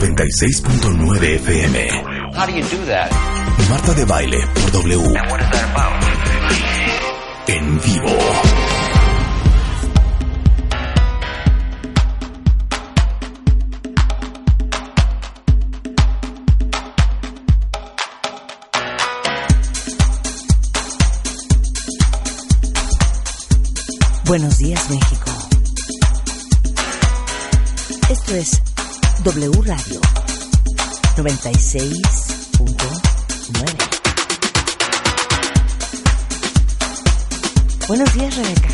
W96.9 FM. How do you do that? Marta de Baile por W. What is that about? En vivo. Buenos días, México. Esto es W Radio 96.9. Buenos días, Rebeca.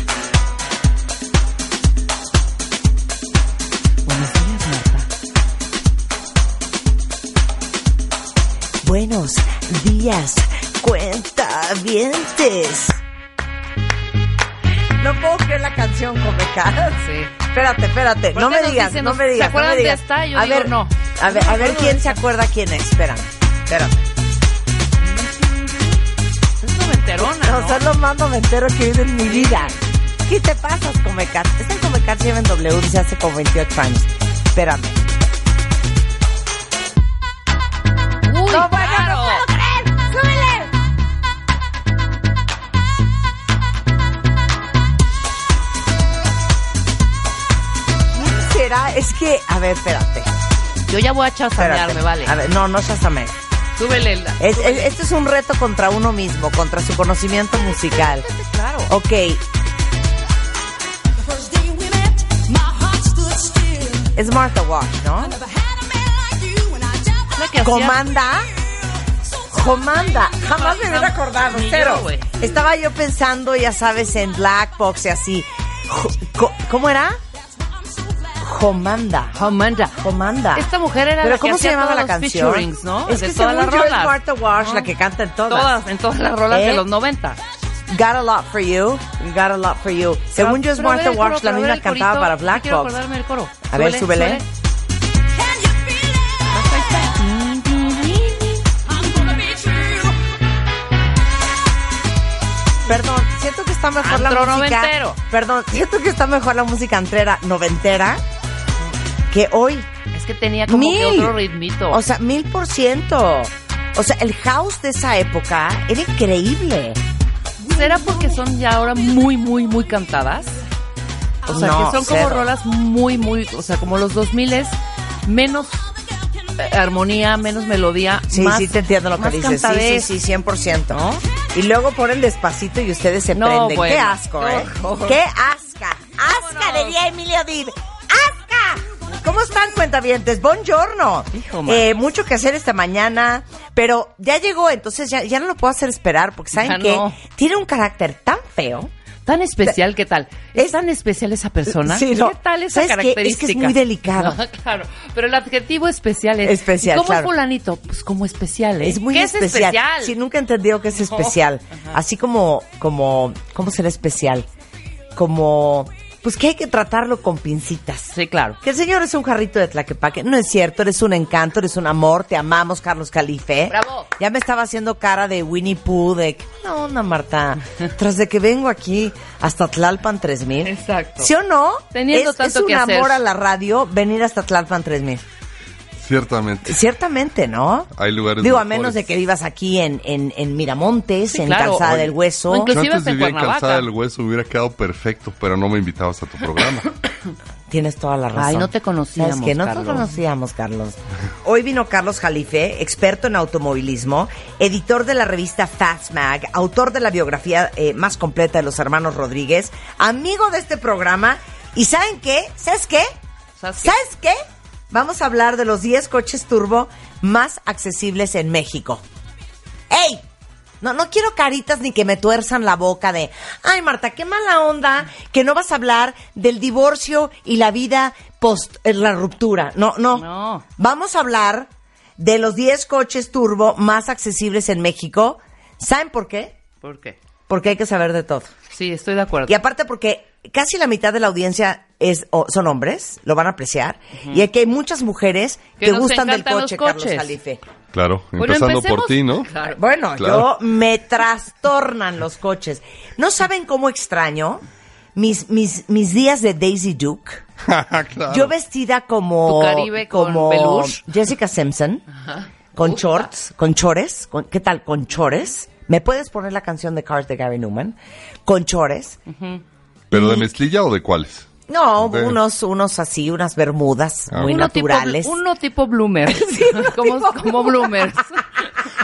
Buenos días, Marta. Buenos días, cuentavientes. No puedo creer la canción Comecar. Sí. Espérate, espérate. ¿Por No me digas, dicen, no me digas. ¿se acuerdan no me de digas. esta? Yo a digo, ver, no. A ver, a ver quién se acuerda quién es. Espérame, espérame. Es noventerona, No, ¿no? son lo más noventero que he oído en mi vida. ¿Qué te pasas, Comecar? Esta en Comecar se lleva en W dice hace como 28 años. Espérame. Uy, no, bueno, Es que, a ver, espérate. Yo ya voy a chasamearme, vale. A ver, no, no chasame. Súbele el... Es, es- esto es un reto contra uno mismo, contra su conocimiento musical. Claro. Ok. Es Martha Wash, ¿no? La que Comanda. Comanda. Jamás me hubiera acordado, yo, cero. Estaba yo pensando, ya sabes, en Black Box y así. ¿Cómo era? Comanda. Amanda. Comanda. Esta mujer era ¿Pero la que cómo se hacía llamaba la canción? featurings, ¿no? Es de que todas según las yo es rolas. Martha Wash la que canta en todas. Todas, en todas las rolas ¿Eh? de los 90. Got a lot for you. Got a lot for you. Según yo es Martha Wash la misma que cantaba para Black quiero Box. acordarme del coro. A ver, súbele. Perdón, siento que está mejor Antro la música. noventero. Perdón, siento que está mejor la música entrera noventera que hoy. Es que tenía como Mil. que otro ritmito. O sea, mil por ciento. O sea, el house de esa época era increíble. ¿será porque son ya ahora muy, muy, muy cantadas? O sea, No, que son como cero. rolas muy, muy, o sea, como los 2000 es menos eh, armonía, menos melodía, Sí, más, sí te entiendo lo que dices. Sí, sí, sí, 100%. ¿No? Y luego ponen despacito y ustedes se No, prenden. bueno. Qué asco, ¿eh? No. Qué asca. Asca, diría Emilio Dib. ¡Asca! ¿Cómo están, cuentavientes? Buongiorno. Hijo, eh, mucho que hacer esta mañana, pero ya llegó, entonces ya, ya no lo puedo hacer esperar, porque ¿saben no. Tiene un carácter tan feo. Tan especial, ¿qué tal? ¿Es, Es- tan especial esa persona? Sí, no. ¿Qué tal esa ¿Sabes qué? Es que es característica? muy delicado. No, claro, pero el adjetivo especial es... Especial, ¿y ¿Cómo claro. es fulanito? Pues como especial, ¿eh? Es muy ¿Qué especial. es especial? Sí, nunca he entendido que es especial. Así como, como, ¿cómo será especial? Como, pues que hay que tratarlo con pincitas. Sí, claro. Que el señor es un jarrito de tlaquepaque. No es cierto, eres un encanto, eres un amor, te amamos, Carlos Calife. Bravo. Ya me estaba haciendo cara de Winnie Pooh, de qué onda, Marta. Tras de que vengo aquí hasta Tlalpan 3000. Exacto. ¿Sí o no? Teniendo es, tanto es un que hacer. amor a la radio venir hasta Tlalpan 3000. Ciertamente. Ciertamente, ¿no? Hay lugares Digo, a menos de que vivas aquí en, en, en Miramontes, Sí, en claro. Calzada Oye, del Hueso. o Yo inclusive antes en vivía en. Calzada del Hueso, hubiera quedado perfecto, pero no me invitabas a tu programa. Tienes toda la razón. Ay, no te conocíamos, ¿Sabes qué? No te Carlos. conocíamos, Carlos. Hoy vino Carlos Jalife, experto en automovilismo, editor de la revista Fast Mag, autor de la biografía eh, más completa de los hermanos Rodríguez, amigo de este programa. ¿Y saben qué? ¿Sabes qué? ¿Sabes qué? ¿Sabes qué? Vamos a hablar de los 10 coches turbo más accesibles en México. ¡Ey! No, no quiero caritas ni que me tuerzan la boca de, ay Marta, qué mala onda que no vas a hablar del divorcio y la vida post eh, la ruptura. No, no. No. Vamos a hablar de los 10 coches turbo más accesibles en México. ¿Saben por qué? ¿Por qué? Porque hay que saber de todo. Sí, estoy de acuerdo. Y aparte porque casi la mitad de la audiencia es o- son hombres, lo van a apreciar. Y aquí hay muchas mujeres Que gustan del coche, Carlos coches. Jalife. Claro, Bueno, empezando empecemos- por ti, ¿no? Claro. Bueno, Claro. yo me trastornan los coches. ¿No saben cómo extraño mis, mis, mis días de Daisy Duke? claro. Yo vestida como, Tu Caribe con como peluche. Jessica Simpson, con Gusta. shorts, con chores, con- ¿qué tal? Con chores. ¿Me puedes poner la canción de Cars de Gary Newman? Con chores. ¿Pero de mezclilla o de cuáles? No, De- unos, unos así, unas bermudas Ah, muy uno tipo, naturales. uno tipo bloomer. como, como bloomers.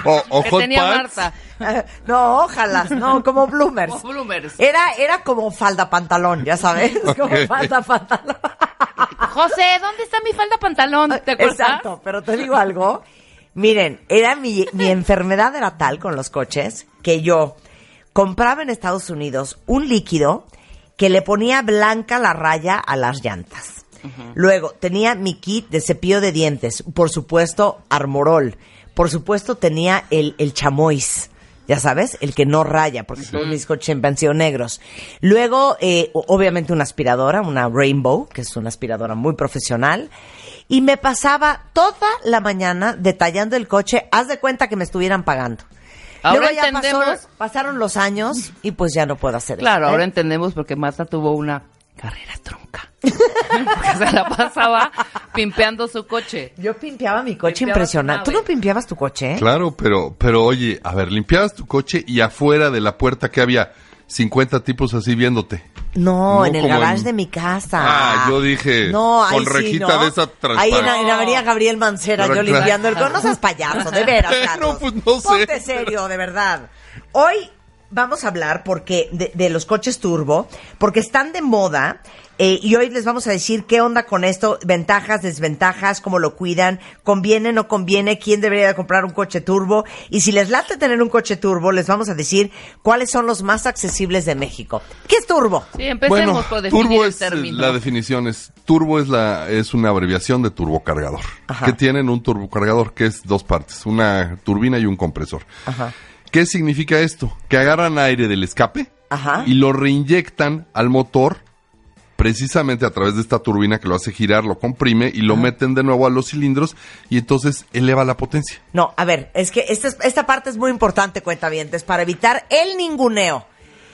O, o que hot tenía pants. Marta. No, ojalá, no, como bloomers. Como bloomers. Era, era como falda pantalón, ya sabes, como falda pantalón. José, ¿dónde está mi falda pantalón? ¿Te acuerdas? Exacto, pero te digo algo. Miren, era mi, mi enfermedad era tal con los coches que yo compraba en Estados Unidos un líquido que le ponía blanca la raya a las llantas. Luego tenía mi kit de cepillo de dientes, por supuesto Armorol, por supuesto tenía el, el chamois, ya sabes, el que no raya, porque todos mis coches negros. Luego, eh, obviamente una aspiradora, una Rainbow, que es una aspiradora muy profesional, y me pasaba toda la mañana detallando el coche, haz de cuenta que me estuvieran pagando. Ahora Luego ya entendemos- pasó- pasaron los años y pues ya no puedo hacer Claro, eso. ¿eh? ahora entendemos porque Marta tuvo una carrera trunca. porque se la pasaba pimpeando su coche. Yo pimpeaba mi coche Pimpeabas impresionante. tu ¿Tú no pimpeabas tu coche? eh? Claro, pero, pero oye, a ver, limpiabas tu coche y afuera de la puerta que había 50 tipos así viéndote. No, No, en el garage en- de mi casa. Ah, yo dije, no, con sí, rejita ¿no? de esa Ahí en, en Avenida Gabriel Mancera, yo limpiando el. No seas payaso, de veras, No, Carlos. pues, no sé. Ponte serio, de verdad. Hoy vamos a hablar porque de, de los coches turbo, porque están de moda. Eh, y hoy les vamos a decir qué onda con esto, ventajas, desventajas, cómo lo cuidan, conviene, no conviene, quién debería de comprar un coche turbo. Y si les late tener un coche turbo, les vamos a decir cuáles son los más accesibles de México. ¿Qué es turbo? Sí, empecemos Bueno, por definir turbo el es término. la definición es turbo es la es una abreviación de turbocargador. Ajá. Que tienen un turbocargador que es dos partes, una turbina y un compresor. Ajá. ¿Qué significa esto? Que agarran aire del escape Ajá. y lo reinyectan al motor precisamente a través de esta turbina que lo hace girar, lo comprime y lo meten de nuevo a los cilindros y entonces eleva la potencia. No, a ver, es que esta, es- esta parte es muy importante, cuentavientes, para evitar el ninguneo.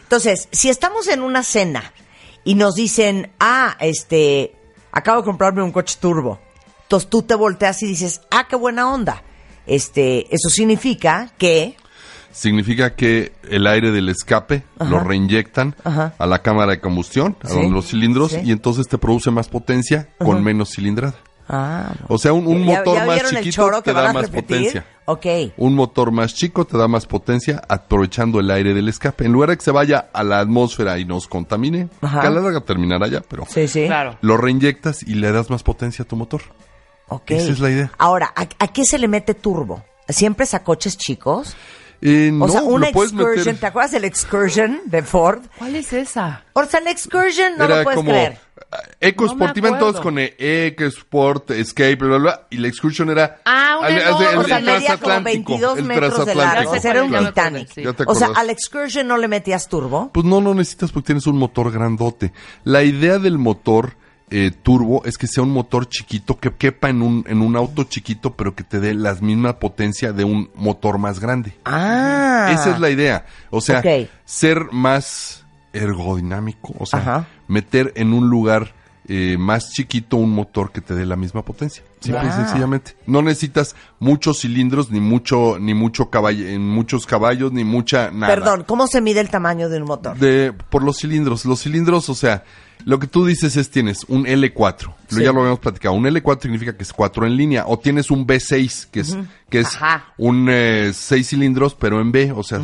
Entonces, si estamos en una cena y nos dicen, ah, este, acabo de comprarme un coche turbo, entonces tú te volteas y dices, ah, qué buena onda. Este, eso significa que, Significa que el aire del escape lo reinyectan Ajá. a la cámara de combustión, a Sí, donde los cilindros, sí. y entonces te produce más potencia con menos cilindrada. ah, O sea, un, un ¿Ya- motor ya más chiquito te da más repetir? potencia. Ok. Un motor más chico te da más potencia aprovechando el aire del escape. En lugar de que se vaya a la atmósfera y nos contamine, Ajá. que a la larga terminará ya, pero Sí, sí. Claro. lo reinyectas y le das más potencia a tu motor. Ok. Esa es la idea. Ahora, ¿a, a qué se le mete turbo? ¿Siempre es a coches chicos? Eh, O no, sea, una lo puedes excursion, meter. ¿te acuerdas del excursion de Ford? ¿Cuál es esa? O sea, la excursion no Era lo puedes como creer. eh, EcoSport, No me iban todos acuerdo. con eh, EcoSport, Escape, bla, bla, bla, y la Excursion era... Ah, un el- el- el- O sea, el como transatlántico, 22 el metros de largo. sea, era un Titanic. sí. O sea, al excursion no le metías turbo. Pues no, no necesitas porque tienes un motor grandote. La idea del motor eh, turbo es que sea un motor chiquito que quepa en un, en un auto chiquito, pero que te dé la misma potencia de un motor más grande. Ah. Esa es la idea. O sea, ser más ergodinámico, o sea, Ajá. meter en un lugar eh, más chiquito un motor que te dé la misma potencia. Simple y sencillamente. No necesitas muchos cilindros, ni mucho, ni mucho caballo, muchos caballos, ni mucha nada. Perdón, ¿cómo se mide el tamaño de un motor? De, por los cilindros. Los cilindros, o sea, lo que tú dices es tienes un L4. Lo- Sí. Ya lo habíamos platicado. Un L4 significa que es 4 en línea. O tienes un B6, que es, que es Ajá. un 6 cilindros, pero en B. O sea,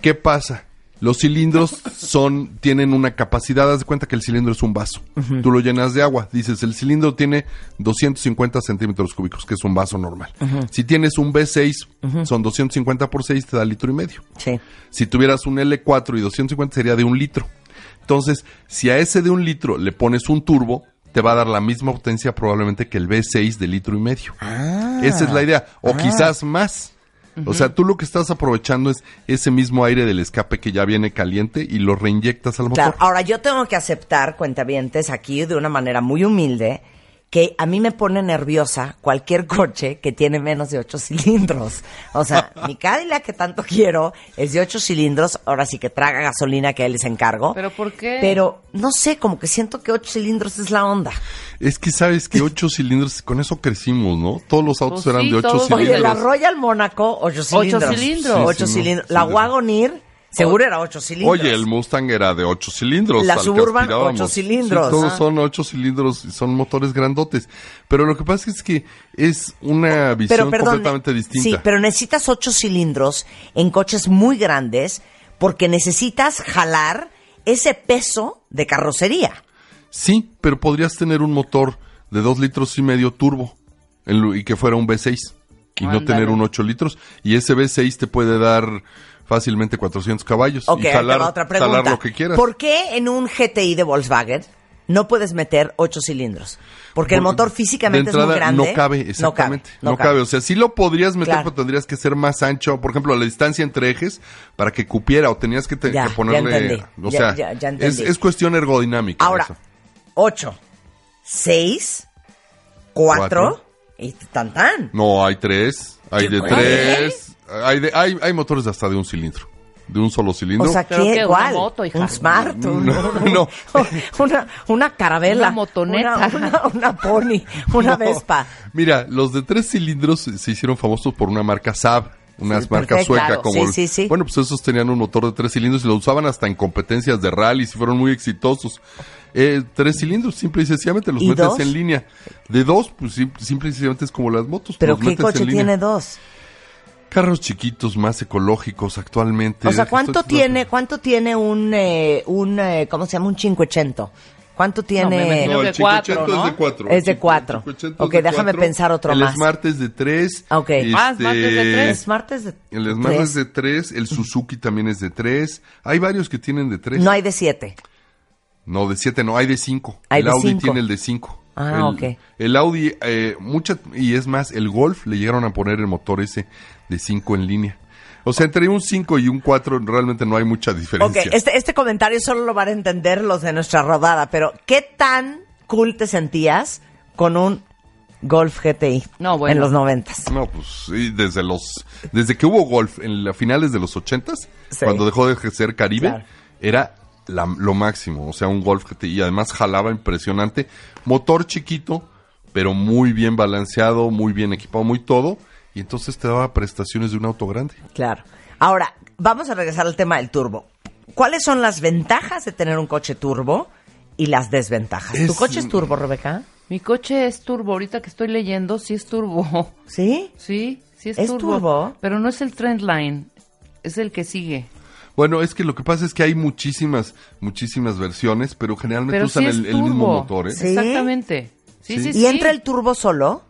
¿qué pasa? Los cilindros son, tienen una capacidad, haz de cuenta que el cilindro es un vaso. Tú lo llenas de agua. Dices, el cilindro tiene 250 centímetros cúbicos, que es un vaso normal. Si tienes un B6, son 250 por 6, te da litro y medio. Sí. Si tuvieras un L4 y 250 sería de un litro. Entonces, si a ese de un litro le pones un turbo, te va a dar la misma potencia probablemente que el V6 de litro y medio. Esa es la idea. O quizás más. O sea, tú lo que estás aprovechando es ese mismo aire del escape que ya viene caliente y lo reinyectas al motor. Claro, ahora yo tengo que aceptar, cuentavientes, aquí de una manera muy humilde, que a mí me pone nerviosa cualquier coche que tiene menos de ocho cilindros. O sea, mi Cadillac que tanto quiero es de ocho cilindros, ahora sí que traga gasolina que a él les encargo. ¿Pero por qué? Pero no sé, como que siento que ocho cilindros es la onda. Es que sabes que ocho cilindros, con eso crecimos, ¿no? Todos los autos Pues eran sí, de ocho todos. cilindros. Oye, la Royal Mónaco, ocho cilindros. cilindros. Sí, Ocho sí, no, cilindros. sí, la Wagoneer, seguro era ocho cilindros. Oye, el Mustang era de ocho cilindros. La Suburban, ocho cilindros. Sí, todos Ah. son ocho cilindros y son motores grandotes. Pero lo que pasa es que es una visión pero perdón, completamente distinta. Sí, pero necesitas ocho cilindros en coches muy grandes porque necesitas jalar ese peso de carrocería. Sí, pero podrías tener un motor de dos litros y medio turbo en y que fuera un V6 y no tener un 8 litros. Y ese V6 te puede dar fácilmente 400 caballos Ok, y jalar, otra pregunta. jalar lo que quieras. ¿Por qué en un GTI de Volkswagen no puedes meter ocho cilindros? Porque el motor físicamente de es muy grande. No cabe, exactamente. No No cabe. cabe. O sea, sí lo podrías meter, Claro. pero tendrías que ser más ancho. Por ejemplo, la distancia entre ejes para que cupiera o tenías que, te- Ya, que ya ponerle. entendí. O Ya- sea, ya- ya es, es cuestión ergodinámica. Ahora, eso. ocho, seis, cuatro, Cuatro. y tan tan. No, hay tres. Hay de tres. Hay, de, hay, hay motores hasta de un cilindro. De un solo cilindro. O sea, ¿Pero ¿qué? qué? ¿Una ¿Cuál? moto, hija? Un Smart, un- No, un- no. una, una carabela. Una motoneta. Una, una, una pony, una No. Vespa. Mira, los de tres cilindros se hicieron famosos por una marca Saab, una Sí, marca perfecto, sueca claro. como Sí, el- sí, sí. bueno, pues esos tenían un motor de tres cilindros y lo usaban hasta en competencias de rally y fueron muy exitosos. Eh, tres cilindros, simple y sencillamente los ¿Y metes dos? en línea. De dos, pues sim- simple y sencillamente es como las motos. ¿Pero los qué metes en coche línea. tiene dos? Carros chiquitos, más ecológicos actualmente. O sea, ¿cuánto Esto- tiene, cuánto tiene un, eh, un eh, ¿cómo se llama? Un 580. ¿Cuánto tiene? No, el cuatro, 580 ¿no? es de cuatro. Es de El cuatro. 580 es Ok, de déjame cuatro. pensar otro el más. Smart es de tres. Ok. Ah, Smart es de tres. Smart es de El Smart tres. es de 3, el Suzuki también es de 3. Hay varios que tienen de 3. No hay de siete. No, de 7 no, hay de 5. Hay El de Audi cinco. tiene el de 5. Ah, el, ok. El Audi, eh, mucha, y es más, el Golf le llegaron a poner el motor ese de 5 en línea. O sea, entre un 5 y un 4 realmente no hay mucha Ok, diferencia. este, este comentario solo lo van a entender los de nuestra rodada, pero ¿qué tan cool te sentías con un Golf GTI No, bueno. en los noventas? No, pues sí, desde los, desde que hubo Golf en las finales de los 80s, Sí. cuando dejó de ser Caribe, Claro. era la- lo máximo. O sea, un Golf GTI. Y además jalaba impresionante. Motor chiquito, pero muy bien balanceado, muy bien equipado, muy todo. Y entonces te daba prestaciones de un auto grande. Claro. Ahora, vamos a regresar al tema del turbo. ¿Cuáles son las ventajas de tener un coche turbo y las desventajas? ¿Tu coche es turbo, Rebeca? Mi coche es turbo. Ahorita que estoy leyendo, sí es turbo. ¿Sí? Sí, sí es, ¿Es turbo, turbo? Pero no es el Trendline. Es el que sigue. Bueno, es que lo que pasa es que hay muchísimas, muchísimas versiones, pero generalmente Pero usan sí el, mismo motor. ¿eh? Sí. Exactamente. Sí, sí, Sí. sí. ¿Y entra el turbo solo?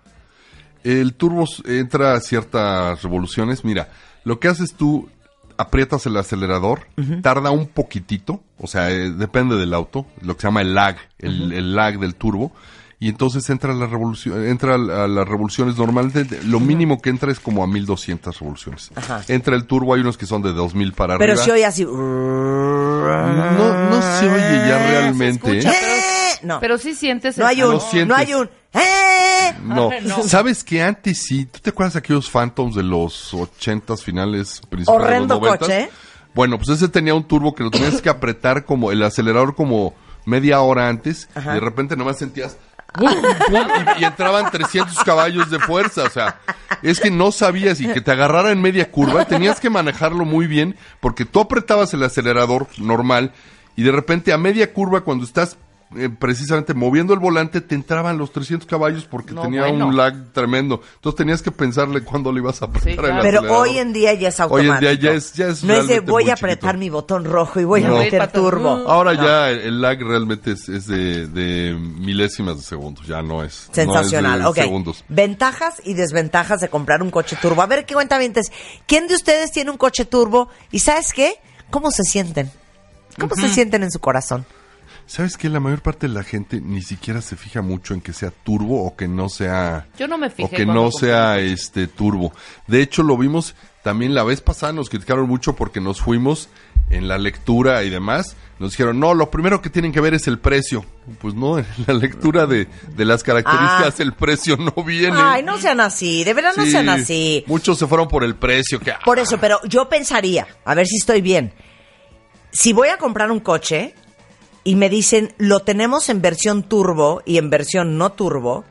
El turbo entra a ciertas revoluciones. Mira, lo que haces tú, aprietas el acelerador, tarda un poquitito, o sea, eh, depende del auto, lo que se llama el lag, el, el lag del turbo, y entonces entra a la revolución, entra a la- a las revoluciones normalmente, lo mínimo que entra es como a 1200 revoluciones. Ajá. Entra el turbo, hay unos que son de 2000 para Pero arriba. si oye así... no, no se oye ya realmente. escucha, ¿eh? Eh, no. Pero sí sientes no hay un... Sientes. No hay un... No. ¿Sabes que antes sí? ¿Tú te acuerdas de aquellos Phantoms de los 80s finales, principios Horrendo de los 90s? coche. Bueno, pues ese tenía un turbo que lo tenías que apretar como el acelerador como media hora antes y de repente nomás sentías ¡pum, pum! y, y entraban 300 caballos de fuerza, o sea, es que no sabías y que te agarrara en media curva, tenías que manejarlo muy bien porque tú apretabas el acelerador normal y de repente a media curva cuando estás eh, precisamente moviendo el volante te entraban los 300 caballos porque No, tenía bueno. un lag tremendo. Entonces tenías que pensarle cuándo le ibas a apretar Sí, el claro. Pero hoy en día ya es Hoy automático. en día ya es- ya es no es de voy a apretar chiquito. mi botón rojo y voy No. a meter turbo. Ahora ya el, el lag realmente es, es de, de milésimas de segundos, ya no es. Sensacional, no es de segundos. Ventajas y desventajas de comprar un coche turbo. A ver, ¿qué cuentavientes? ¿Quién de ustedes tiene un coche turbo? ¿Y sabes qué? ¿Cómo se sienten? ¿Cómo se sienten en su corazón? ¿Sabes qué? La mayor parte de la gente ni siquiera se fija mucho en que sea turbo o que no sea... Yo no me fijé O que no sea este turbo. De hecho, lo vimos también la vez pasada, nos criticaron mucho porque nos fuimos en la lectura y demás. Nos dijeron, no, lo primero que tienen que ver es el precio. Pues no, en la lectura de, de las características Ah. el precio no viene. Ay, no sean así, de verdad no Sí, sean así. Muchos se fueron por el precio. Que, Por eso, pero yo pensaría, a ver si estoy bien. Si voy a comprar un coche y me dicen, lo tenemos en versión turbo y en versión no turbo,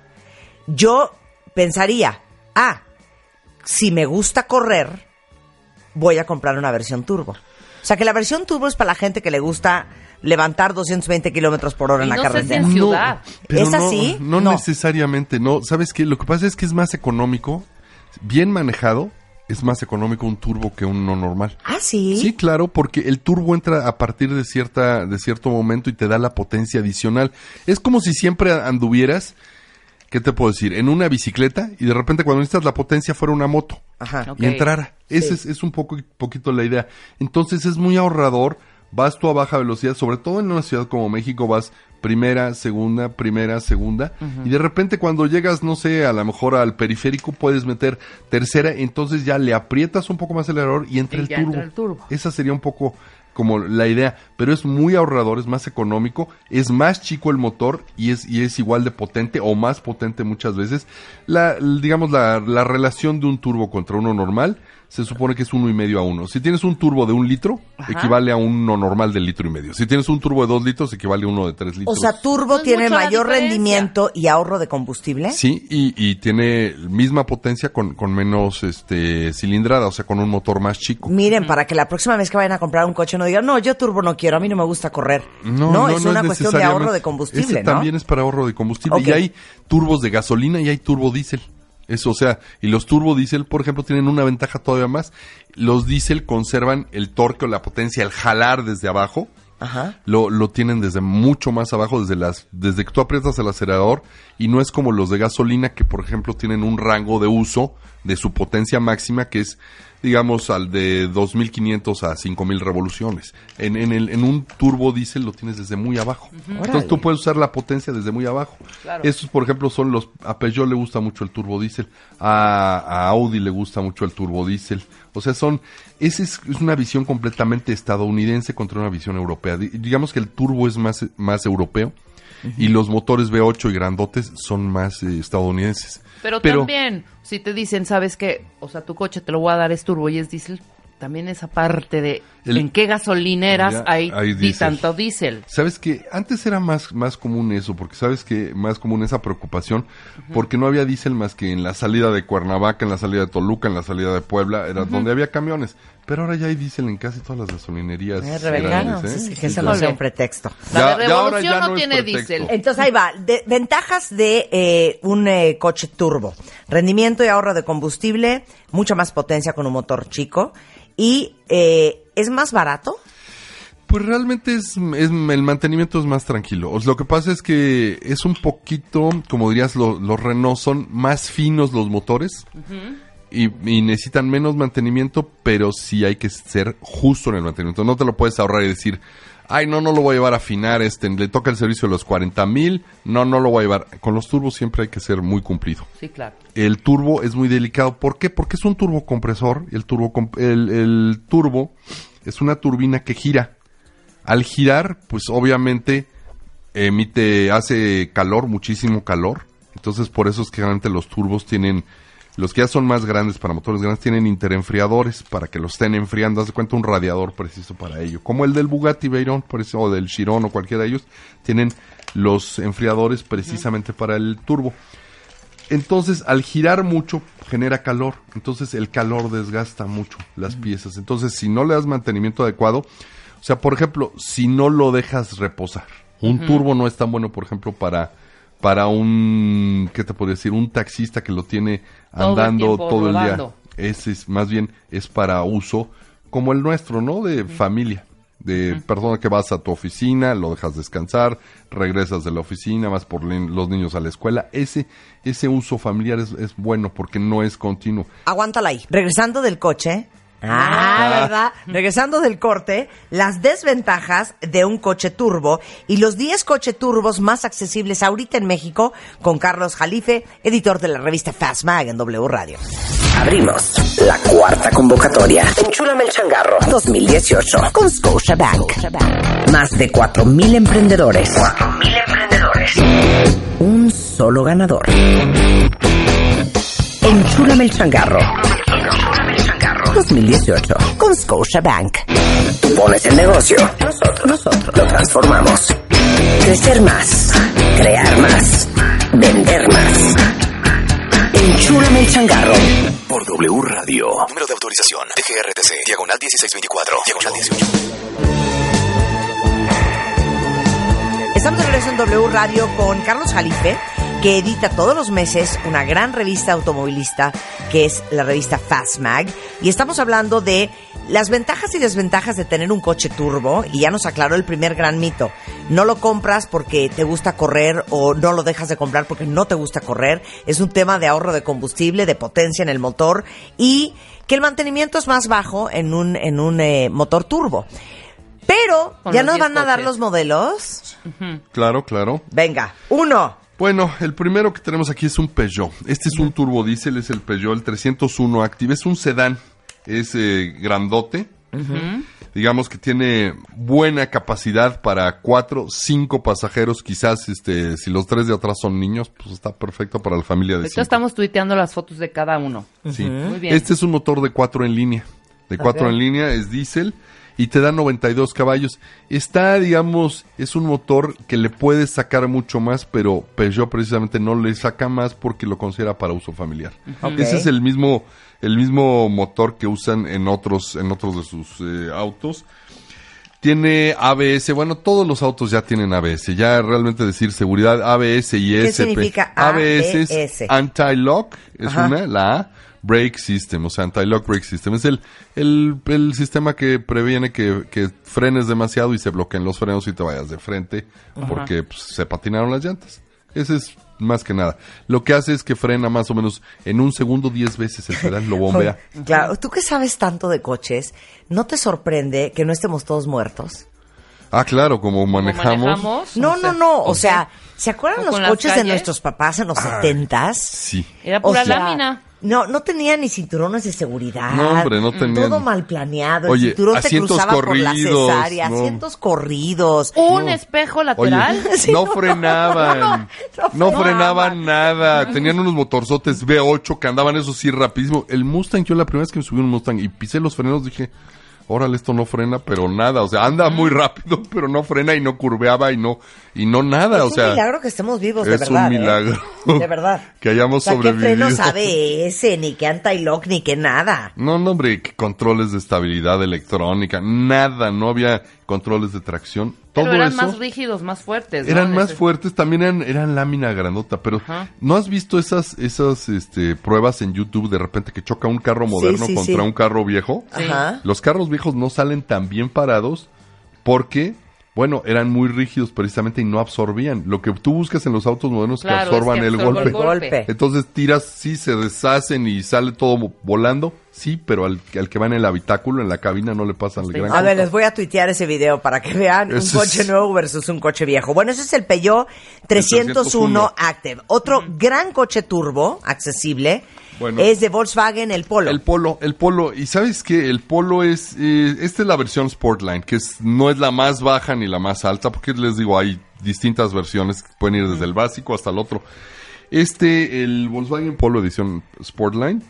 yo pensaría, ah, si me gusta correr, voy a comprar una versión turbo. O sea, que la versión turbo es para la gente que le gusta levantar 220 kilómetros por hora Y en la no sé si carretera. en ciudad. pero ¿Es no, así? No, No. necesariamente, no. ¿Sabes qué? Lo que pasa es que es más económico, bien manejado, es más económico un turbo que un no normal. Ah, sí. Sí, claro, porque el turbo entra a partir de cierta de cierto momento y te da la potencia adicional. Es como si siempre anduvieras, ¿qué te puedo decir? En una bicicleta y de repente cuando necesitas la potencia fuera una moto Ajá. Y entrara. Ese es, es un poco poquito la idea. Entonces es muy ahorrador. Vas tú a baja velocidad, sobre todo en una ciudad como México, vas primera, segunda, primera, segunda. Y de repente cuando llegas, no sé, a lo mejor al periférico puedes meter tercera, entonces ya le aprietas un poco más el error y entra, Y el, turbo. entra el turbo. Esa sería un poco como la idea, pero es muy ahorrador, es más económico, es más chico el motor y es, y es igual de potente o más potente muchas veces. La, digamos, la, la relación de un turbo contra uno normal se supone que es uno y medio a uno. Si tienes un turbo de un litro, Ajá. equivale a uno normal de litro y medio. Si tienes un turbo de dos litros, equivale a uno de tres O litros. sea, turbo No es tiene mayor rendimiento y ahorro de combustible. Sí, y, y tiene misma potencia con, con menos este cilindrada, o sea, con un motor más chico. Miren, para que la próxima vez que vayan a comprar un coche no digan, no, yo turbo no quiero, a mí no me gusta correr. No, es una cuestión de ahorro de combustible, Ese ¿no? también es para ahorro de combustible. Y hay turbos de gasolina y hay turbo diésel. Eso, o sea, y los turbo diésel, por ejemplo, tienen una ventaja todavía más. Los diésel conservan el torque o la potencia al jalar desde abajo. Ajá. Lo, lo tienen desde mucho más abajo, desde las, desde que tú aprietas el acelerador, y no es como los de gasolina que, por ejemplo, tienen un rango de uso de su potencia máxima que es, digamos, al de 2500 a 5000 revoluciones. En, en, el, en un turbo diésel lo tienes desde muy abajo. Entonces tú puedes usar la potencia desde muy abajo. Claro. Estos, por ejemplo, son los, a Peugeot le gusta mucho el turbo diésel, a, a Audi le gusta mucho el turbo diésel. O sea, son, esa es, es una visión completamente estadounidense contra una visión europea. Di- digamos que el turbo es más, más europeo y los motores V8 y grandotes son más eh, estadounidenses. Pero, también, si te dicen, ¿sabes qué? O sea, tu coche te lo voy a dar es turbo y es diésel. También esa parte de El- en qué gasolineras Ya, hay, hay y tanto diésel. Sabes que antes era más, más común eso, porque sabes que más común esa preocupación, porque no había diésel más que en la salida de Cuernavaca, en la salida de Toluca, en la salida de Puebla, era donde había camiones. Pero ahora ya hay diésel en casi todas las gasolinerías. Grandes, no, ¿eh? sí, sí, Sí, que eso no sea un pretexto. La ya ahora Revolución ya no no es tiene diésel. Entonces ahí va, de- ventajas de eh, un eh, coche turbo. Rendimiento y ahorro de combustible, mucha más potencia con un motor chico y eh, es más barato. Pues realmente es, es- el mantenimiento es más tranquilo. Lo que pasa es que es un poquito, como dirías, lo- los Renault son más finos los motores y, y necesitan menos mantenimiento, pero sí hay que ser justo en el mantenimiento. No te lo puedes ahorrar y decir, ay, no, no lo voy a llevar a afinar, este, le toca el servicio de los 40 mil, no, no lo voy a llevar. Con los turbos siempre hay que ser muy cumplido Sí, claro. el turbo es muy delicado. ¿Por qué? Porque es un turbocompresor. y El turbo, el, el turbo es una turbina que gira. Al girar, pues obviamente emite, hace calor, muchísimo calor. Entonces por eso es que generalmente los turbos tienen, los que ya son más grandes para motores grandes, tienen interenfriadores para que los estén enfriando. Haz de cuenta un radiador preciso para ello. Como el del Bugatti Veyron, por eso, o del Chiron o cualquiera de ellos, tienen los enfriadores precisamente para el turbo. Entonces, al girar mucho, genera calor. Entonces, el calor desgasta mucho las piezas. Entonces, si no le das mantenimiento adecuado, o sea, por ejemplo, si no lo dejas reposar, un turbo no es tan bueno, por ejemplo, para para un, ¿qué te podría decir? Un taxista que lo tiene Todo el andando tiempo todo el día. Ese es, más bien, es para uso como el nuestro, ¿no? De familia. De persona que vas a tu oficina, lo dejas descansar, regresas de la oficina, vas por los niños a la escuela. Ese, ese uso familiar es, es bueno porque no es continuo. Aguántala ahí. Regresando del coche, Ah, ¿verdad? Regresando del corte, las desventajas de un coche turbo y los 10 coche turbos más accesibles ahorita en México con Carlos Jalife, editor de la revista Fast Mag en W Radio. Abrimos la cuarta convocatoria. Enchúlame el changarro 2018 con Scotia Bank. Más de 4.000 emprendedores. 4.000 emprendedores. Un solo ganador. Enchúlame el changarro. 2018 con Scotia Bank. Tú pones el negocio. Nosotros, nosotros lo transformamos. Crecer más. Crear más. Vender más. Enchúlame el changarro. Por W Radio. Número de autorización. TGRTC. Diagonal 1624. Diagonal 18. Estamos de regreso en W Radio con Carlos Jalife, que edita todos los meses una gran revista automovilista que es la revista Fast Mag. Y estamos hablando de las ventajas y desventajas de tener un coche turbo. Y ya nos aclaró el primer gran mito. No lo compras porque te gusta correr o no lo dejas de comprar porque no te gusta correr. Es un tema de ahorro de combustible, de potencia en el motor y que el mantenimiento es más bajo en un, en un eh, motor turbo. Pero, Con ¿ya nos 10 van a dar los modelos? Claro, claro. Venga, uno. Bueno, el primero que tenemos aquí es un Peugeot. Este es un turbodiesel, es el Peugeot, el 301 Active. Es un sedán, es eh, grandote. Digamos que tiene buena capacidad para cuatro, cinco pasajeros. Quizás, este, si los tres de atrás son niños, pues está perfecto para la familia de cinco. estamos tuiteando las fotos de cada uno. Sí. Muy bien. Este es un motor de cuatro en línea. De cuatro en línea, es diésel y te da 92 caballos. Está, digamos, es un motor que le puedes sacar mucho más, pero Peugeot precisamente no le saca más porque lo considera para uso familiar. Ese es el mismo, el mismo motor que usan en otros, en otros de sus eh, autos. Tiene ABS, bueno, todos los autos ya tienen ABS, ya realmente decir seguridad, ABS y ¿Qué SP. significa ABS es ABS? Anti-Lock, es Ajá. una, la A, Brake System, o sea, Anti-Lock Brake System. Es el, el, el sistema que previene que, que frenes demasiado y se bloqueen los frenos y te vayas de frente porque pues, se patinaron las llantas. Ese es más que nada. Lo que hace es que frena más o menos en un segundo 10 veces el pedal, lo bombea. Claro, tú que sabes tanto de coches, ¿no te sorprende que no estemos todos muertos? Ah, claro, como ¿Cómo manejamos. manejamos? No, O sea, no, no. O sea, ¿se acuerdan ¿O los coches de nuestros papás en los setentas? Sí. Era O pura sea, lámina. No, no tenía ni cinturones de seguridad. No, hombre, no tenían. Todo mal planeado. Oye, el cinturón te asientos cruzaba por la corridos, cesárea, no. asientos corridos. Un No. espejo Oye, lateral. Sí, no no. frenaban. No, No, no, no frenaban nada. Tenían unos motorzotes V8 que andaban eso sí rapidísimo. El Mustang, yo la primera vez que me subí un Mustang y pisé los frenos dije, órale, esto no frena, pero nada. O sea, anda muy rápido, pero no frena y no curveaba y no, y no nada. Es o un sea, milagro que estemos vivos, de es verdad. un ¿eh? milagro. De verdad. que hayamos o sea, sobrevivido. ¿qué frenos ABS, ni que anti-lock, ni que nada? No, no, hombre, que controles de estabilidad electrónica, nada, no había controles de tracción. Todo Pero eran eso. más rígidos, más fuertes. ¿no? Eran más ese- fuertes, también eran, eran lámina grandota, pero Ajá. ¿no has visto esas, esas este, pruebas en YouTube de repente que choca un carro moderno sí, contra sí. un carro viejo? Sí. Ajá. Los carros viejos no salen tan bien parados porque, bueno, eran muy rígidos precisamente y no absorbían. Lo que tú buscas en los autos modernos Claro, que es absorban que el golpe. el golpe. Golpe. Entonces tiras, sí, se deshacen y sale todo volando, sí, pero al, al que va en el habitáculo, en la cabina, no le pasan el Sí. gran A ver, les voy a tuitear ese video para que vean un coche es- nuevo versus un coche viejo. Bueno, ese es el Peugeot 301 Active. Otro gran coche turbo, accesible, Bueno. es de Volkswagen, el Polo. El polo, el polo, y sabes que el polo es, eh, esta es la versión Sportline, que es, no es la más baja ni la más alta, porque les digo, hay distintas versiones que pueden ir desde el básico hasta el otro. Este, el Volkswagen Polo edición Sportline,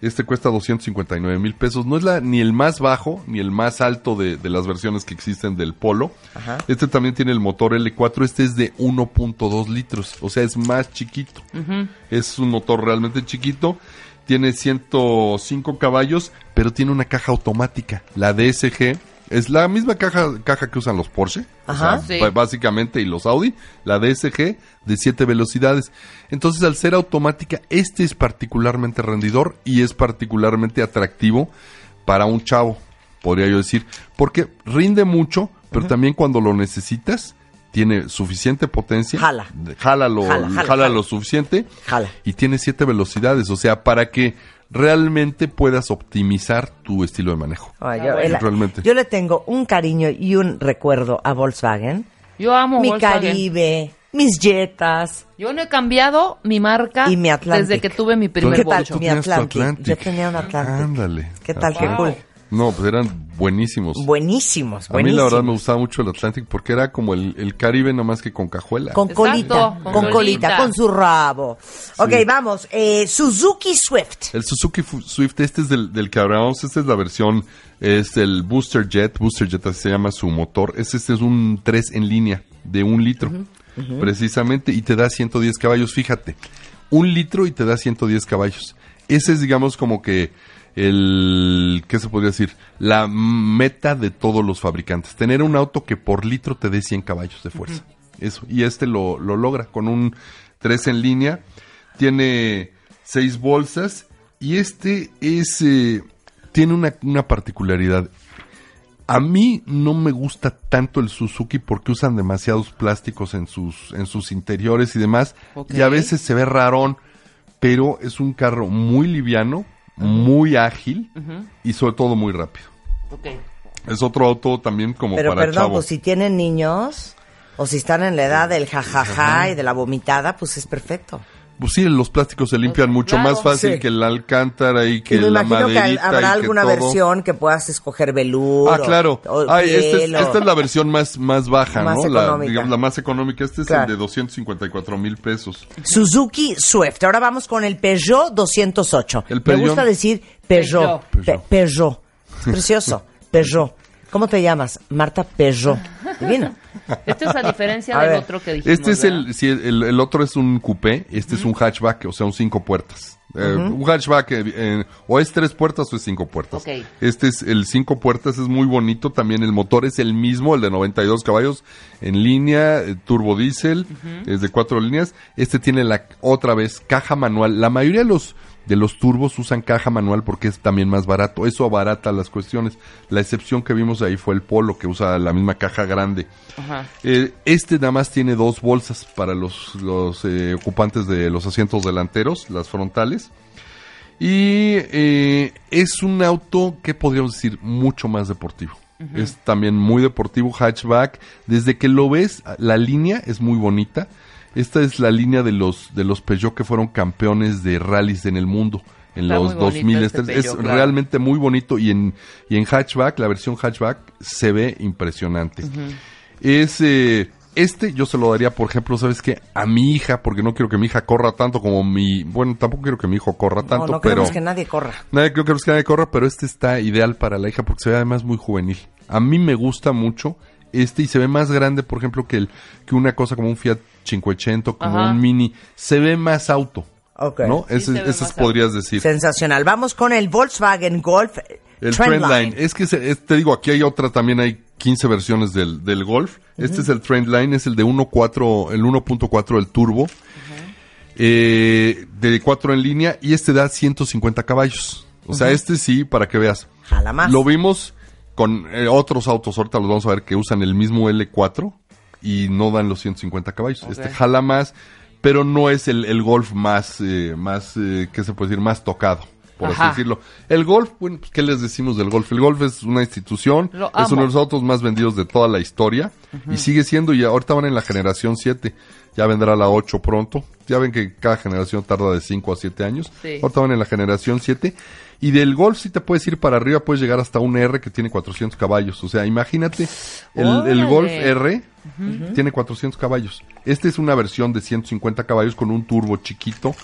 este cuesta 259 mil pesos. No es la, ni el más bajo ni el más alto de, de las versiones que existen del Polo. Ajá. Este también tiene el motor L4, este es de 1.2 litros, o sea, es más chiquito. Es un motor realmente chiquito. Tiene 105 caballos, pero tiene una caja automática. La DSG es la misma caja, caja que usan los Porsche. o Ajá. sea, Sí. b- básicamente, y los Audi. La DSG de 7 velocidades. Entonces, al ser automática, este es particularmente rendidor y es particularmente atractivo para un chavo, podría yo decir. Porque rinde mucho, pero también cuando lo necesitas, tiene suficiente potencia. Jala. Jala lo, jala, jala. lo suficiente. Jala. Y tiene siete velocidades. O sea, para que realmente puedas optimizar tu estilo de manejo. Ay, yo, el- Realmente. yo le tengo un cariño y un recuerdo a Volkswagen. Yo amo mi Volkswagen. Caribe, mis Jetas. Yo no he cambiado mi marca Y mi desde que tuve mi ¿Tú- primer ¿Qué tal Volkswagen. mi Atlantic? Atlantic? Yo tenía un Atlantic. Ándale. ¿Qué tal? Qué cool. No, pues eran buenísimos. Buenísimos, A mí buenísimos. la verdad me gustaba mucho el Atlantic porque era como el, el Caribe nada más que con cajuela. Con Exacto, colita, con con, colita, con su rabo. Ok, vamos. eh, Suzuki Swift. El Suzuki Swift, este es del, del que hablamos, esta es la versión, es el Booster Jet, Booster Jet así se llama su motor. Este, este es un 3 en línea de un litro, precisamente, y te da 110 caballos, fíjate, un litro y te da 110 caballos. Ese es, digamos, como que el, ¿qué se podría decir? La meta de todos los fabricantes, tener un auto que por litro te dé 100 caballos de fuerza. Eso, y este lo, lo logra con un 3 en línea, tiene seis bolsas y este es eh, tiene una, una particularidad. A mí no me gusta tanto el Suzuki porque usan demasiados plásticos en sus en sus interiores y demás y a veces se ve rarón, pero es un carro muy liviano, muy ágil y sobre todo muy rápido. Ok. Es otro auto también como Pero para perdón, chavo. pues si tienen niños o si están en la edad del jajaja y de la vomitada, pues es perfecto. Pues sí, los plásticos se limpian mucho claro, más fácil sí. que el alcántara y que y me la imagino que maderita habrá y que alguna todo. versión que puedas escoger velour. Ah, claro. o- Ay, esta, es, piel o- esta es la versión más, más baja, Más ¿no? La, digamos, la más económica. Este es Claro. el de 254 mil pesos. Suzuki Swift. Ahora vamos con el Peugeot 208. El Me Peugeot. gusta decir Peugeot. Peugeot. Pe- Peugeot. Es precioso. Peugeot. ¿Cómo te llamas? Marta Peugeot. Divino. Esta es a diferencia A del ver. otro que dijimos. Este es el, sí, el, el otro es un coupé, este es un hatchback, o sea, un cinco puertas. Eh, Un hatchback eh, eh, o es tres puertas o es cinco puertas. Ok. Este es el cinco puertas, es muy bonito. También el motor es el mismo, el de 92 caballos en línea, turbo diésel, es de cuatro líneas. Este tiene la otra vez caja manual. La mayoría de los de los turbos usan caja manual porque es también más barato. Eso abarata las cuestiones. La excepción que vimos ahí fue el Polo que usa la misma caja grande. Ajá. Eh, este nada más tiene dos bolsas para los, los eh, ocupantes de los asientos delanteros, las frontales. Y eh, es un auto que podríamos decir mucho más deportivo. Es también muy deportivo, hatchback. Desde que lo ves, la línea es muy bonita. Esta es la línea de los, de los Peugeot que fueron campeones de rallies en el mundo en Está los muy bonito 2000. este Este es claro. realmente muy bonito y en, y en hatchback, la versión hatchback, se ve impresionante. Es eh, este, yo se lo daría, por ejemplo, ¿sabes qué? A mi hija, porque no quiero que mi hija corra tanto como mi. Bueno, tampoco quiero que mi hijo corra No, tanto, no pero. queremos que nadie corra. Nadie creo que nadie corra, pero este está ideal para la hija porque se ve además muy juvenil. A mí me gusta mucho este y se ve más grande, por ejemplo, que el que una cosa como un Fiat 580, como Ajá. un Mini. Se ve más auto. Ok. ¿No? Sí, ese más podrías decir. Sensacional. Vamos con el Volkswagen Golf El Trendline. Trendline. Es que se- es- te digo, aquí hay otra, también hay 15 versiones del, del Golf. Este es el Trendline, es el de 1.4, el 1.4 del turbo. Eh, de 4 en línea y este da 150 caballos. O sea, este sí, para que veas. Jala más. Lo vimos con eh, otros autos, ahorita los vamos a ver que usan el mismo L4 y no dan los 150 caballos. Este jala más, pero no es el, el Golf más, eh, más, eh, ¿qué se puede decir? Más tocado, por Ajá. así decirlo. El Golf, bueno, pues, ¿qué les decimos del Golf? El Golf es una institución, es uno de los autos más vendidos de toda la historia y sigue siendo, y ahorita van en la generación 7, ya vendrá la 8 pronto. Ya ven que cada generación tarda de 5 a 7 años. Sí. Ahorita van en la generación 7. Y del Golf si te puedes ir para arriba, puedes llegar hasta un R que tiene 400 caballos. O sea, imagínate, el, el. Golf R tiene 400 caballos. Esta es una versión de 150 caballos con un turbo chiquito.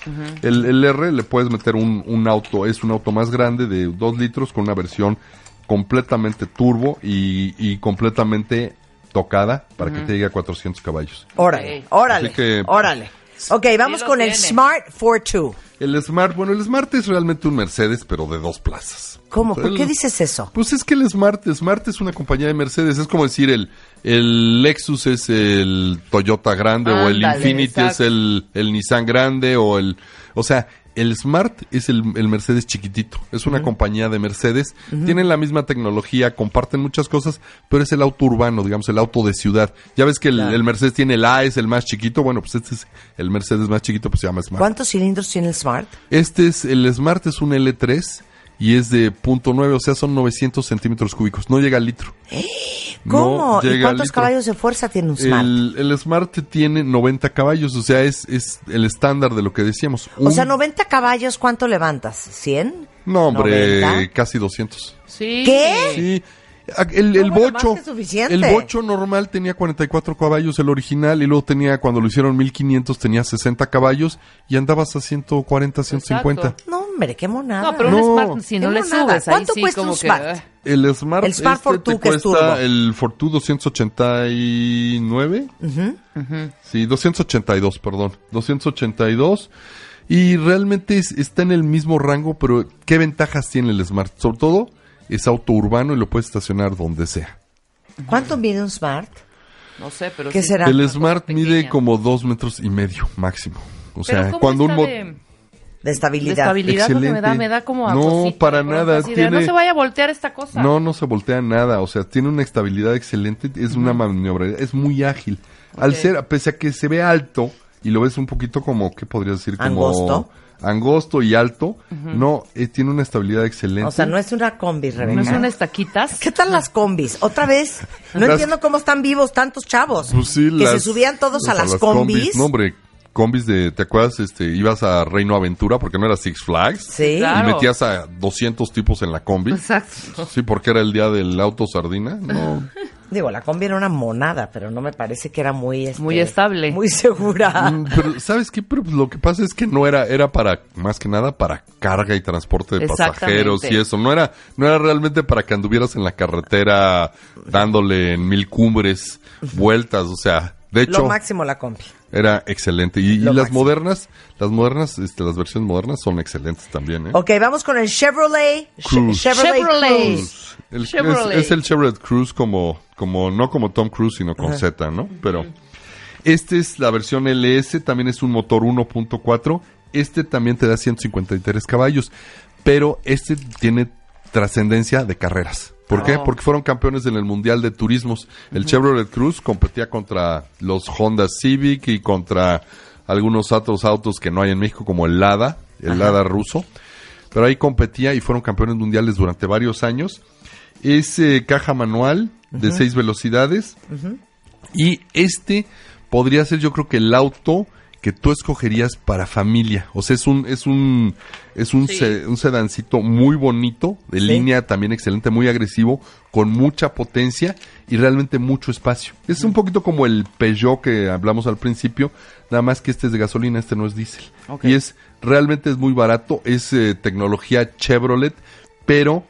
el, el R le puedes meter un, un auto, es un auto más grande de 2 litros con una versión completamente turbo y, y completamente tocada para que te llegue a 400 caballos. Órale, órale, Así que- órale. Ok, vamos lo con el tiene. Smart 42. El Smart, bueno, el Smart es realmente un Mercedes, pero de dos plazas. ¿Cómo? ¿Por El- qué dices eso? Pues es que el Smart, Smart es una compañía de Mercedes, es como decir el, el Lexus es el Toyota grande o el Ándale, Infinity es exacto. el, el Nissan grande o el, o sea, El Smart es el, el Mercedes chiquitito. Es una compañía de Mercedes. Tienen la misma tecnología, comparten muchas cosas, pero es el auto urbano, digamos, el auto de ciudad. Ya ves que el, Claro. el Mercedes tiene el A, es el más chiquito. Bueno, pues este es el Mercedes más chiquito, pues se llama Smart. ¿Cuántos cilindros tiene el Smart? Este es, el Smart es un L3 y es de punto .9, o sea, son 900 centímetros cúbicos. No llega al litro. ¿Cómo? No ¿Y cuántos caballos de fuerza tiene un Smart? El, el Smart tiene 90 caballos, o sea, es, es el estándar de lo que decíamos. O Un- sea, 90 caballos, ¿cuánto levantas? ¿100? No, hombre, 90. casi 200. Sí. ¿Qué? Sí. El, el bocho, el bocho normal tenía 44 caballos, el original, y luego tenía, cuando lo hicieron 1500, tenía 60 caballos y andabas a 140, 150. Exacto. No, hombre, qué monada. No, pero No. un Smart, si no le monada. subes, ahí ¿Cuánto sí cuesta un como que... Smart? ah. El Smart, El Smart este Fortwo, te que es cuesta turbo. el Fortwo 289. Sí, 282, perdón. 282. Y realmente es- está en el mismo rango, pero ¿qué ventajas tiene el Smart? Sobre todo, es auto urbano y lo puedes estacionar donde sea. ¿Cuánto mide un Smart? No sé, pero ¿Qué sí. será? El Smart mide como dos metros y medio máximo. O sea, ¿cómo cuando un mo- de, De de estabilidad. estabilidad que me da, Excelente. me da como a No, cosita, para nada, de, tiene- No se vaya a voltear esta cosa. No, no se voltea nada, o sea, tiene una estabilidad excelente, es una maniobra, es muy ágil. Al ser, pese a que se ve alto y lo ves un poquito como, ¿qué podrías decir? Como Angosto. Angosto y alto, no, eh, tiene una estabilidad excelente. O sea, no es una combi, Rebeca. ¿No es unas taquitas? ¿Qué tal las combis? Otra vez, no Las- entiendo cómo están vivos tantos chavos. Pues sí, que las- se subían todos a las, combis. No, hombre, combis de, ¿te acuerdas? Este, ibas a Reino Aventura porque no era Six Flags. Sí. Claro. Y metías a 200 tipos en la combi. Exacto. Sí, porque era el día del auto sardina. No, Digo, la combi era una monada, pero no me parece que era muy... este, Muy estable. Muy segura. Mm, Pero, ¿sabes qué? Pero pues, lo que pasa es que no era, era para, más que nada, para carga y transporte de pasajeros y eso. No era, no era realmente para que anduvieras en la carretera dándole en mil cumbres vueltas. O sea, de hecho, Lo máximo la combi. Era excelente. Y, las máximo. modernas, las modernas, este, las versiones modernas son excelentes también, ¿eh? Ok, vamos con el Chevrolet. Cruze. Chevrolet. El- es, Chevrolet. es el Chevrolet Cruze como, como, no como Tom Cruise, sino con Z, ¿no? Pero este es la versión LS, también es un motor 1.4. Este también te da 153 caballos, pero este tiene trascendencia de carreras. ¿Por qué? Porque fueron campeones en el Mundial de Turismos. El Chevrolet Cruze competía contra los Honda Civic y contra algunos otros autos que no hay en México, como el Lada, el Lada ruso. Pero ahí competía y fueron campeones mundiales durante varios años. Es eh, caja manual de seis velocidades. Y este podría ser, yo creo que el auto que tú escogerías para familia. O sea, es un, es un, es un, Sí. se- un sedancito muy bonito, de Sí. línea también excelente, muy agresivo, con mucha potencia y realmente mucho espacio. Es un poquito como el Peugeot que hablamos al principio, nada más que este es de gasolina, este no es diésel. Y es, realmente es muy barato, es eh, tecnología Chevrolet, pero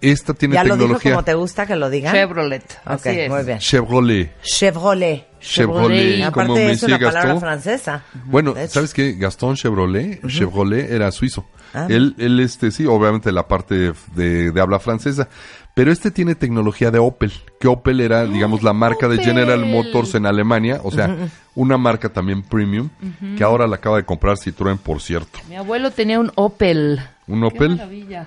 esta tiene ¿Ya lo dijo como te gusta que lo digan? Chevrolet. Ok, Así es. muy bien. Chevrolet. Chevrolet. Chevrolet, Chevrolet. como Aparte me es una palabra Gastón. francesa. Bueno. ¿sabes qué? Gastón Chevrolet, Chevrolet era suizo. Ah. Él, él, este, sí, obviamente la parte de, de habla francesa. Pero este tiene tecnología de Opel, que Opel era, digamos, la marca de. General Motors en Alemania, o sea, una marca también premium, que ahora la acaba de comprar Citroën, por cierto. Mi abuelo tenía un Opel. Un Opel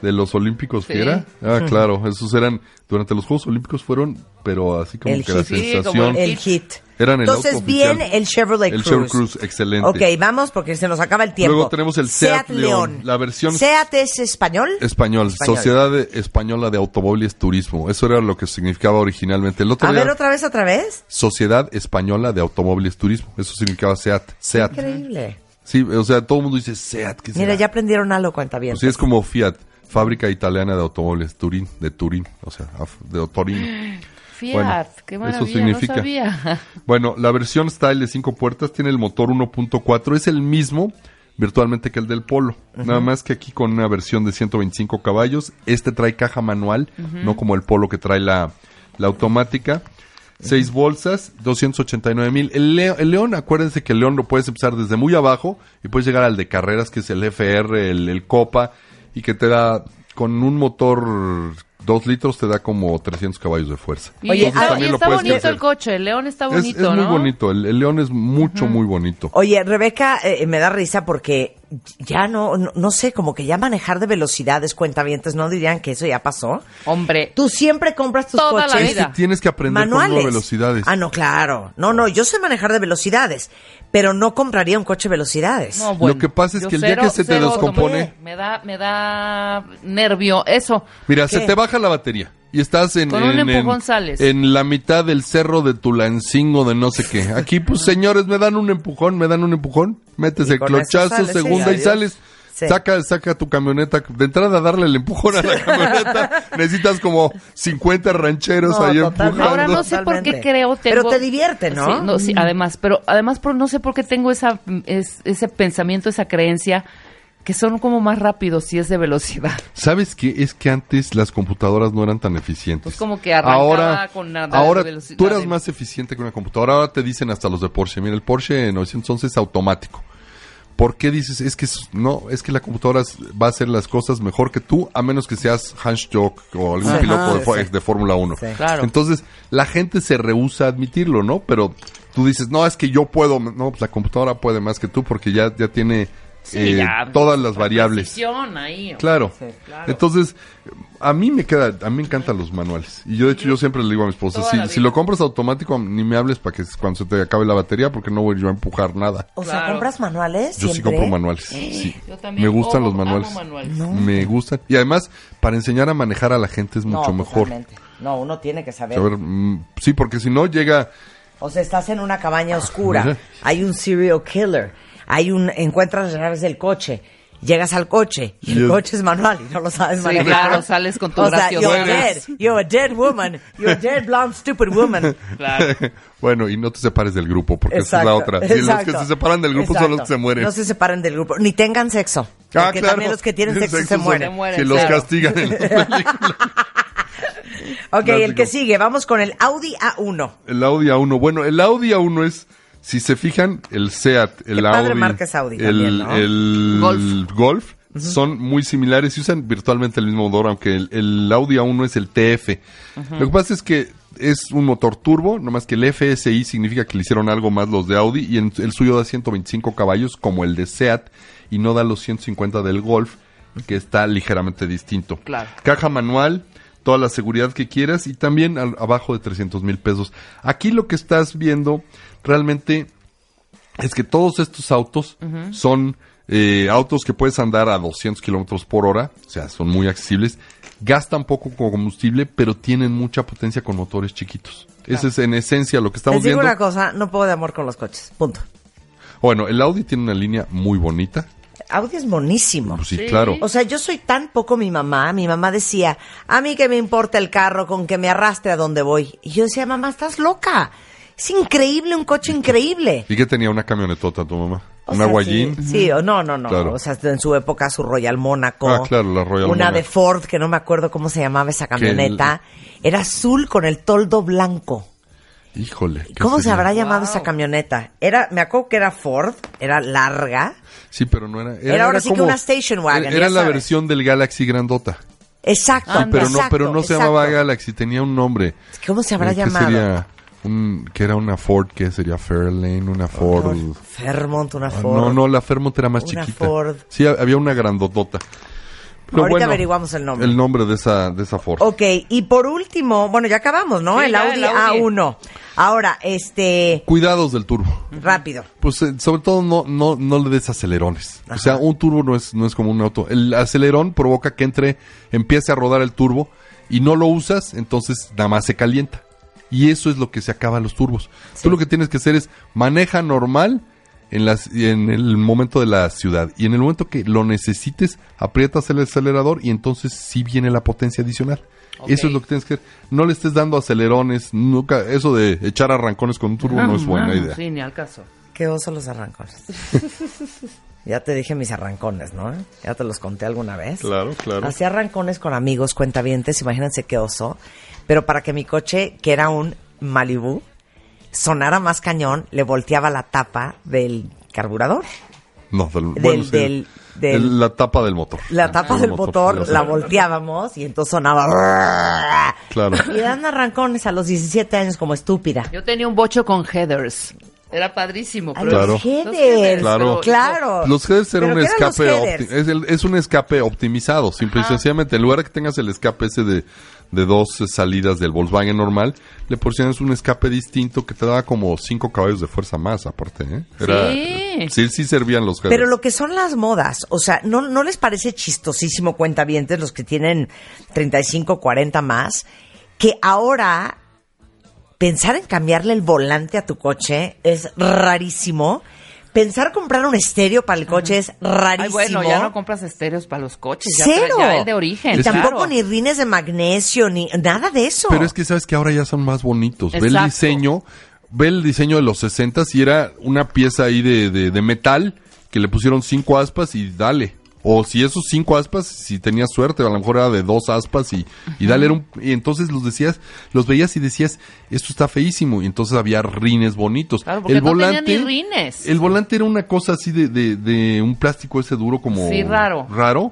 de los Olímpicos Sí. que era. Ah, claro, esos eran, durante los Juegos Olímpicos fueron, pero así como El que la hit. Sí, como sensación. El hit. Eran el Entonces, auto bien oficial. el Chevrolet El Cruze. Chevrolet Cruze, excelente. Ok, vamos porque se nos acaba el tiempo. Luego tenemos el Seat León, la versión- ¿Seat es español? Español, Español. Sociedad Española de Automóviles Turismo. Eso era lo que significaba originalmente. El otro A día, ver, otra vez, otra vez. Sociedad Española de Automóviles Turismo. Eso significaba SEAT. SEAT. Increíble. Sí, o sea, todo el mundo dice SEAT. ¿qué Mira, ya aprendieron algo, cuenta bien. Pues sí, es como Fiat, fábrica italiana de automóviles, Turín, de Turín, o sea, de Torino. Fiat. Bueno, Qué eso maravilla, significa. no sabía. Bueno, la versión Style de cinco puertas tiene el motor 1.4, es el mismo virtualmente que el del Polo, nada más que aquí con una versión de 125 caballos. Este trae caja manual, no como el Polo que trae la, la automática. Seis bolsas, 289 mil. El, Leo- el León, acuérdense que el León lo puedes empezar desde muy abajo y puedes llegar al de carreras, que es el FR, el, el Copa, y que te da, con un motor 2 litros, te da como 300 caballos de fuerza. Oye, está, ah, y está bonito crecer. el coche. El León está Es, bonito, es muy ¿no? bonito, el, el León es mucho, muy bonito. Oye, Rebeca, eh, me da risa porque ya no, no, no sé, como que ya manejar de velocidades, cuentavientes, ¿no dirían que eso ya pasó? Hombre, Tú siempre compras tus Toda la coches Es que vida. tienes que aprender manuales. velocidades. Ah, no, claro. No, no, yo sé manejar de velocidades, pero no compraría un coche de velocidades. no, bueno, Lo que pasa es que el día que se te descompone-. Me da, me da nervio eso. Mira, ¿Qué? se te baja la batería y estás en, Con un en- empujón en- sales. en la mitad del cerro de Tulancingo de no sé qué. Aquí, pues, señores, me dan un empujón, me dan un empujón, metes Y el clochazo, sales, sí, segunda y adiós. sales. Sí. Saca, saca tu camioneta. De entrada, darle el empujón a la camioneta. Necesitas como 50 rancheros No, ahí totalmente. empujando. Ahora no sé por qué creo tengo... Pero te divierte, ¿no? Sí, no, sí, además, pero además por, no sé por qué tengo esa, es- ese pensamiento, esa creencia que son como más rápidos si es de velocidad. ¿Sabes qué? Es que antes las computadoras no eran tan eficientes. Pues como que arrancaba ahora, con la- ahora velocidad tú eras de- más eficiente que una computadora. Ahora te dicen hasta los de Porsche. Mira, el Porsche 911 es automático. ¿Por qué dices? Es que no, es que la computadora va a hacer las cosas mejor que tú, a menos que seas Hans Jock o algún Ajá, piloto de, fu- sí. de Fórmula 1. Sí. Claro. Entonces, la gente se rehúsa a admitirlo, ¿no? Pero tú dices, no, es que yo puedo. No, pues la computadora puede más que tú porque ya, ya tiene Sí, eh, ya, todas las la variables. ahí. Claro. claro. Entonces, a mí me queda, a mí me encantan los manuales. Y yo, de hecho, yo siempre le digo a mi esposa, si, si lo compras automático, ni me hables para que cuando se te acabe la batería, porque no voy yo a empujar nada. O sea, Claro. ¿compras manuales? Yo sí siempre? compro manuales. Sí. Yo también Me gustan los manuales. manuales. Me gustan. Y además, para enseñar a manejar a la gente es mucho no, mejor. No, uno tiene que saber. Saber, mm, sí, porque si no llega... O sea, estás en una cabaña oscura, hay un serial killer, hay un encuentras las llaves del coche, llegas al coche y el Y es- coche es manual y no lo sabes Sí, manejar. claro, sales con tu O sea, you're dead, you're a dead woman, you're a dead blonde stupid woman. Claro. bueno, y no te separes del grupo, porque esa es la Exacto, otra. Y los que exacto. se separan del grupo son los que Exacto. se mueren. No se separen del grupo, ni tengan sexo. Ah, Porque claro. también los que tienen El sexo, se mueren. Se mueren, Que los claro. castigan en. Ok, el que sigue, vamos con el Audi A1. El Audi A1. Bueno, el Audi A1 es, si se fijan, el Seat, el Qué padre Audi, marca es Audi el, también, ¿no? el Golf. Golf, son muy similares y usan virtualmente el mismo motor, aunque el, el Audi A1 es el TF. Lo que pasa es que es un motor turbo, nomás que el FSI significa que le hicieron algo más los de Audi y en- el suyo da 125 caballos como el de Seat y no da los 150 del Golf, que está ligeramente distinto. Claro. Caja manual, toda la seguridad que quieras y también al- abajo de 300 mil pesos. Aquí lo que estás viendo realmente es que todos estos autos son eh, autos que puedes andar a 200 kilómetros por hora, o sea, son muy accesibles, gastan poco combustible, pero tienen mucha potencia con motores chiquitos. Ese es en esencia lo que estamos Les digo viendo. una cosa, no puedo de amor con los coches, punto. Bueno, el Audi tiene una línea muy bonita. Audi es monísimo. Pues sí, Sí. claro. O sea, yo soy tan poco mi mamá. Mi mamá decía, a mí que me importa el carro con que me arrastre a donde voy. Y yo decía, mamá, estás loca. Es increíble, un coche increíble. ¿Y que tenía una camionetota tu mamá? O ¿Una sea, Guayín? Sí, sí, o no, no, no. Claro. O sea, en su época su Royal Mónaco. Ah, claro, la Royal Una de Ford, que no me acuerdo cómo se llamaba esa camioneta. Era azul con el toldo blanco. Híjole. ¿qué ¿Cómo se habrá llamado Wow. esa camioneta? Era, me acuerdo que era Ford, era larga. Sí, pero no era. Era ahora sí que una station wagon, Era la sabes. versión del Galaxy grandota. Exacto, pero no, exacto, pero no se exacto. llamaba Galaxy, tenía un nombre. ¿Cómo se habrá Eh, llamado? sería un, que era una Ford, que sería Fairlane, una Ford. Fairmont, una Ah, Ford. No, no, la Fairmont era más Una chiquita. Ford. Sí, ha- había una grandotota. Pero Ahorita bueno, averiguamos el nombre. El nombre de esa, de esa Ford. Ok, y por último, bueno, ya acabamos, ¿no? Sí, el, ya, Audi el Audi. A1. Ahora, este, Cuidados del turbo. rápido. Pues eh, sobre todo no, no, no le des acelerones. O sea, un turbo no es, no es como un auto. El acelerón provoca que entre, empiece a rodar el turbo y no lo usas, entonces nada más se calienta. Y eso es lo que se acaba a los turbos. Tú lo que tienes que hacer es maneja normal en, las, en el momento de la ciudad. Y en el momento que lo necesites, aprietas el acelerador y entonces sí viene la potencia adicional. Eso es lo que tienes que hacer. No le estés dando acelerones, nunca, eso de echar arrancones con un turbo no es buena Ah, idea. Sí, ni al caso. Qué oso los arrancones. ya te dije mis arrancones, ¿no? Ya te los conté alguna vez. Claro, claro. Hacía arrancones con amigos, cuentavientes, imagínense qué oso. Pero para que mi coche, que era un Malibu, sonara más cañón, le volteaba la tapa del carburador. No, del, Del- bueno, sí, del- del- el- la tapa del motor. La tapa El del motor la volteábamos y entonces sonaba... Claro. Y dan arrancones a los 17 años como estúpida. Yo tenía un bocho con headers. Era padrísimo. Pero- Claro. los headers. Claro. Claro. Los headers eran ¿Pero un escape es, el- es un escape optimizado, simple y sencillamente. En lugar de que tengas el escape ese de, de dos salidas del Volkswagen normal, le porcionas un escape distinto que te daba como cinco caballos de fuerza más, aparte. ¿eh? Sí. sí, sí servían los. Pero lo que son las modas, o sea, ¿no, ¿no les parece chistosísimo cuentavientes los que tienen 35, 40 más? Que ahora pensar en cambiarle el volante a tu coche es rarísimo. Pensar comprar un estéreo para el coche es rarísimo. Ay, bueno, ya no compras estéreos para los coches. Ya, Cero. ya el de origen. Y tampoco claro. ni rines de magnesio, ni nada de eso. Pero es que sabes que ahora ya son más bonitos. Ve el diseño, ve el diseño de los 60 y era una pieza ahí de, de, de metal que le pusieron cinco aspas y dale. O si esos cinco aspas, si tenías suerte, a lo mejor era de dos aspas y, y dale era un, y entonces los decías, los veías y decías, esto está feísimo, y entonces había rines bonitos. Claro, porque no tenía ni rines. El volante era una cosa así de, de, de un plástico ese duro como Sí, raro. raro,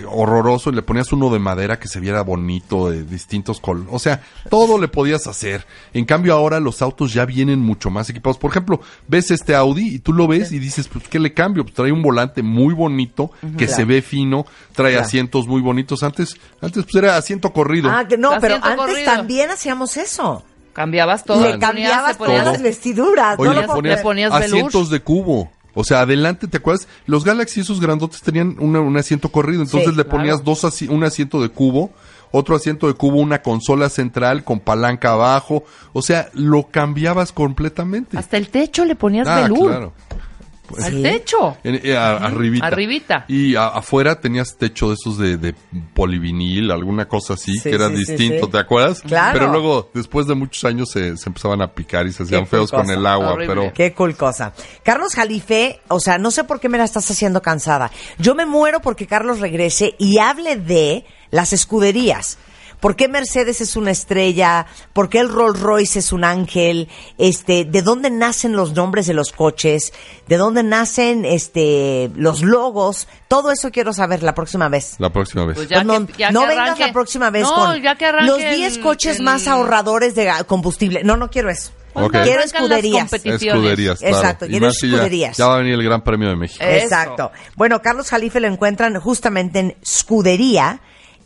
que horroroso, y le ponías uno de madera que se viera bonito, de distintos colores. O sea, todo le podías hacer. En cambio, ahora los autos ya vienen mucho más equipados. Por ejemplo, ves este Audi y tú lo ves y dices, pues, ¿qué le cambio? Pues trae un volante muy bonito, que se ve fino, trae Claro. asientos muy bonitos. Antes, antes pues era asiento corrido. Ah, que no, pero antes corrido. también hacíamos eso. Cambiabas todo. Le le cambiabas ponías- todas las vestiduras. Oye, no le lo puedo ponías, le ponías asientos de cubo. O sea, adelante, ¿te acuerdas? Los Galaxy, esos grandotes, tenían una- un asiento corrido. Entonces Sí, le ponías claro. dos asi- un asiento de cubo, otro asiento de cubo, una consola central con palanca abajo. O sea, lo cambiabas completamente. Hasta el techo le ponías ah, velour. claro. Al techo. En- eh, a- arribita. Arribita. Y a- afuera tenías techo de esos de, de polivinil, alguna cosa así, Sí, que era sí, distinto, sí. ¿te acuerdas? Claro. Pero luego, después de muchos años, se, se empezaban a picar y se hacían Qué feos con cosa. el agua. Horrible. Pero Qué cool cosa. Carlos Jalife, o sea, no sé por qué me la estás haciendo cansada. Yo me muero porque Carlos regrese y hable de las escuderías. ¿Por qué Mercedes es una estrella? ¿Por qué el Rolls Royce es un ángel? Este, ¿de dónde nacen los nombres de los coches? ¿De dónde nacen este los logos? Todo eso quiero saber la próxima vez. la próxima vez. Pues ya Pues no que- ya no que vengas arranque. la próxima vez No, con ya que arranque los 10 el- coches el- más ahorradores de combustible. No, no quiero eso. Ok. Quiero escuderías. Escuderías, claro. Exacto, Y quiero más si ya- escuderías. Ya, va a venir el Gran Premio de México. Eso. Exacto. Bueno, Carlos Jalife lo encuentran justamente en Scudería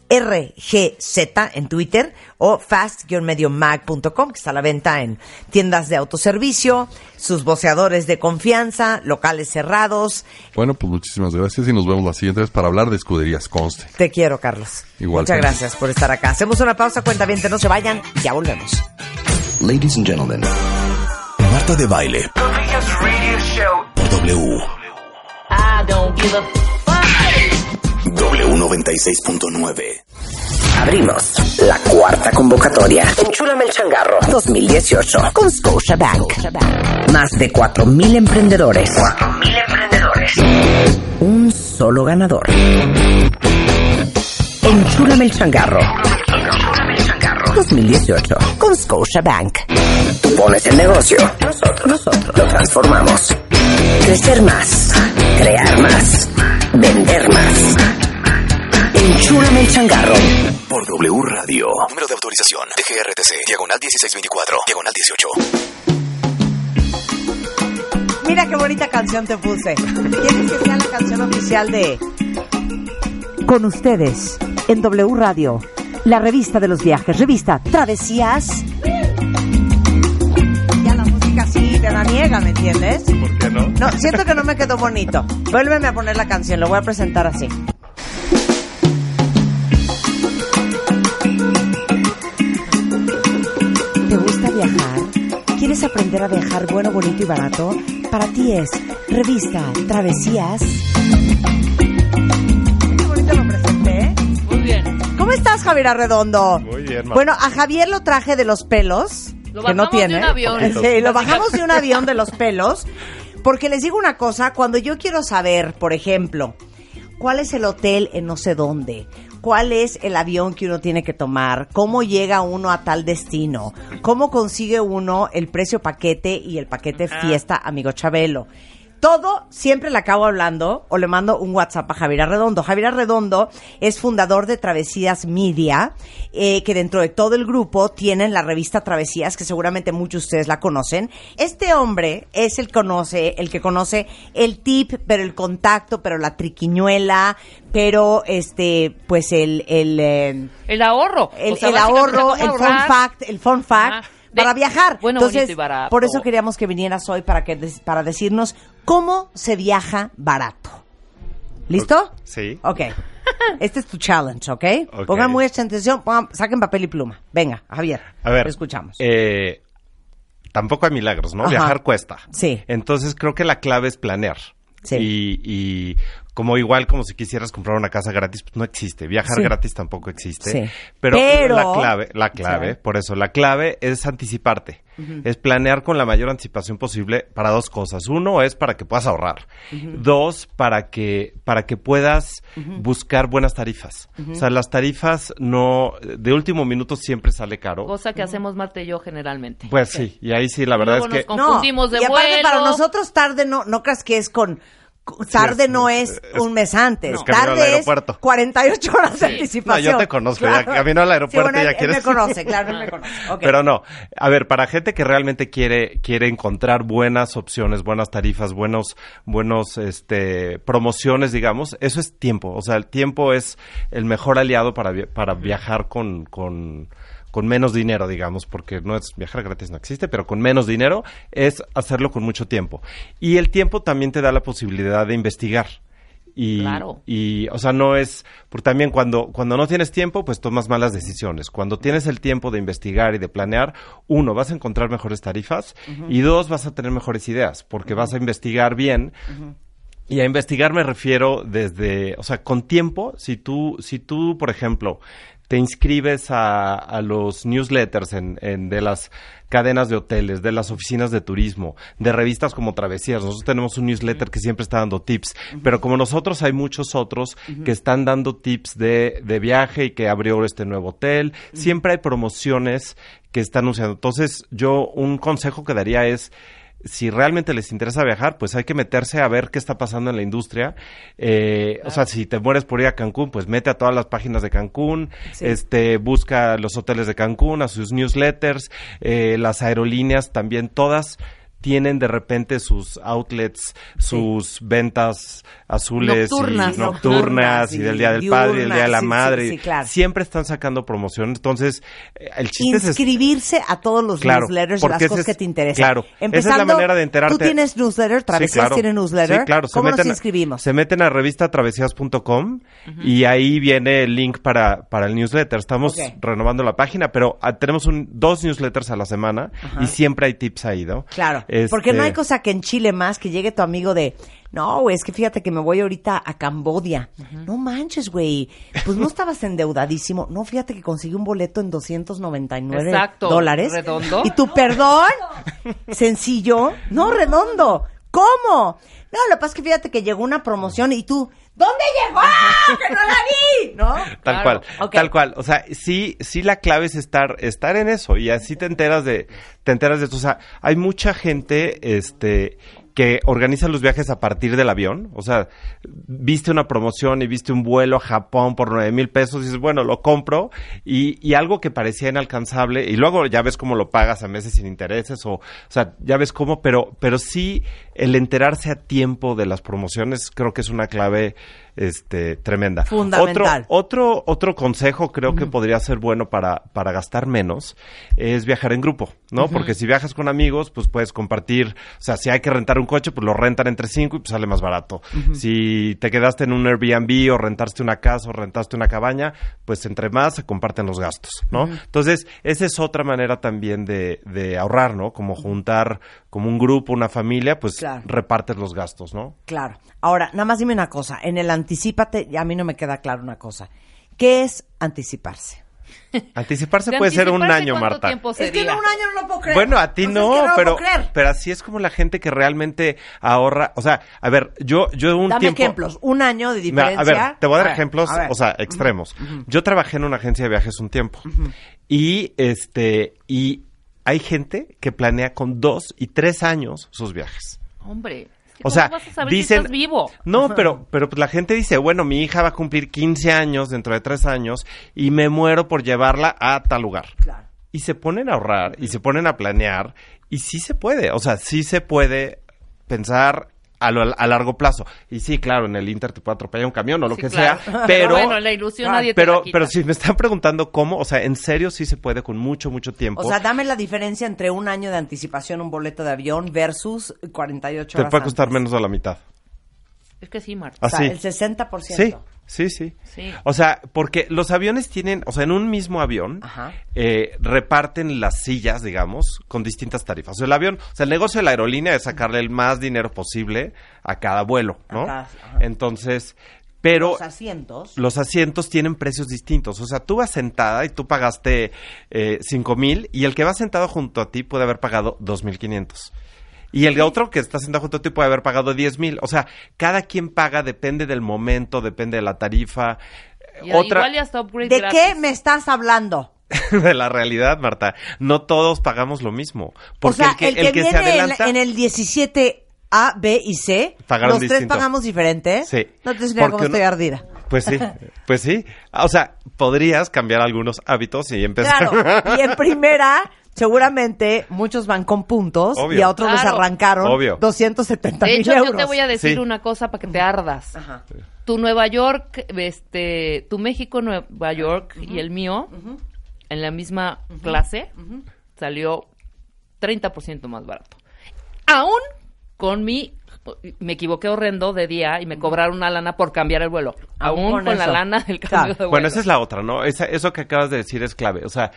RGZ en Twitter o fast-mag.com, que está a la venta en tiendas de autoservicio, sus boceadores de confianza, locales cerrados. Bueno, pues muchísimas gracias y nos vemos la siguiente vez para hablar de escuderías, conste. Te quiero, Carlos. Igual, Muchas gracias por estar acá. Hacemos una pausa, cuenta bien, no se vayan, ya volvemos. Ladies and gentlemen, Marta de Baile. Por W. W96.9. Abrimos la cuarta convocatoria. Enchúlame el changarro 2018 con Scotia Bank. Más de 4.000 emprendedores. 4.000 emprendedores. Un solo ganador. Enchúlame el changarro 2018 con Scotia Bank. Tú pones el negocio. Nosotros, nosotros lo transformamos. Crecer más. Crear más. Vender más. Enchúlame el changarro. Por W Radio. Número de autorización. DGRTC. Diagonal 1624. Diagonal 18. Mira qué bonita canción te puse. ¿Quieres que sea la canción oficial de Con ustedes en W Radio, la revista de los viajes, revista Travesías? Ya la música sí te la niega, ¿me entiendes? ¿Por qué no? No, siento que no me quedó bonito. Vuélveme a poner la canción, lo voy a presentar así. Viajar? ¿Quieres aprender a viajar bueno, bonito y barato? Para ti es revista Travesías. Qué bonito lo presenté. Muy bien. ¿Cómo estás, Javier Arredondo? Muy bien, Marta. Bueno, a Javier lo traje de los pelos. Lo que no bajamos de tiene. un avión. Sí, lo bajamos de un avión de los pelos. Porque les digo una cosa, cuando yo quiero saber, por ejemplo, cuál es el hotel en no sé dónde, cuál es el avión que uno tiene que tomar, cómo llega uno a tal destino, cómo consigue uno el precio paquete y el paquete fiesta amigo Chabelo. Todo siempre le acabo hablando o le mando un WhatsApp a Javier Arredondo. Javier Arredondo es fundador de Travesías Media, eh, que dentro de todo el grupo tienen la revista Travesías, que seguramente muchos de ustedes la conocen. Este hombre es el conoce, el que conoce el tip, pero el contacto, pero la triquiñuela, pero este, pues el, el, eh, El ahorro. el, O sea, el básicamente, ahorro, ¿cómo el fun fact, el fun fact para viajar. bueno, Entonces, y barato. por eso queríamos que vinieras hoy para que para decirnos cómo se viaja barato. ¿Listo? Sí. Ok. Este es tu challenge, ¿ok? Ok. Pongan mucha atención, pongan- saquen papel y pluma. Venga, Javier. A ver. escuchamos. eh, tampoco hay milagros, ¿no? Ajá. Viajar cuesta. Sí. Entonces creo que la clave es planear. Sí. Y, y como igual como si quisieras comprar una casa gratis, pues no existe. Viajar Sí. gratis tampoco existe. Sí. Pero, Pero- la clave, la clave, Sí. por eso, la clave es anticiparte. Es planear con la mayor anticipación posible para dos cosas. Uno es para que puedas ahorrar. Dos, para que, para que puedas buscar buenas tarifas. O sea, las tarifas no, de último minuto siempre sale caro. Cosa que hacemos Marta y yo generalmente. Pues sí, y ahí sí, la verdad Luego es que... nos confundimos de y aparte vuelo. para nosotros tarde no, no creas que es con tarde no es, es- un mes antes, es tarde es aeropuerto. 48 horas de anticipación. No, yo te conozco, ya camino al aeropuerto Sí, bueno, ya él- quieres- Él me conoce, claro, él me conoce. Pero no, a ver, para gente que realmente quiere quiere encontrar buenas opciones, buenas tarifas, buenos buenos este promociones, digamos, eso es tiempo, o sea, el tiempo es el mejor aliado para para viajar con con con menos dinero, digamos, porque no es viajar gratis no existe, pero con menos dinero es hacerlo con mucho tiempo. Y el tiempo también te da la posibilidad de investigar. Y, Claro. y, o sea, no es, porque también cuando, cuando no tienes tiempo, pues tomas malas decisiones. Cuando tienes el tiempo de investigar y de planear, uno, vas a encontrar mejores tarifas y dos, vas a tener mejores ideas, porque vas a investigar bien. Y a investigar me refiero desde, o sea, con tiempo, si tú, si tú, por ejemplo, te inscribes a, a los newsletters en, en- de las cadenas de hoteles, de las oficinas de turismo, de revistas como Travesías. Nosotros tenemos un newsletter que siempre está dando tips, pero como nosotros hay muchos otros que están dando tips de, de viaje y que abrió este nuevo hotel. Siempre hay promociones que están anunciando. Entonces, yo un consejo que daría es si realmente les interesa viajar, pues hay que meterse a ver qué está pasando en la industria. Eh, O sea, si te mueres por ir a Cancún, pues mete a todas las páginas de Cancún, este, busca los hoteles de Cancún, a sus newsletters, eh, las aerolíneas también todas tienen de repente sus outlets, sus ventas azules Nocturnas. y nocturnas y del Día del Padre y del Día de la sí, Madre. sí, sí, claro. Siempre están sacando promoción. Entonces, eh, el chiste es Inscribirse a todos los Claro, newsletters las cosas es- que te interesan. claro, esa es la manera de enterarte. ¿Tú tienes newsletter? ¿Travesías Sí, claro. tiene newsletter? Claro. se ¿Cómo nos meten a- inscribimos? Se meten a revistatravesías.com y ahí viene el link para, para el newsletter. Estamos renovando la página, pero ah, tenemos un, dos newsletters a la semana y siempre hay tips ahí, ¿no? Claro, Este, porque no hay cosa que en Chile más que llegue tu amigo de, no, güey, es que fíjate que me voy ahorita a Cambodia. No manches, güey, pues no estabas endeudadísimo. No, fíjate que conseguí un boleto en 299 Exacto. dólares. ¿Redondo? Y tu perdón, sencillo, no redondo. ¿Cómo? No, lo que pasa es que fíjate que llegó una promoción y tú, ¿dónde llegó? ¡Que no la vi! ¿No? Tal Claro. cual, Ok. tal cual. O sea, sí, sí la clave es estar, estar en eso y así te enteras de, te enteras de esto. O sea, hay mucha gente, este, que organiza los viajes a partir del avión. O sea, viste una promoción y viste un vuelo a Japón por nueve mil pesos y dices, bueno, lo compro. Y, y algo que parecía inalcanzable y luego ya ves cómo lo pagas a meses sin intereses o, o sea, ya ves cómo, pero, pero sí el enterarse a tiempo de las promociones creo que es una clave, este, tremenda. Fundamental. Otro, otro, otro consejo creo que podría ser bueno para, para gastar menos es viajar en grupo, ¿no? Porque si viajas con amigos, pues puedes compartir, o sea, si hay que rentar un coche, pues lo rentan entre cinco y pues sale más barato. Si te quedaste en un Airbnb o rentaste una casa o rentaste una cabaña, pues entre más se comparten los gastos, ¿no? Entonces, esa es otra manera también de, de ahorrar, ¿no? Como juntar como un grupo, una familia, pues Claro. repartes los gastos, ¿no? Claro. Ahora, nada más dime una cosa. En el anticipate, a mí no me queda claro una cosa. ¿Qué es anticiparse? Anticiparse ¿De puede ser un año, Marta. Es que en un año no lo puedo creer. Bueno, a ti O sea, no, es que lo pero, pero así es como la gente que realmente ahorra. O sea, a ver, yo, yo un Dame tiempo. ejemplos. Un año de Mira, diferencia. a ver, te voy a dar ejemplos, a o sea, extremos. Yo trabajé en una agencia de viajes un tiempo. Y este, y hay gente que planea con dos y tres años sus viajes. Hombre, O sea, ¿Cómo vas a saber si dicen... estás vivo? No, pero, pero pues la gente dice, bueno, mi hija va a cumplir 15 años dentro de 3 años y me muero por llevarla a tal lugar. Claro. Y se ponen a ahorrar y se ponen a planear y sí se puede, o sea, sí se puede pensar a, lo- a largo plazo. Y sí, claro, en el Inter te puede atropellar un camión o lo Sí, que claro. sea, pero... bueno, la ilusión nadie te la pero, quita. pero si me están preguntando cómo, o sea, en serio sí se puede con mucho, mucho tiempo. O sea, dame la diferencia entre un año de anticipación un boleto de avión versus 48 te horas puede costar antes. menos de la mitad. Es que sí, Marta. O sea, Así. el 60%. Sí, sí, sí, Sí. O sea, porque los aviones tienen, o sea, en un mismo avión eh, reparten las sillas, digamos, con distintas tarifas. O sea, el avión, o sea, el negocio de la aerolínea es sacarle el más dinero posible a cada vuelo, ¿no? Cada-. Entonces, pero Los asientos. los asientos tienen precios distintos. O sea, tú vas sentada y tú pagaste eh, cinco mil y el que va sentado junto a ti puede haber pagado dos mil quinientos. Y el otro que está sentado junto a ti puede haber pagado diez mil. O sea, cada quien paga, depende del momento, depende de la tarifa. Y Otra Igual y hasta upgrade ¿De gratis. qué me estás hablando? de la realidad, Marta. No todos pagamos lo mismo. Porque o sea, el que, el que, el que viene en- adelanta... en, el 17 A, B y C, Pagaron los tres pagamos diferentes. Sí. No te cómo Porque estoy no- ardida. Pues sí, pues sí. O sea, podrías cambiar algunos hábitos y empezar... Claro. Y en primera, seguramente muchos van con puntos Obvio. y a otros les Claro. arrancaron Obvio. 270 De mil hecho, euros. yo te voy a decir Sí. una cosa para que te ardas. Ajá. Tu Nueva York, este, tu México, Nueva York y el mío, en la misma clase, salió 30% más barato. Aún con mi, me equivoqué horrendo de día y me cobraron una lana por cambiar el vuelo. Aún Aún con con, la eso. lana del cambio Claro. de vuelo. Bueno, esa es la otra, ¿no? Esa- eso que acabas de decir es clave. O sea,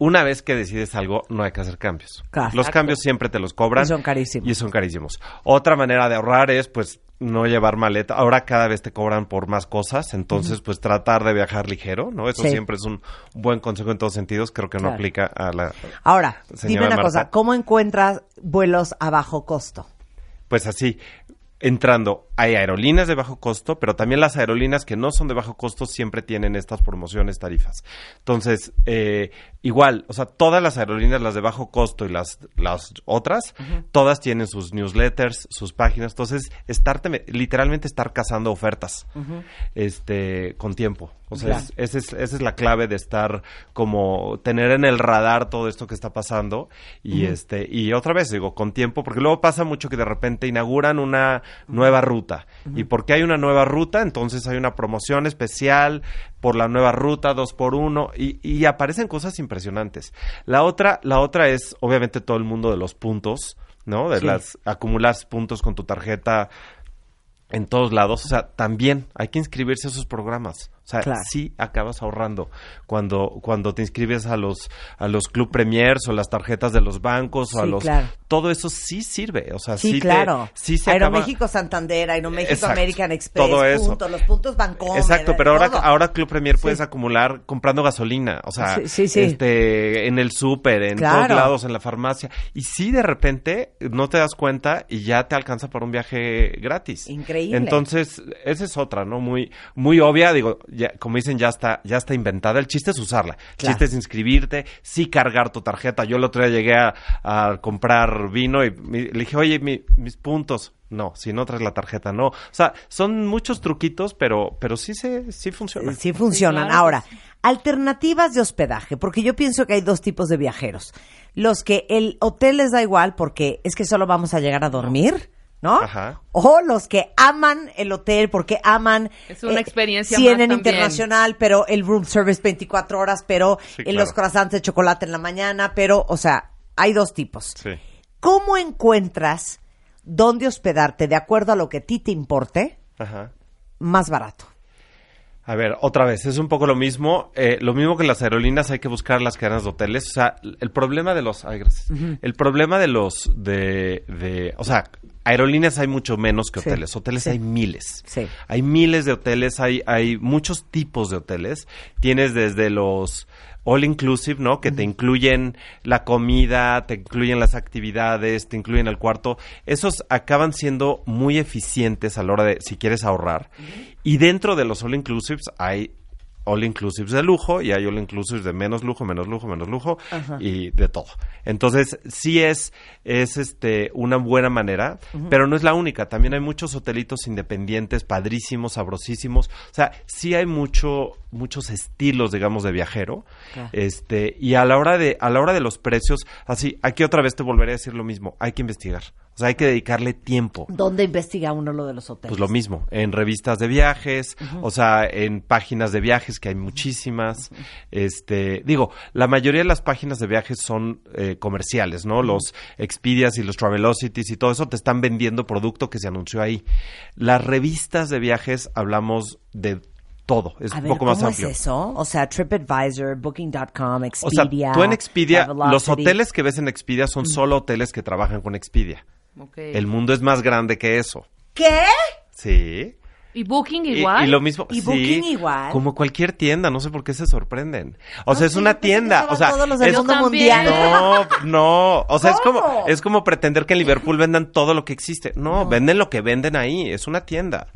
una vez que decides algo, no hay que hacer cambios. Claro. Los cambios siempre te los cobran. Y son carísimos. Y son carísimos. Otra manera de ahorrar es, pues, no llevar maleta. Ahora cada vez te cobran por más cosas, entonces, pues, tratar de viajar ligero, ¿no? Eso Sí. siempre es un buen consejo en todos sentidos. Creo que no Claro. aplica a la... Ahora, dime una Marta. cosa, ¿cómo encuentras vuelos a bajo costo? Pues así, entrando, hay aerolíneas de bajo costo, pero también las aerolíneas que no son de bajo costo siempre tienen estas promociones, tarifas. Entonces, eh, igual, o sea, todas las aerolíneas, las de bajo costo y las, las otras, todas tienen sus newsletters, sus páginas. Entonces, estarte, literalmente estar cazando ofertas, este, con tiempo. O sea, Claro. es- esa es, esa es la clave de estar como tener en el radar todo esto que está pasando y este y otra vez digo con tiempo porque luego pasa mucho que de repente inauguran una nueva ruta. Y porque hay una nueva ruta entonces hay una promoción especial por la nueva ruta dos por uno y, y aparecen cosas impresionantes. La otra la otra es obviamente todo el mundo de los puntos no de Sí. las acumular puntos con tu tarjeta en todos lados, o sea, también hay que inscribirse a esos programas. O sea, Claro. sí acabas ahorrando cuando cuando te inscribes a los a los Club Premiers o las tarjetas de los bancos o a los claro. todo eso sí sirve, o sea, Sí, sí, te- claro. sí se acaba- Aeroméxico Santander, Aeroméxico Exacto. American Express, Todo eso. puntos, los puntos Bancomer. Exacto, pero ahora, todo. ahora Club Premier Sí. puedes acumular comprando gasolina, o sea, Sí, sí, sí. este, en el súper, en Claro. todos lados, en la farmacia. Y sí, de repente, no te das cuenta y ya te alcanza para un viaje gratis. Increíble. Entonces, esa es otra, ¿no? Muy, muy obvia, digo, ya, como dicen, ya está, ya está inventada. El chiste es usarla. El Claro. chiste es inscribirte, sí cargar tu tarjeta. Yo el otro día llegué a, a comprar vino y mi- le dije, oye, mi- mis puntos. No, si no traes la tarjeta, no. O sea, son muchos truquitos, pero, pero sí se, sí funciona. Sí funcionan. Sí, claro Ahora, alternativas de hospedaje, porque yo pienso que hay dos tipos de viajeros. Los que el hotel les da igual porque es que solo vamos a llegar a dormir, ¿no? Ajá. O los que aman el hotel porque aman... Es una experiencia Sí, más en el también. internacional, pero el room service 24 horas, pero Sí, en los croissants de chocolate en la mañana, pero, o sea, hay dos tipos. Sí. ¿Cómo encuentras dónde hospedarte de acuerdo a lo que a ti te importe Ajá. más barato? A ver, otra vez, es un poco lo mismo. eh, lo mismo que las aerolíneas hay que buscar las cadenas de hoteles. O sea, el problema de los... Ay, gracias. El problema de los... De, de, o sea, aerolíneas hay mucho menos que Sí, hoteles. Hoteles sí. hay miles. Sí. Hay miles de hoteles, hay, hay muchos tipos de hoteles. Tienes desde los all inclusive, ¿no? Que te incluyen la comida, te incluyen las actividades, te incluyen el cuarto. Esos acaban siendo muy eficientes a la hora de, si quieres ahorrar. Y dentro de los all inclusives hay all inclusives de lujo y hay all inclusives de menos lujo, menos lujo, menos lujo y de todo. Entonces, sí es, es este, una buena manera, pero no es la única. También hay muchos hotelitos independientes, padrísimos, sabrosísimos. O sea, sí hay mucho, muchos estilos, digamos, de viajero. Este, y a la hora de, a la hora de los precios, así, aquí otra vez te volveré a decir lo mismo, hay que investigar. O sea, hay que dedicarle tiempo. ¿Dónde investiga uno lo de los hoteles? Pues lo mismo, en revistas de viajes, o sea, en páginas de viajes que hay muchísimas. Este, digo, la mayoría de las páginas de viajes son eh, comerciales, ¿no? Los Expedias y los Travelocities y todo eso te están vendiendo producto que se anunció ahí. Las revistas de viajes hablamos de todo, es A un ver, poco más ¿cómo amplio. es eso? O sea, TripAdvisor, Booking.com, O sea, Expedia. tú en Expedia, los hoteles que ves en Expedia son solo hoteles que trabajan con Expedia. Ok. El mundo es más grande que eso. ¿Qué? Sí. ¿Y Booking igual? Y, lo mismo. ¿Y sí, Booking igual? Como cualquier tienda, no sé por qué se sorprenden. O sea, es sí, una tienda. O sea, todos los del es- mundo mundial. no, no. O sea, es como, es como pretender que en Liverpool vendan todo lo que existe. No, venden lo que venden ahí. Es una tienda.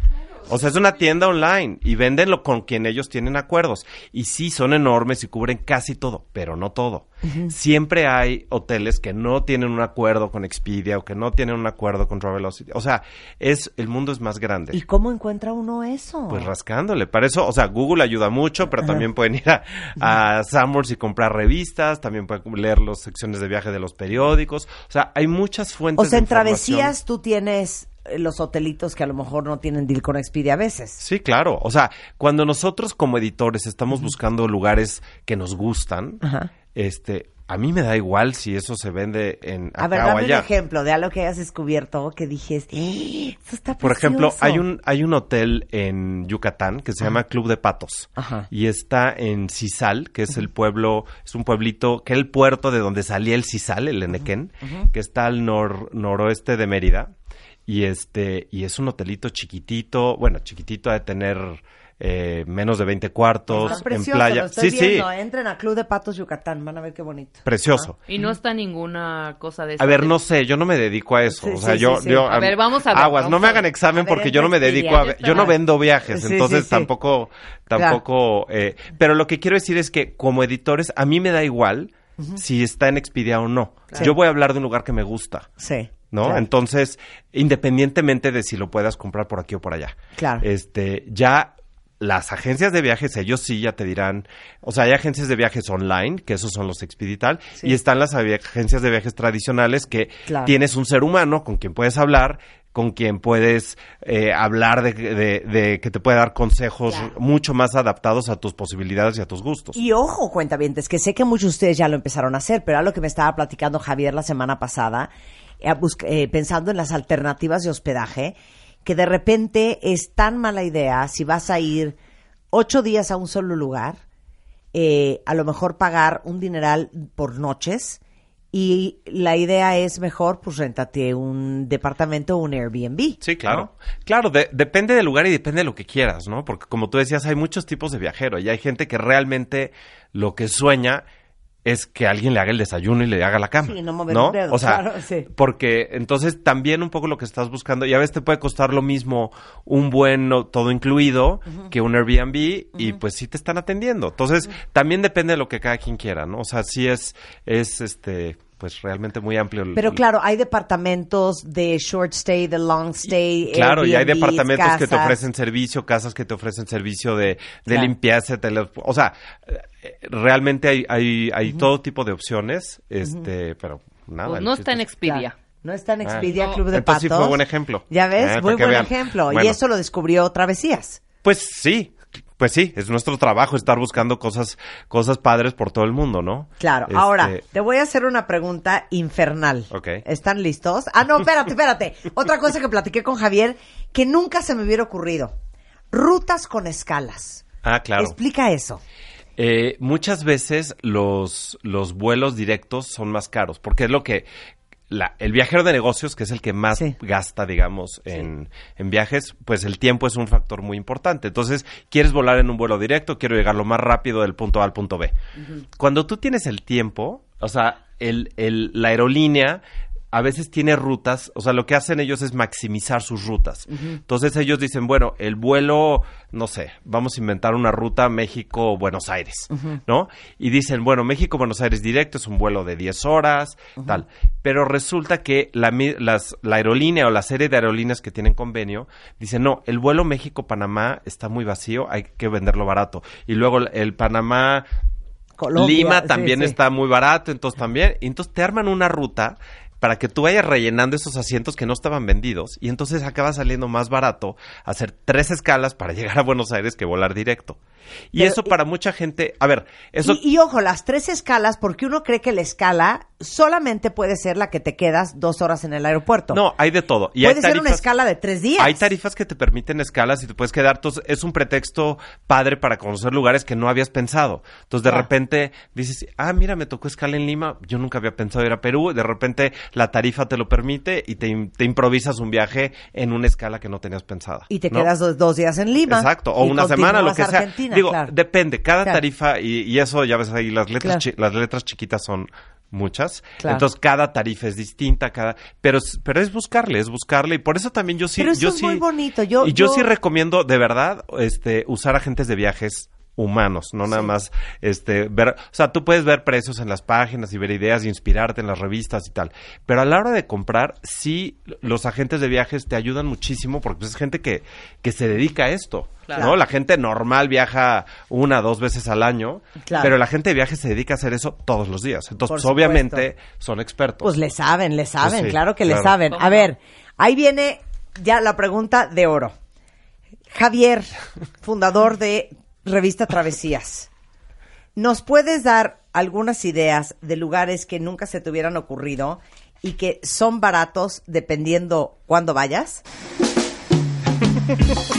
O sea, es una tienda online y venden lo con quien ellos tienen acuerdos. Y sí, son enormes y cubren casi todo, pero no todo. Siempre hay hoteles que no tienen un acuerdo con Expedia o que no tienen un acuerdo con Travelocity. O sea, es, el mundo es más grande. ¿Y cómo encuentra uno eso? Pues rascándole. Para eso, o sea, Google ayuda mucho, pero también pueden ir a, a Summers y comprar revistas, también pueden leer las secciones de viaje de los periódicos. O sea, hay muchas fuentes o sea, de en travesías tú tienes los hotelitos que a lo mejor no tienen deal con Expedia a veces. Sí, claro. O sea, cuando nosotros como editores estamos buscando lugares que nos gustan, Ajá. este, a mí me da igual si eso se vende en acá A ver, o dame un allá. ejemplo de algo que hayas descubierto que dijes, "Eh, eso está Por ejemplo, precioso". hay un, hay un hotel en Yucatán que se llama Club de Patos. Ajá. Y está en Cisal, que es el pueblo, es un pueblito, que es el puerto de donde salía el Cisal, el Enequén, que está al nor- noroeste de Mérida. Y este, y es un hotelito chiquitito, bueno, chiquitito de tener eh, menos de 20 cuartos, Está en precioso, playa. lo estoy sí, viendo. sí, Entren a Club de Patos Yucatán, van a ver qué bonito. precioso. Y no está ninguna cosa de A ver, no sé, yo no me dedico a eso. Sí, o sea, sí, yo, sí, sí. yo- A ver, vamos a ver, Aguas, vamos no me hagan examen ver, porque yo no me dedico a, yo no vendo viajes, entonces sí. tampoco, tampoco. eh, pero lo que quiero decir es que como editores a mí me da igual si está en Expedia o no. Yo voy a hablar de un lugar que me gusta. Sí. ¿No? claro. Entonces, independientemente de si lo puedas comprar por aquí o por allá. Claro. Este, ya las agencias de viajes, ellos sí ya te dirán, o sea, hay agencias de viajes online, que esos son los Expedital, Sí. y están las agencias de viajes tradicionales que Claro. tienes un ser humano con quien puedes hablar, con quien puedes eh, hablar de, de- de que te puede dar consejos Claro. mucho más adaptados a tus posibilidades y a tus gustos. Y ojo, cuentavientes, que sé que muchos de ustedes ya lo empezaron a hacer, pero era lo que me estaba platicando Javier la semana pasada, eh, eh, pensando en las alternativas de hospedaje, que de repente es tan mala idea si vas a ir ocho días a un solo lugar, eh, a lo mejor pagar un dineral por noches y la idea es mejor, pues réntate un departamento o un Airbnb. Sí, claro. Claro, de- depende del lugar y depende de lo que quieras, ¿no? Porque como tú decías, hay muchos tipos de viajero y hay gente que realmente lo que sueña es que alguien le haga el desayuno y le haga la cama. Sí, no mover ¿no? un dedo, O sea, claro, sí. porque entonces también un poco lo que estás buscando, y a veces te puede costar lo mismo un buen todo incluido que un Airbnb y pues sí te están atendiendo. Entonces, también depende de lo que cada quien quiera, ¿no? O sea, sí es, es este, pues realmente muy amplio. el- Pero claro, hay departamentos de short stay, de long stay. Claro, y hay departamentos que te ofrecen servicio, casas que te ofrecen servicio de, de Claro. limpieza, tele- o sea, realmente hay, hay, hay todo tipo de opciones, este, pero nada. Pues no está en es- Expedia. Claro. No está en Expedia Ah. Club de Entonces sí Patos. fue buen ejemplo. Ya ves, Eh, muy buen vean. ejemplo. Y eso lo descubrió Travesías. Pues sí, pues sí, es nuestro trabajo estar buscando cosas, cosas padres por todo el mundo, ¿no? Claro. Este, Ahora, te voy a hacer una pregunta infernal. Ok. ¿Están listos? Ah, no, espérate, espérate. Otra cosa que platiqué con Javier que nunca se me hubiera ocurrido. Rutas con escalas. Ah, claro. Explica eso. Eh, muchas veces los, los vuelos directos son más caros, porque es lo que la- el viajero de negocios, que es el que más Sí. gasta, digamos, en, en viajes, pues el tiempo es un factor muy importante. Entonces, quieres volar en un vuelo directo, quiero llegar lo más rápido del punto A al punto B. Cuando tú tienes el tiempo, o sea, el, el- la aerolínea a veces tiene rutas, o sea, lo que hacen ellos es maximizar sus rutas. Entonces ellos dicen, bueno, el vuelo, no sé, vamos a inventar una ruta México-Buenos Aires, ¿no? Y dicen, bueno, México-Buenos Aires directo es un vuelo de 10 horas, tal. Pero resulta que la, las- la aerolínea o la serie de aerolíneas que tienen convenio dicen, no, el vuelo México-Panamá está muy vacío, hay que venderlo barato. Y luego el- Panamá Colombia, Lima también sí. está muy barato, entonces también. Entonces te arman una ruta para que tú vayas rellenando esos asientos que no estaban vendidos y entonces acaba saliendo más barato hacer tres escalas para llegar a Buenos Aires que volar directo. Y Pero- eso para mucha gente, a ver, eso Y, y ojo, las tres escalas, porque uno cree que la escala solamente puede ser la que te quedas dos horas en el aeropuerto. no, hay de todo. Y puede hay ser una escala de tres días. Hay tarifas que te permiten escalas y te puedes quedar. Entonces, es un pretexto padre para conocer lugares que no habías pensado. Entonces, de Ah. repente dices, ah, mira, me tocó escala en Lima. Yo nunca había pensado ir a Perú. De repente, la tarifa te lo permite y te, im- te improvisas un viaje en una escala que no tenías pensada. Y te ¿no? quedas dos, dos días en Lima. Exacto, o una semana, lo que sea. Argentina, Digo, claro. depende, cada Claro. tarifa, y, y eso ya ves ahí, las letras, Claro. chi- las letras chiquitas son muchas. Entonces, cada tarifa es distinta, cada, pero, es- pero es buscarle, es buscarle, y por eso también yo sí, Pero eso yo es sí, muy bonito, yo- y yo, yo- sí recomiendo, de verdad, este, usar agentes de viajes humanos, no nada más este ver, o sea, tú puedes ver precios en las páginas y ver ideas y inspirarte en las revistas y tal, pero a la hora de comprar sí los agentes de viajes te ayudan muchísimo porque pues, es gente que que se dedica a esto, Claro. ¿no? La gente normal viaja una, dos veces al año, Claro. pero la gente de viajes se dedica a hacer eso todos los días. Entonces, pues, obviamente son expertos. Pues le saben, le saben, Pues sí, claro que le saben. ¿Cómo A ver, ahí viene ya la pregunta de oro. Javier, fundador de Revista Travesías, ¿nos puedes dar algunas ideas de lugares que nunca se te hubieran ocurrido y que son baratos dependiendo cuándo vayas?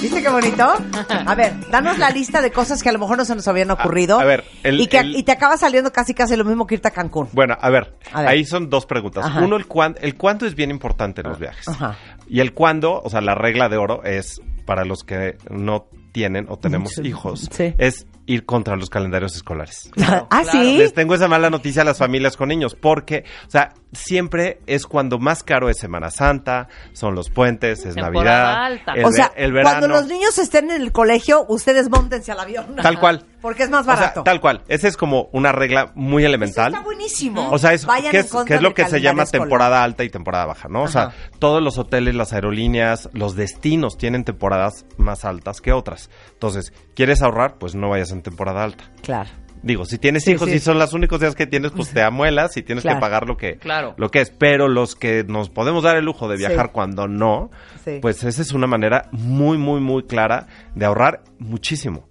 ¿Viste qué bonito? A ver, danos la lista de cosas que a lo mejor no se nos habían ocurrido. a ver, el- y, que, el- y te acaba saliendo casi casi lo mismo que irte a Cancún. Bueno, a ver, A ver. ahí son dos preguntas. Ajá. Uno, el, cuán, el cuándo es bien importante en los viajes. Ajá. Y el cuándo, o sea, la regla de oro es para los que no tienen o tenemos Sí. hijos, Sí. es ir contra los calendarios escolares. Claro, ah, claro. sí. Les tengo esa mala noticia a las familias con niños, porque, o sea, siempre es cuando más caro es Semana Santa, son los puentes, es Temporada Navidad, alta. el, o sea, el verano. cuando los niños estén en el colegio, ustedes montense al avión. Tal cual. Porque es más O sea, barato. tal cual. Esa es como una regla muy Eso elemental. está buenísimo. O sea, es, Vayan ¿qué en es, contra qué es lo que se llama escolar. temporada alta y temporada baja, ¿no? O sea, todos los hoteles, las aerolíneas, los destinos tienen temporadas más altas que otras. Entonces, ¿quieres ahorrar? Pues no vayas en temporada alta. Claro. Digo, si tienes Sí, hijos sí. y son los únicos días que tienes, pues te amuelas y tienes Claro. que pagar lo que, Claro. lo que es. Pero los que nos podemos dar el lujo de Sí. viajar cuando no, Sí. pues esa es una manera muy, muy, muy clara de ahorrar muchísimo.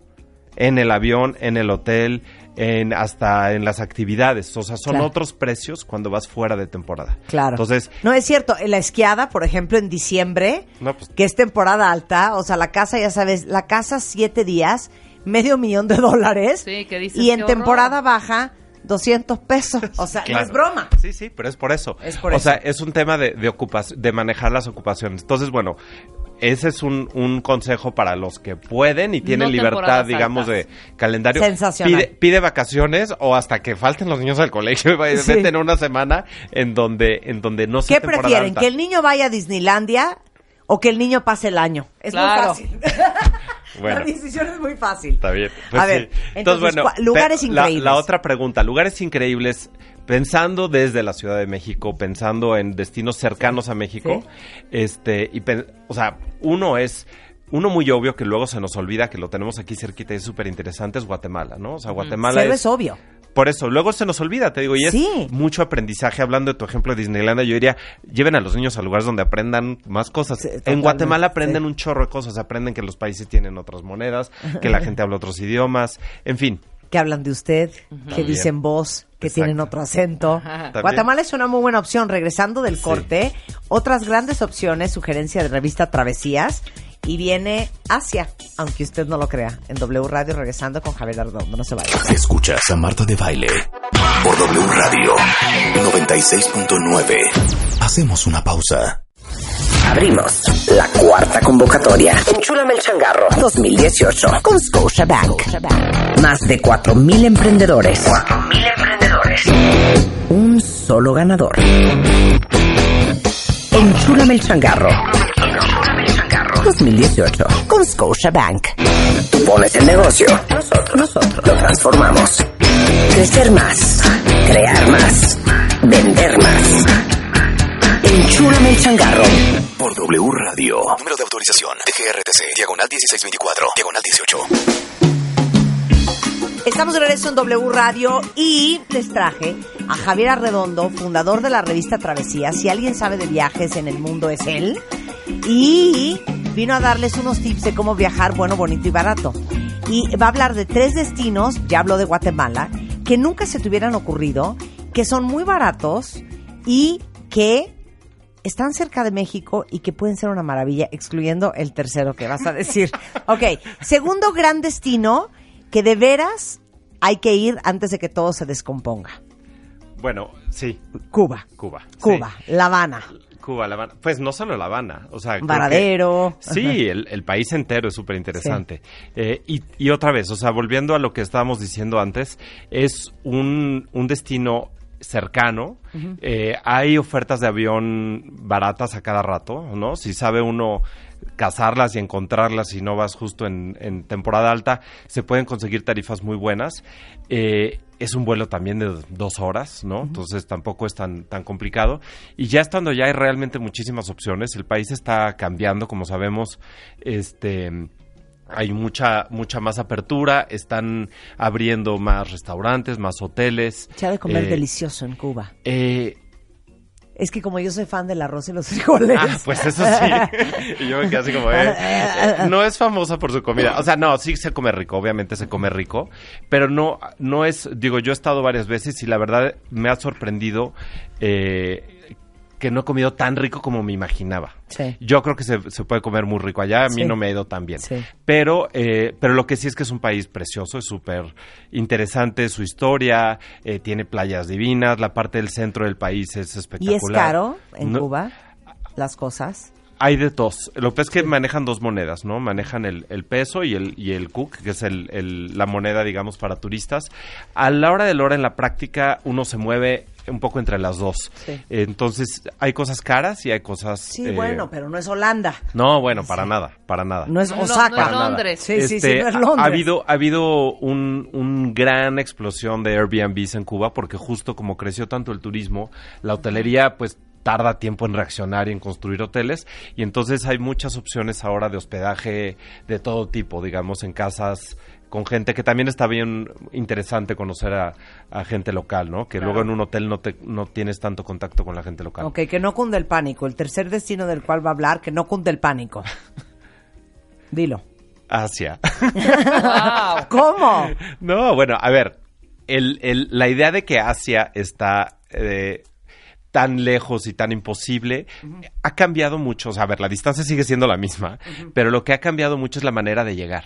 En el avión, en el hotel, en hasta en las actividades. O sea, son Claro. otros precios cuando vas fuera de temporada. Claro. Entonces, No, es cierto. En la esquiada, por ejemplo, en diciembre, No, pues- que es temporada alta, o sea, la casa, ya sabes, la casa siete días, medio millón de dólares. Sí, que dices, Y en horror. temporada baja, 200 pesos. O sea, no es broma. Sí, sí, pero es por eso. Es por o eso. sea, es un tema de, de, de manejar las ocupaciones. Entonces, bueno, ese es un, un consejo para los que pueden y tienen No libertad, digamos, altas. de calendario. Sensacional. Pide, pide vacaciones o hasta que falten los niños al colegio Sí. vete en una semana en donde, en donde no sea ¿Qué prefieren? alta. ¿Que el niño vaya a Disneylandia o que el niño pase el año? Es Claro. muy fácil. Bueno. La decisión es muy fácil. Está bien. Pues a ver, entonces, ¿cuá- lugares increíbles. La, otra pregunta, lugares increíbles, pensando desde la Ciudad de México, pensando en destinos cercanos a México, Sí. este, y o sea, uno es uno muy obvio que luego se nos olvida que lo tenemos aquí cerquita y es súper interesante es Guatemala, ¿no? O sea, Guatemala es, es obvio. por eso, luego se nos olvida, te digo, y es Sí. mucho aprendizaje. Hablando de tu ejemplo de Disneylandia, yo diría, lleven a los niños a lugares donde aprendan más cosas. Sí, en Guatemala aprenden sí. un chorro de cosas, aprenden que los países tienen otras monedas, que la gente habla otros idiomas, en fin. que hablan de usted, que También. dicen voz, que Exacto. tienen otro acento. También. Guatemala es una muy buena opción. Regresando del Sí. corte, otras grandes opciones, sugerencia de revista Travesías. Y viene Asia, aunque usted no lo crea, en W Radio, regresando con Javier Ardondo. No se vaya. Escuchas a Marta de Baile por W Radio 96.9. Hacemos una pausa. Abrimos la cuarta convocatoria. Enchúlame el changarro 2018 con Scotiabank. Más de 4.000 emprendedores. 4.000 emprendedores. Un solo ganador. Enchúlame el changarro. 2018 con Scotia Bank. Tú pones el negocio. Nosotros, nosotros lo transformamos. Crecer más. Crear más. Vender más. Enchúlame el changarro. Por W Radio. Número de autorización. DGRTC. Diagonal 1624. Diagonal 18. Estamos de regreso en W Radio y les traje a Javier Arredondo, fundador de la revista Travesía. Si alguien sabe de viajes en el mundo es él. Y vino a darles unos tips de cómo viajar bueno, bonito y barato. Y va a hablar de tres destinos, ya habló de Guatemala, que nunca se te hubieran ocurrido, que son muy baratos y que están cerca de México y que pueden ser una maravilla, excluyendo el tercero que vas a decir. ok, segundo gran destino que de veras hay que ir antes de que todo se descomponga. Bueno, sí, Cuba. Cuba. Cuba, La Habana, Cuba, La Habana. Pues no solo La Habana, o sea... que- Varadero. Sí, el, el país entero es súper interesante. Eh, y, y otra vez, o sea, volviendo a lo que estábamos diciendo antes, es un, un destino cercano. Eh, hay ofertas de avión baratas a cada rato, ¿no? Si sabe uno cazarlas y encontrarlas si no vas justo en, en temporada alta, se pueden conseguir tarifas muy buenas. Eh, es un vuelo también de dos horas, ¿no? Entonces tampoco es tan, tan complicado. Y ya estando ya hay realmente muchísimas opciones. El país está cambiando, como sabemos, este hay mucha mucha más apertura, están abriendo más restaurantes, más hoteles. Se ha de comer Eh, delicioso en Cuba. eh, Es que como yo soy fan del arroz y los frijoles. Ah, pues eso sí. y yo me quedé así como, eh, eh, no es famosa por su comida. O sea, no, sí se come rico, obviamente se come rico, pero no, no es, digo, yo he estado varias veces y la verdad me ha sorprendido eh, que no he comido tan rico como me imaginaba. Sí. Yo creo que se, se puede comer muy rico allá, a mí Sí. no me ha ido tan bien. Sí. Pero, eh, pero lo que sí es que es un país precioso, es súper interesante su historia, eh, tiene playas divinas, la parte del centro del país es espectacular. ¿Y es caro en No- Cuba las cosas? hay de dos. Lo que es que manejan dos monedas, ¿no? Manejan el, el peso y el, y el cook, que es el, el- la moneda, digamos, para turistas. A la hora de la hora, en la práctica, uno se mueve un poco entre las dos. Sí. Entonces, hay cosas caras y hay cosas... Sí, eh, bueno, pero no es Holanda. No, bueno, para nada, para nada. No es no, Osaka. no es Londres. Sí, sí, sí, Este, no es ha- Londres. Ha habido, ha habido un, un gran explosión de Airbnbs en Cuba porque justo como creció tanto el turismo, la hotelería pues tarda tiempo en reaccionar y en construir hoteles y entonces hay muchas opciones ahora de hospedaje de todo tipo, digamos, en casas con gente que también está bien interesante conocer a, a gente local, ¿no? Que luego en un hotel no, te, no tienes tanto contacto con la gente local. Ok, que no cunde el pánico. El tercer destino del cual va a hablar, que no cunde el pánico. Dilo. Asia. Wow. ¿Cómo? No, bueno, a ver, el, el- la idea de que Asia está eh, tan lejos y tan imposible ha cambiado mucho. O sea, a ver, la distancia sigue siendo la misma, pero lo que ha cambiado mucho es la manera de llegar.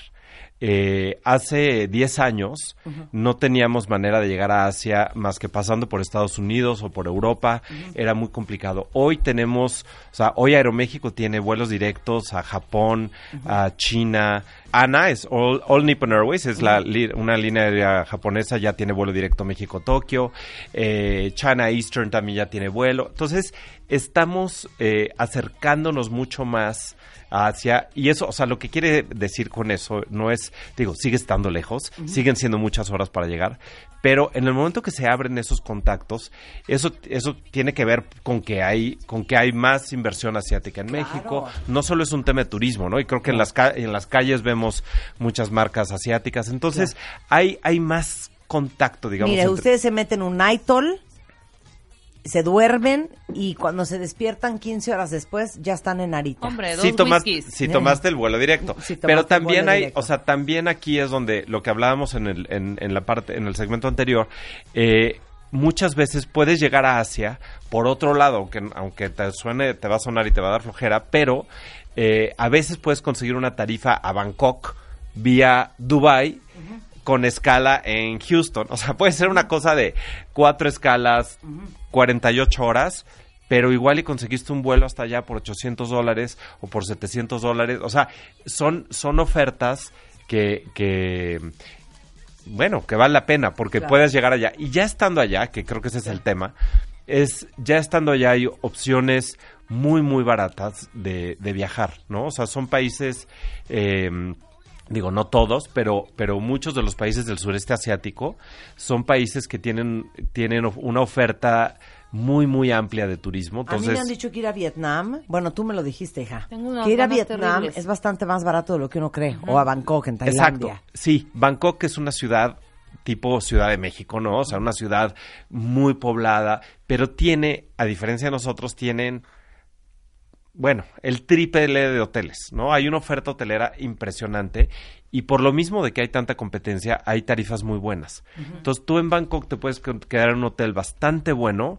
Eh, hace 10 años no teníamos manera de llegar a Asia más que pasando por Estados Unidos o por Europa. Era muy complicado. Hoy tenemos, o sea, hoy Aeroméxico tiene vuelos directos a Japón, a China. ANA es All, All Nippon Airways, es la, li- una línea aérea japonesa, ya tiene vuelo directo México-Tokio. Eh, China Eastern también ya tiene vuelo. Entonces, estamos eh, acercándonos mucho más hacia y eso, o sea, lo que quiere decir con eso no es, digo, sigue estando lejos, siguen siendo muchas horas para llegar, pero en el momento que se abren esos contactos, eso eso tiene que ver con que hay con que hay más inversión asiática en México, no solo es un tema de turismo, ¿no? Y creo que en las ca- en las calles vemos muchas marcas asiáticas, entonces hay hay más contacto, digamos. Mire, entre- ustedes se meten un nightol, se duermen y cuando se despiertan 15 horas después ya están en Narita. Hombre, dos si, tomas- si tomaste el vuelo directo. Si Pero también hay, directo. o sea, también aquí es donde lo que hablábamos en, el, en, en la parte, en el segmento anterior, eh, muchas veces puedes llegar a Asia por otro lado, que aunque te suene, te va a sonar y te va a dar flojera, pero eh, a veces puedes conseguir una tarifa a Bangkok vía Dubai con escala en Houston. O sea, puede ser una cosa de cuatro escalas, 48 horas, pero igual y conseguiste un vuelo hasta allá por 800 dólares o por 700 dólares. O sea, son, son ofertas que, que, bueno, que vale la pena porque Claro. puedes llegar allá. Y ya estando allá, que creo que ese es el tema, es ya estando allá hay opciones muy, muy baratas de, de viajar, ¿no? O sea, son países... eh, digo, no todos, pero, pero muchos de los países del sureste asiático son países que tienen, tienen of- una oferta muy, muy amplia de turismo. a mí Entonces, me han dicho que ir a Vietnam, bueno, tú me lo dijiste, hija, Tengo que ir a Vietnam terribles. es bastante más barato de lo que uno cree, o a Bangkok, en Exacto. Tailandia. Sí, Bangkok es una ciudad tipo Ciudad de México, ¿no? O sea, una ciudad muy poblada, pero tiene, a diferencia de nosotros, tienen, bueno, el triple de hoteles, ¿no? Hay una oferta hotelera impresionante y por lo mismo de que hay tanta competencia, hay tarifas muy buenas. Entonces, tú en Bangkok te puedes que- quedar en un hotel bastante bueno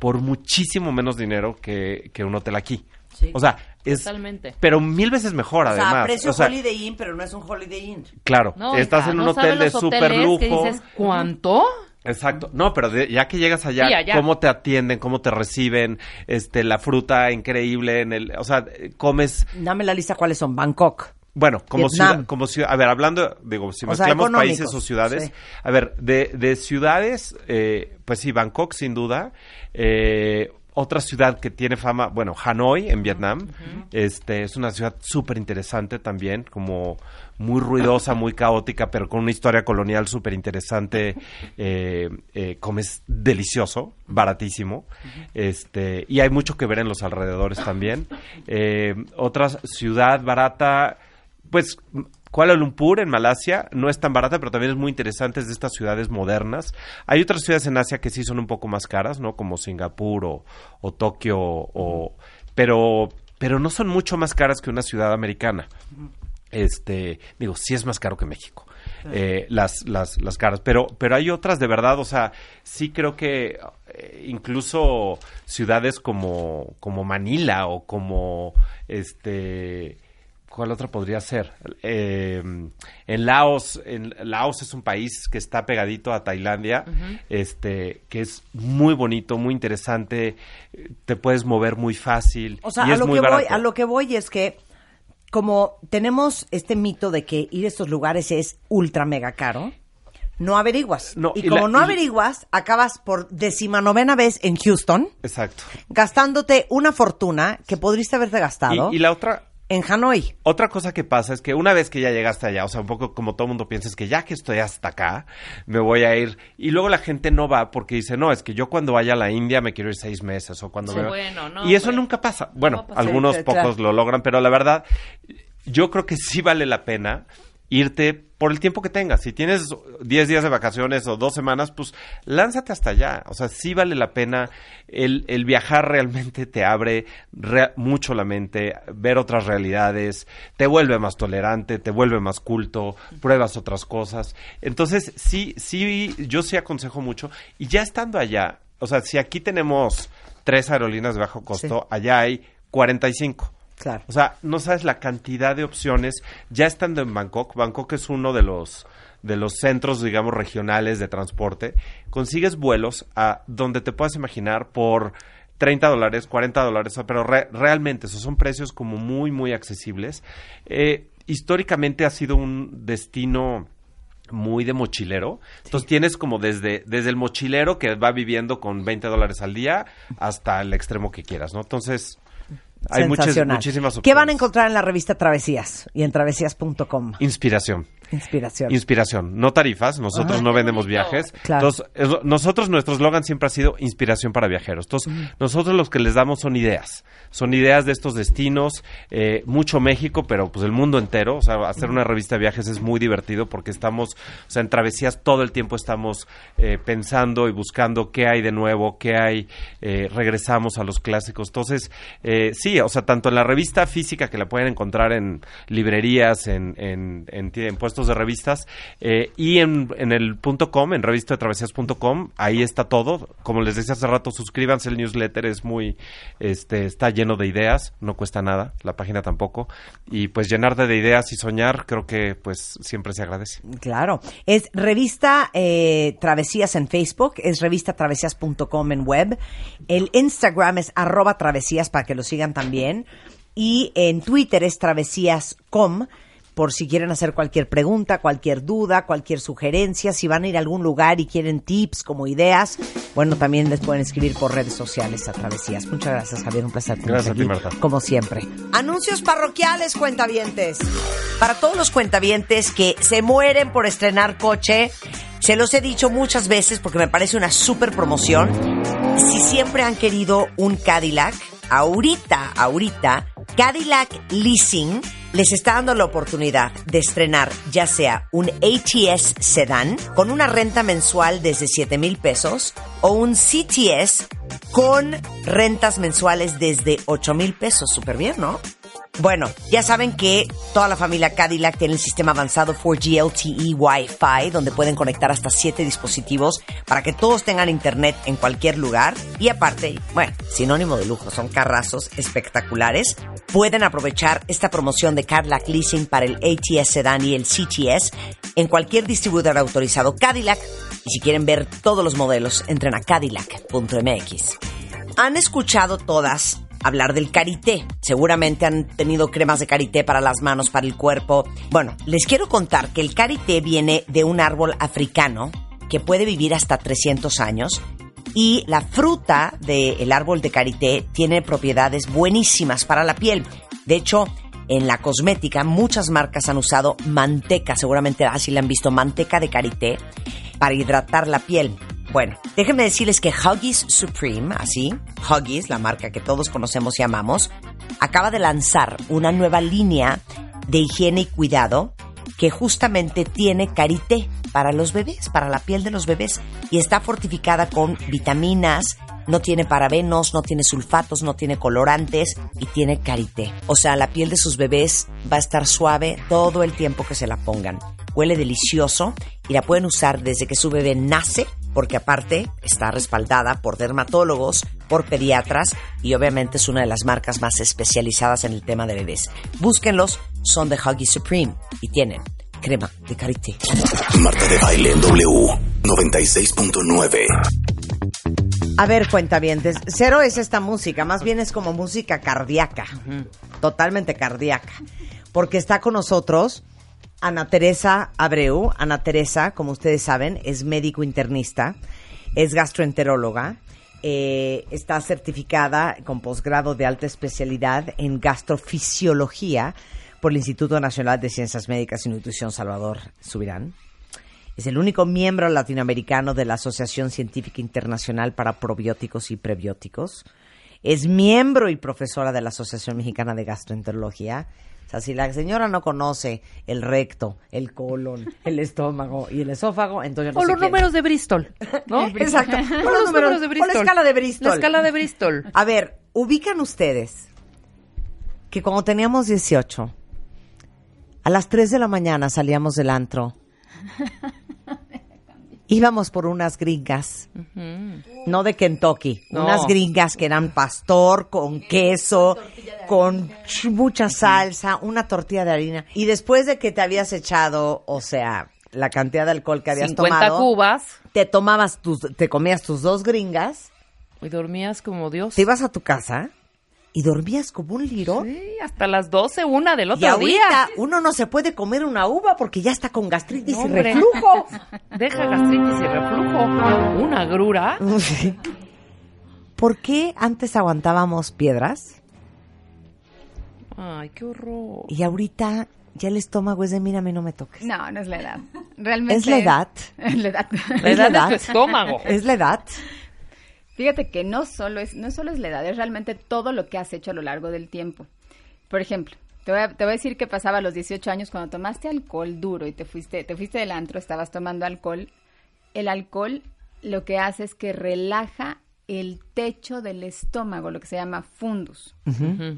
por muchísimo menos dinero que, que un hotel aquí. Sí. O sea, es... Totalmente. Pero mil veces mejor, O sea, además. precio O sea, Holiday Inn, pero no es un Holiday Inn. Claro, No, estás hija, en un ¿no hotel de super lujo. dices, ¿cuánto? Exacto. No, pero de- ya que llegas allá, Sí, allá. cómo te atienden, cómo te reciben, este, la fruta increíble en el, o sea, comes, Dame la lista cuáles son. Bangkok. bueno, como Vietnam. ciudad, como ciudad, a ver, hablando, digo, si O mezclamos países o ciudades, sí. a ver, de, de ciudades, eh, pues sí, Bangkok sin duda, eh, otra ciudad que tiene fama, bueno, Hanoi en Vietnam, este, es una ciudad súper interesante también, como muy ruidosa, muy caótica, pero con una historia colonial súper interesante, eh, eh, comes delicioso, baratísimo, este, y hay mucho que ver en los alrededores también. Eh, otra ciudad barata, pues Kuala Lumpur en Malasia no es tan barata, pero también es muy interesante, es de estas ciudades modernas. Hay otras ciudades en Asia que sí son un poco más caras, ¿no? Como Singapur o, o Tokio, o, pero, pero no son mucho más caras que una ciudad americana. Este, digo, sí es más caro que México. eh, las, las, las caras, pero, pero hay otras de verdad, o sea, sí creo que eh, incluso ciudades como, como Manila o como este ¿Cuál otra podría ser? Eh, en Laos, en Laos es un país que está pegadito a Tailandia, este, que es muy bonito, muy interesante, te puedes mover muy fácil O sea, y a es lo, muy que voy, a lo que voy es que como tenemos este mito de que ir a estos lugares es ultra mega caro, no averiguas. No, y, y como la- no y- averiguas, acabas por decimanovena vez en Houston Exacto. gastándote una fortuna que podrías haberte gastado Y, y la otra, en Hanoi. Otra cosa que pasa es que una vez que ya llegaste allá, o sea, un poco como todo mundo piensa, es que ya que estoy hasta acá, me voy a ir. Y luego la gente no va porque dice, no, es que yo cuando vaya a la India me quiero ir seis meses o cuando Sí, me... bueno, no, y eso nunca pasa. Bueno, No algunos sí, pocos claro. lo logran, pero la verdad, yo creo que sí vale la pena irte por el tiempo que tengas. Si tienes 10 días de vacaciones o dos semanas, pues lánzate hasta allá. O sea, sí vale la pena. El, el viajar realmente te abre rea- mucho la mente, ver otras realidades, te vuelve más tolerante, te vuelve más culto, pruebas otras cosas. Entonces, sí, sí, yo sí aconsejo mucho. Y ya estando allá, o sea, si aquí tenemos tres aerolíneas de bajo costo, allá hay 45. Claro. O sea, no sabes la cantidad de opciones. Ya estando en Bangkok, Bangkok es uno de los de los centros, digamos, regionales de transporte, consigues vuelos a donde te puedas imaginar por 30 dólares, 40 dólares, pero re- realmente esos son precios como muy, muy accesibles. Eh, históricamente ha sido un destino muy de mochilero. Entonces tienes como desde, desde el mochilero que va viviendo con 20 dólares al día hasta el extremo que quieras, ¿no? Entonces, hay muchas, muchísimas opciones. ¿Qué van a encontrar en la revista Travesías y en travesías.com? Inspiración. Inspiración. Inspiración, no tarifas, nosotros Ajá. no vendemos viajes. Claro. Entonces, es- nosotros, nuestro eslogan siempre ha sido inspiración para viajeros. Entonces, nosotros los que les damos son ideas. Son ideas de estos destinos, eh, mucho México, pero pues el mundo entero. O sea, hacer una revista de viajes es muy divertido porque estamos, o sea, en travesías todo el tiempo estamos eh, pensando y buscando qué hay de nuevo, qué hay, eh, regresamos a los clásicos. Entonces, eh, sí, o sea, tanto en la revista física que la pueden encontrar en librerías, en, en, en puestos de revistas, eh, y en, en el punto .com, en revista de travesías.com, ahí está todo. Como les decía hace rato, suscríbanse, el newsletter es muy, este, está lleno de ideas, no cuesta nada, la página tampoco, y pues llenarte de ideas y soñar, creo que pues siempre se agradece. Claro. Es revista eh, Travesías en Facebook, es revista travesías.com en web. El Instagram es arroba travesías para que lo sigan también. Y en Twitter es travesías.com. por si quieren hacer cualquier pregunta, cualquier duda, cualquier sugerencia, si van a ir a algún lugar y quieren tips como ideas, bueno, también les pueden escribir por redes sociales a Travesías. Muchas gracias, Javier, un placer tenerte Gracias a ti, aquí, Marta. como siempre. Anuncios parroquiales, cuentavientes. Para todos los cuentavientes que se mueren por estrenar coche, se los he dicho muchas veces porque me parece una super promoción. Si siempre han querido un Cadillac, ahorita, ahorita, Cadillac Leasing les está dando la oportunidad de estrenar ya sea un ATS Sedan con una renta mensual desde 7 mil pesos o un CTS con rentas mensuales desde 8 mil pesos. Súper bien, ¿no? Bueno, ya saben que toda la familia Cadillac tiene el sistema avanzado 4G LTE Wi-Fi, donde pueden conectar hasta 7 dispositivos para que todos tengan internet en cualquier lugar. Y aparte, bueno, sinónimo de lujo, son carrazos espectaculares. Pueden aprovechar esta promoción de Cadillac Leasing para el ATS Sedan y el CTS en cualquier distribuidor autorizado Cadillac. Y si quieren ver todos los modelos, entren a cadillac.mx. Han escuchado todas hablar del karité. Seguramente han tenido cremas de karité para las manos, para el cuerpo. Bueno, les quiero contar que el karité viene de un árbol africano que puede vivir hasta 300 años y la fruta del árbol de karité tiene propiedades buenísimas para la piel. De hecho, en la cosmética muchas marcas han usado manteca, seguramente así la han visto, manteca de karité para hidratar la piel. Bueno, déjenme decirles que Huggies Supreme, así, Huggies, la marca que todos conocemos y amamos, acaba de lanzar una nueva línea de higiene y cuidado que justamente tiene karité para los bebés, para la piel de los bebés, y está fortificada con vitaminas, no tiene parabenos, no tiene sulfatos, no tiene colorantes y tiene karité. O sea, la piel de sus bebés va a estar suave todo el tiempo que se la pongan. Huele delicioso y la pueden usar desde que su bebé nace, porque aparte está respaldada por dermatólogos, por pediatras y obviamente es una de las marcas más especializadas en el tema de bebés. Búsquenlos, son de Huggy Supreme y tienen crema de karité. Marta de Baile en W 96.9. A ver, cuentavientes, cero es esta música, más bien es como música cardíaca, totalmente cardíaca, porque está con nosotros Ana Teresa Abreu. Ana Teresa, como ustedes saben, es médico internista, es gastroenteróloga, eh, está certificada con posgrado de alta especialidad en gastrofisiología por el Instituto Nacional de Ciencias Médicas y Nutrición Salvador Subirán. Es el único miembro latinoamericano de la Asociación Científica Internacional para Probióticos y Prebióticos. Es miembro y profesora de la Asociación Mexicana de Gastroenterología. O sea, si la señora no conoce el recto, el colon, el estómago y el esófago, entonces no o los números de Bristol, ¿no? Exacto. O los números de o Bristol. la escala de Bristol. La escala de Bristol. A ver, ubican ustedes que cuando teníamos 18, a las 3 de la mañana salíamos del antro. Íbamos por unas gringas, no de Kentucky, No. unas gringas que eran pastor con queso, con ch- mucha salsa, una tortilla de harina. Y después de que te habías echado, o sea, la cantidad de alcohol que habías 50 tomado, cubas te tomabas tus, te comías tus dos gringas, y dormías como Dios. te ibas a tu casa y dormías como un liro. Sí, hasta las 12, una del Y otro ahorita día. uno no se puede comer una uva porque ya está con gastritis No, y hombre. reflujo. Deja gastritis y reflujo. Una grura. ¿Por qué antes aguantábamos piedras Ay, qué horror. y ahorita ya el estómago es de mírame no me toques? No, no es la edad. Realmente. ¿Es la edad? Es la edad. La ¿Es la edad edad? tu estómago. ¿Es la edad? Fíjate que no solo es, no solo es la edad, es realmente todo lo que has hecho a lo largo del tiempo. Por ejemplo, te voy a, decir qué pasaba a los 18 años cuando tomaste alcohol duro y te fuiste, te fuiste del antro, estabas tomando alcohol. El alcohol lo que hace es que relaja el techo del estómago, lo que se llama fundus.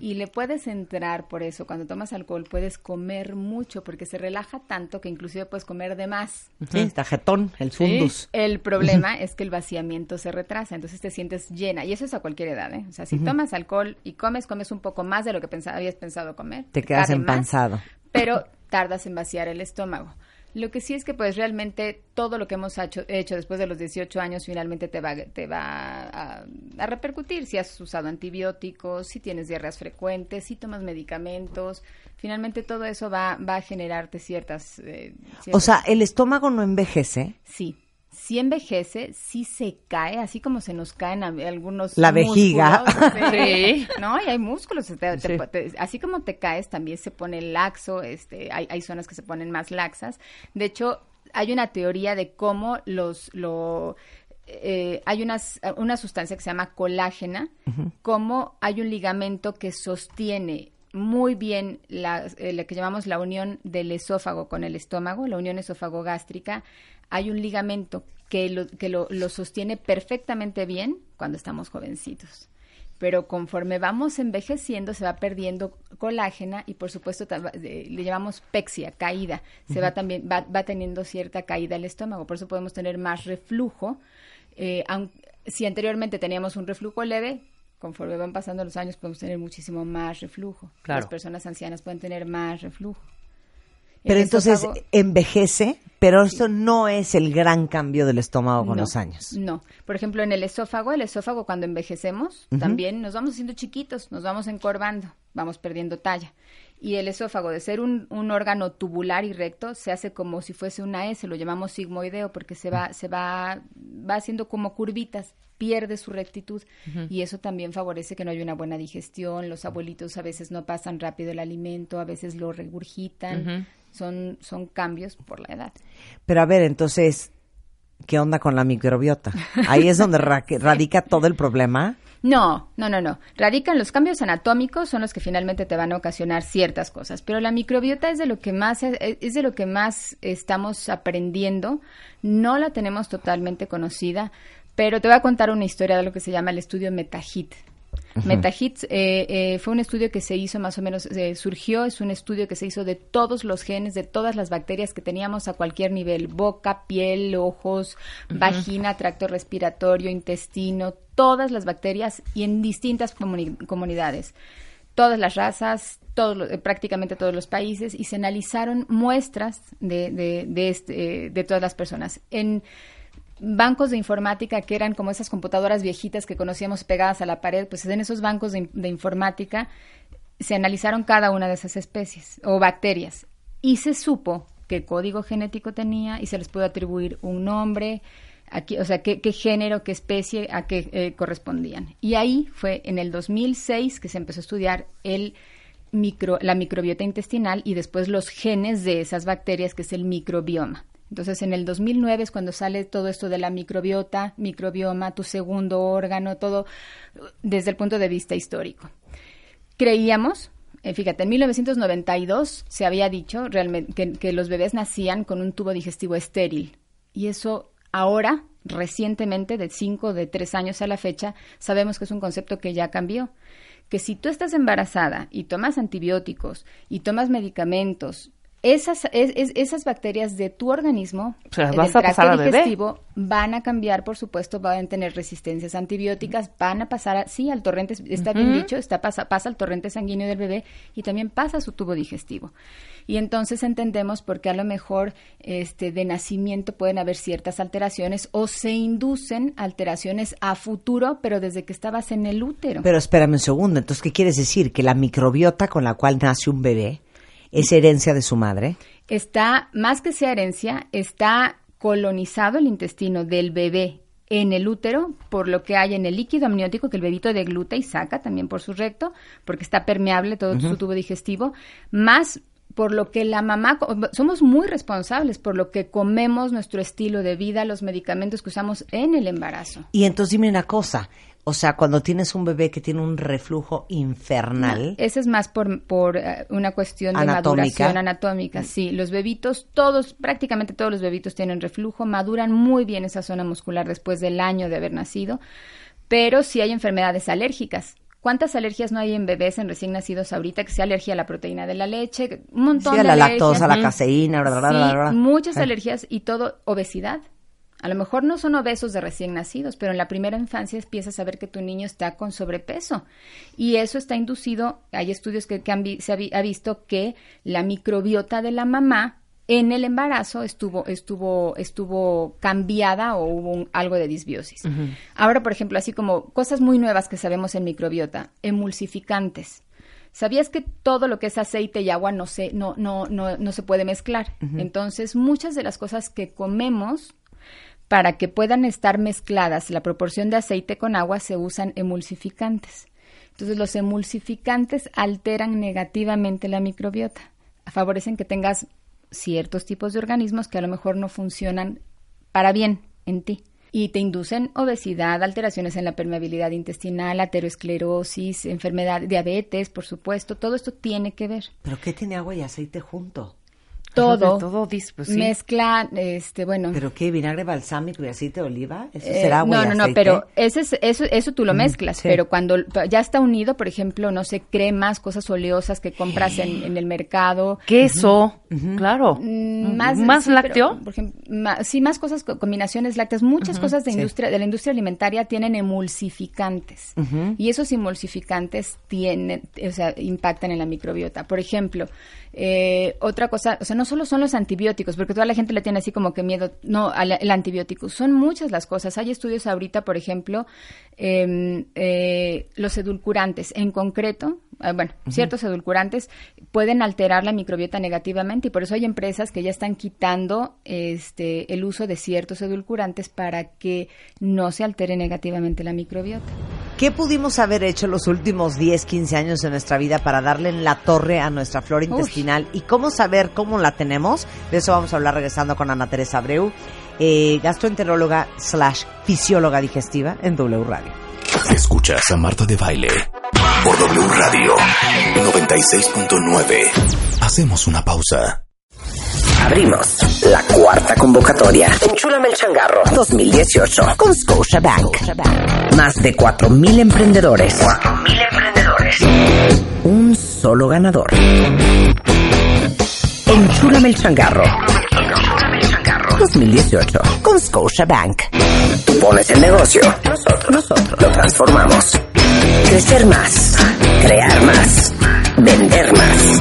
Y le puedes entrar por eso. Cuando tomas alcohol puedes comer mucho porque se relaja tanto que inclusive puedes comer de más. Sí, está jetón, el fundus. El problema es que el vaciamiento se retrasa, entonces te sientes llena. Y eso es a cualquier edad, ¿eh? O sea, si tomas alcohol y comes, comes un poco más de lo que pensa- habías pensado comer. Te quedas más, empanzado. pero tardas en vaciar el estómago. Lo que sí es que pues realmente todo lo que hemos hecho, hecho después de los 18 años finalmente te va, te va a, a repercutir. Si has usado antibióticos, si tienes diarreas frecuentes, si tomas medicamentos, finalmente todo eso va, va a generarte ciertas... eh, O ciertas- sea, el estómago no envejece. Sí. Sí envejece, sí se cae, así como se nos caen a- algunos La vejiga. Sí. No, y hay músculos. te- te- Sí. te- así como te caes, también se pone laxo, este, hay, hay zonas que se ponen más laxas. De hecho, hay una teoría de cómo los, lo, eh, hay unas, una sustancia que se llama colágena, cómo hay un ligamento que sostiene muy bien la, eh, la que llamamos la unión del esófago con el estómago, la unión esófago-gástrica. Hay un ligamento que, lo, que lo, lo sostiene perfectamente bien cuando estamos jovencitos. Pero conforme vamos envejeciendo se va perdiendo colágena y por supuesto eh, le llamamos pexia, caída. Se va también va, va teniendo cierta caída el estómago, por eso podemos tener más reflujo. Eh, aun- si anteriormente teníamos un reflujo leve, conforme van pasando los años podemos tener muchísimo más reflujo. Claro. Las personas ancianas pueden tener más reflujo. Pero entonces envejece, pero esto no es el gran cambio del estómago con No, los años. No. Por ejemplo, en el esófago, el esófago cuando envejecemos, también nos vamos haciendo chiquitos, nos vamos encorvando, vamos perdiendo talla. Y el esófago, de ser un, un órgano tubular y recto, se hace como si fuese una S, lo llamamos sigmoideo, porque se va, se va, va haciendo como curvitas, pierde su rectitud. Y eso también favorece que no haya una buena digestión. Los abuelitos a veces no pasan rápido el alimento, a veces lo regurgitan. Son, son cambios por la edad. Pero a ver, entonces, ¿qué onda con la microbiota? Ahí es donde ra- radica todo el problema. No, no, no, no. Radican los cambios anatómicos, son los que finalmente te van a ocasionar ciertas cosas. Pero la microbiota es de lo que más es de lo que más estamos aprendiendo. No la tenemos totalmente conocida, pero te voy a contar una historia de lo que se llama el estudio MetaHit. MetaHit eh, eh, fue un estudio que se hizo más o menos, eh, surgió, es un estudio que se hizo de todos los genes, de todas las bacterias que teníamos a cualquier nivel, boca, piel, ojos, vagina, tracto respiratorio, intestino, todas las bacterias y en distintas comuni- comunidades, todas las razas, todos los- eh, prácticamente todos los países y se analizaron muestras de, de, de, este, eh, de todas las personas. En bancos de informática que eran como esas computadoras viejitas que conocíamos pegadas a la pared, pues en esos bancos de, in- de informática se analizaron cada una de esas especies o bacterias y se supo qué código genético tenía y se les pudo atribuir un nombre, aquí, o sea, qué, qué género, qué especie, a qué eh, correspondían. Y ahí fue en el 2006 que se empezó a estudiar el micro, la microbiota intestinal y después los genes de esas bacterias, que es el microbioma. Entonces, en el 2009 es cuando sale todo esto de la microbiota, microbioma, tu segundo órgano, todo desde el punto de vista histórico. Creíamos, eh, fíjate, en 1992 se había dicho realmente que, los bebés nacían con un tubo digestivo estéril. Y eso ahora, recientemente, de 5, de 3 años a la fecha, sabemos que es un concepto que ya cambió. Que si tú estás embarazada y tomas antibióticos y tomas medicamentos, esas, es- es- esas bacterias de tu organismo, Se las vas del a pasar tracto digestivo, van a cambiar, por supuesto, van a tener resistencias antibióticas, van a pasar, a- sí, al torrente, está bien dicho, está, pasa, pasa al torrente sanguíneo del bebé y también pasa a su tubo digestivo. Y entonces entendemos por qué a lo mejor este, de nacimiento pueden haber ciertas alteraciones o se inducen alteraciones a futuro, pero desde que estabas en el útero. Pero espérame un segundo, entonces, ¿qué quieres decir? ¿Que la microbiota con la cual nace un bebé es herencia de su madre? está, más que sea herencia, está colonizado el intestino del bebé en el útero por lo que hay en el líquido amniótico que el bebito degluta y saca también por su recto, porque está permeable todo su tubo digestivo, más por lo que la mamá, somos muy responsables por lo que comemos, nuestro estilo de vida, los medicamentos que usamos en el embarazo. Y entonces dime una cosa, o sea, cuando tienes un bebé que tiene un reflujo infernal, Ese es más por, por eh, una cuestión de Anatómica. maduración anatómica. Sí, los bebitos, todos, prácticamente todos los bebitos tienen reflujo, maduran muy bien esa zona muscular después del año de haber nacido, pero sí hay enfermedades alérgicas. ¿Cuántas alergias no hay en bebés en recién nacidos ahorita? Que sea alergia a la proteína de la leche, un montón sí, a de la alergias. lactosa, a la caseína, bla, bla, bla, Sí, bla, muchas Eh. alergias y todo obesidad. A lo mejor no son obesos de recién nacidos, pero en la primera infancia empiezas a ver que tu niño está con sobrepeso. Y eso está inducido, hay estudios que, que han vi- se ha, vi- ha visto que la microbiota de la mamá en el embarazo estuvo, estuvo, estuvo cambiada o hubo un- algo de disbiosis. Ahora, por ejemplo, así como cosas muy nuevas que sabemos en microbiota, emulsificantes. ¿Sabías que todo lo que es aceite y agua no se, no, no, no, no se puede mezclar? Entonces, muchas de las cosas que comemos para que puedan estar mezcladas la proporción de aceite con agua se usan emulsificantes. Entonces los emulsificantes alteran negativamente la microbiota, favorecen que tengas ciertos tipos de organismos que a lo mejor no funcionan para bien en ti y te inducen obesidad, alteraciones en la permeabilidad intestinal, aterosclerosis, enfermedad, diabetes, por supuesto, todo esto tiene que ver. ¿Pero qué tiene agua y aceite junto? Todo, todo pues, sí. mezcla, este, bueno, ¿Pero qué? ¿Vinagre balsámico y aceite de oliva? ¿Eso Eh, será agua no, no, no, pero ese es- eso, eso tú lo mezclas, sí. pero cuando ya está unido, por ejemplo, no sé, cremas, cosas oleosas que compras en, en el mercado. Queso, claro. mm, Más, ¿Más sí, pero, lácteo? por ejemplo, ma- sí, más cosas, co- combinaciones lácteas. Muchas cosas de, industria, de la industria alimentaria tienen emulsificantes. Y esos emulsificantes tienen, o sea, impactan en la microbiota. Por ejemplo, eh, otra cosa, o sea, no solo son los antibióticos, porque toda la gente le tiene así como que miedo, no, al el antibiótico. Son muchas las cosas. Hay estudios ahorita, por ejemplo, em, eh, los edulcurantes. En concreto, eh, bueno, ciertos edulcurantes pueden alterar la microbiota negativamente y por eso hay empresas que ya están quitando este el uso de ciertos edulcurantes para que no se altere negativamente la microbiota. ¿Qué pudimos haber hecho los últimos 10, 15 años de nuestra vida para darle en la torre a nuestra flora Uy. Y cómo saber cómo la tenemos? De eso vamos a hablar regresando con Ana Teresa Abreu, eh, gastroenteróloga slash fisióloga digestiva en W Radio. Escuchas a Marta de Baile por W Radio 96.9. Hacemos una pausa. Abrimos la cuarta convocatoria. Enchúlame el changarro 2018 con Scotia Bank. Más de 4.000 emprendedores. 4.000 emprendedores. Un solo ganador. Enchúlame el changarro. 2018 con Scotia Bank. Tú pones el negocio. Nosotros, nosotros lo transformamos. Crecer más. Crear más. Vender más.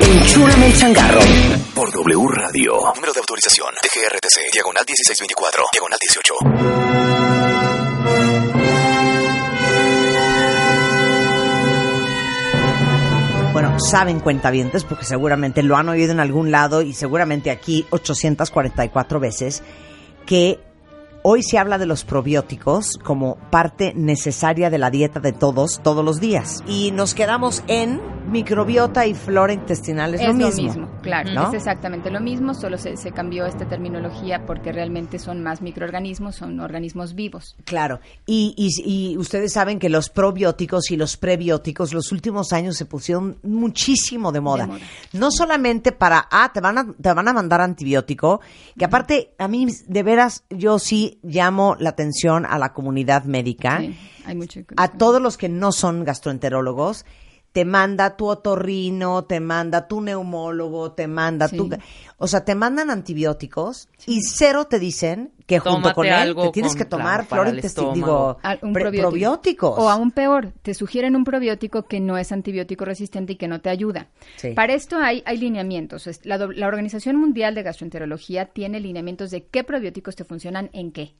Enchúlame el changarro. Por W Radio. Número de autorización. DGRTC. Diagonal 1624. Diagonal 18. Bueno, saben cuentavientes porque seguramente lo han oído en algún lado y seguramente aquí 844 veces que hoy se habla de los probióticos como parte necesaria de la dieta de todos todos los días y nos quedamos en microbiota y flora intestinal es, Es lo lo mismo, mismo, claro, ¿no? es exactamente lo mismo, solo se, se cambió esta terminología porque realmente son más microorganismos, son organismos vivos. Claro, y, y, y ustedes saben que los probióticos y los prebióticos los últimos años se pusieron muchísimo de moda. De moda. No solamente para, ah, te van a, te van a mandar antibiótico, que aparte a mí de veras yo sí llamo la atención a la comunidad médica, Sí, hay mucho. a todos los que no son gastroenterólogos. Te manda tu otorrino, te manda tu neumólogo, te manda Sí. tu... O sea, te mandan antibióticos y cero te dicen que junto con él te tienes con- que tomar claro, estómago. digo, un probiótico. probióticos. O aún peor, te sugieren un probiótico que no es antibiótico resistente y que no te ayuda. Sí. Para esto hay, hay lineamientos. La, do- la Organización Mundial de Gastroenterología tiene lineamientos de qué probióticos te funcionan en qué.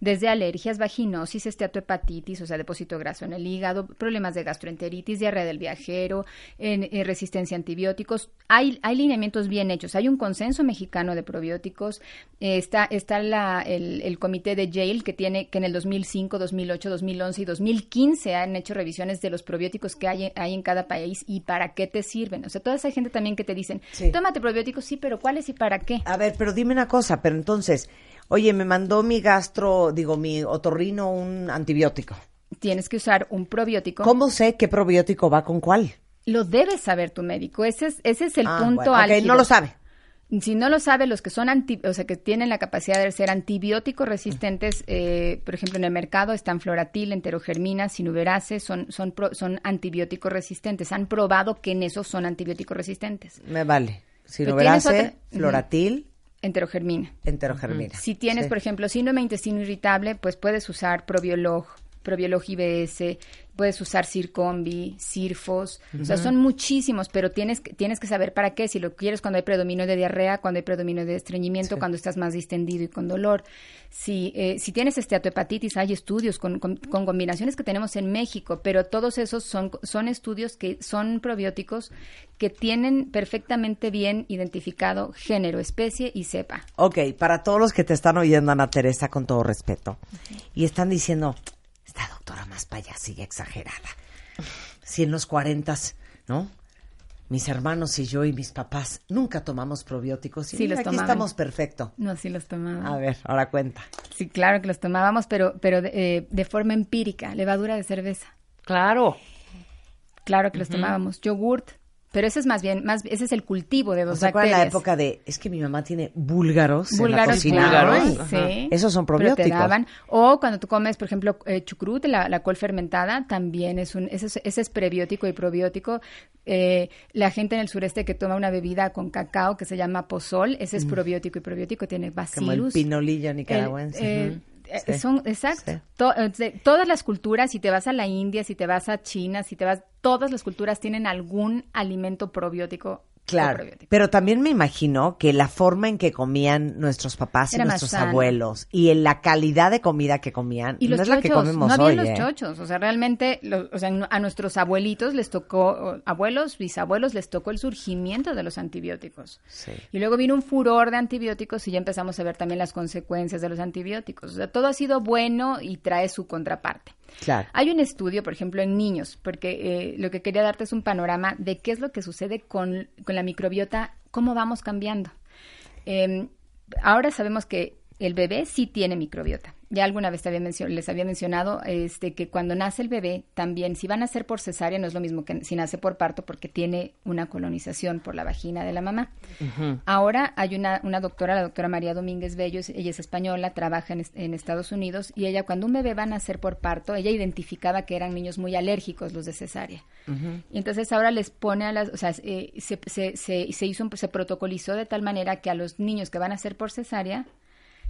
Desde alergias, vaginosis, esteatohepatitis, o sea, depósito graso en el hígado, problemas de gastroenteritis, diarrea del viajero, en, eh, resistencia a antibióticos. Hay, hay lineamientos bien hechos. Hay un consenso mexicano de probióticos. Eh, está está la, el, el comité de Yale que tiene que en el 2005, 2008, 2011 y 2015 han hecho revisiones de los probióticos que hay, hay en cada país y para qué te sirven. O sea, toda esa gente también que te dicen, Sí. tómate probióticos, sí, pero ¿cuáles y para qué? A ver, pero dime una cosa, pero entonces, oye, me mandó mi gastro, digo, mi otorrino un antibiótico. Tienes que usar un probiótico. ¿Cómo sé qué probiótico va con cuál? Lo debes saber tu médico. Ese es, ese es el Ah, punto bueno, ok, álgido. no lo sabe. Si no lo sabe, los que son anti, o sea, que tienen la capacidad de ser antibióticos resistentes, eh, por ejemplo, en el mercado están floratil, enterogermina, sinuberase, son, son, pro- son antibióticos resistentes. Han probado que en esos son antibióticos resistentes. Me vale. Si Pero no tienes verase, otra- Ujú. floratil, Enterogermina. enterogermina. Si tienes, Sí. por ejemplo, síndrome de intestino irritable, pues puedes usar Probiolog, Probiolog IBS, puedes usar Circombi, Cirfos, o sea, son muchísimos, pero tienes, que- tienes que saber para qué, si lo quieres cuando hay predominio de diarrea, cuando hay predominio de estreñimiento, cuando estás más distendido y con dolor. Si, eh, si tienes esteatohepatitis, hay estudios con, con- con combinaciones que tenemos en México, pero todos esos son, son estudios que son probióticos que tienen perfectamente bien identificado género, especie y cepa. Ok, para todos los que te están oyendo, Ana Teresa, con todo respeto, y están diciendo, esta doctora más payasa y exagerada. Si en los cuarentas, ¿no? Mis hermanos y yo y mis papás nunca tomamos probióticos. Y Sí, mira, los aquí estamos perfecto. No, sí los tomaba. A ver, ahora cuenta. Sí, claro que los tomábamos, pero, pero de, eh, de forma empírica, levadura de cerveza. Claro. Claro que los tomábamos. Yogurt. Pero ese es más bien, más, ese es el cultivo de ¿No dos se acuerdan la bacterias. época de, es que mi mamá tiene búlgaros, en la Búlgaros, cocina? claro, Ay, sí. Esos son Pero probióticos. te daban. O cuando tú comes, por ejemplo, eh, chucrut, la, la col fermentada, también es un, ese, es- ese es prebiótico y probiótico. Eh, la gente en el sureste que toma una bebida con cacao que se llama pozol, ese es probiótico y probiótico, tiene Mm. Como el bacillus. pinolillo El- nicaragüense. eh, Sí. Son, exacto. Sí. To- eh, de- todas las culturas, si te vas a la India, si te vas a China, si te vas, todas las culturas tienen algún alimento probiótico. Claro, pero también me imagino que la forma en que comían nuestros papás y Era más nuestros sana. abuelos y en la calidad de comida que comían Y los no es la que chochos, comemos no había hoy. los ¿eh? chochos, o sea, realmente, o sea, a nuestros abuelitos les tocó, abuelos, bisabuelos, les tocó el surgimiento de los antibióticos. Sí. Y luego vino un furor de antibióticos y ya empezamos a ver también las consecuencias de los antibióticos. O sea, todo ha sido bueno y trae su contraparte. Claro. Hay un estudio, por ejemplo, en niños, porque eh, lo que quería darte es un panorama de qué es lo que sucede con, con la microbiota, cómo vamos cambiando. Eh, ahora sabemos que el bebé sí tiene microbiota. Ya alguna vez había les había mencionado este, que cuando nace el bebé, también, si va a nacer por cesárea, no es lo mismo que si nace por parto, porque tiene una colonización por la vagina de la mamá. Ahora hay una, una doctora, la doctora María Domínguez Bello, ella es española, trabaja en, en Estados Unidos, y ella cuando un bebé va a nacer por parto, ella identificaba que eran niños muy alérgicos los de cesárea. Y entonces ahora les pone a las, o sea, eh, se, se, se, se hizo, un- se protocolizó de tal manera que a los niños que van a ser por cesárea,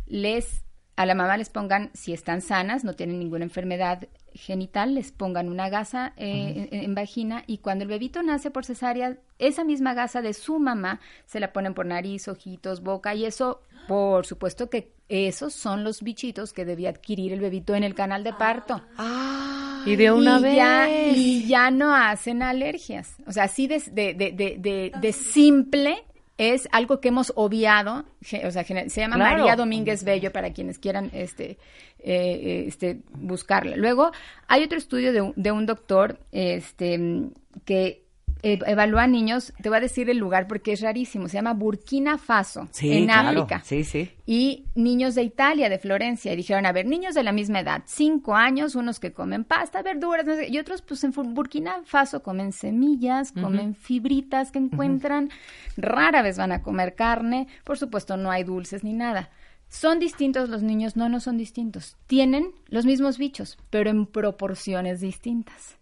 les a la mamá les pongan, si están sanas, no tienen ninguna enfermedad genital, les pongan una gasa eh, en, en vagina y cuando el bebito nace por cesárea, esa misma gasa de su mamá se la ponen por nariz, ojitos, boca y eso, por supuesto que esos son los bichitos que debía adquirir el bebito en el canal de parto. Y de una y vez. Ya, y ya no hacen alergias. O sea, así de, de, de, de, de- de simple es algo que hemos obviado. O sea, se llama Claro. María Domínguez Bello para quienes quieran este, eh, este, buscarla. Luego, hay otro estudio de un, de un doctor este, que eh, evalúa niños. Te voy a decir el lugar porque es rarísimo. Se llama Burkina Faso, Sí, en claro. África Sí, sí. y niños de Italia, de Florencia, y dijeron, a ver, niños de la misma edad, cinco años, unos que comen pasta, verduras, no sé, y otros, pues en Burkina Faso comen semillas, comen fibritas que encuentran, rara vez van a comer carne, por supuesto no hay dulces ni nada. ¿Son distintos los niños? No, no son distintos. Tienen los mismos bichos, pero en proporciones distintas.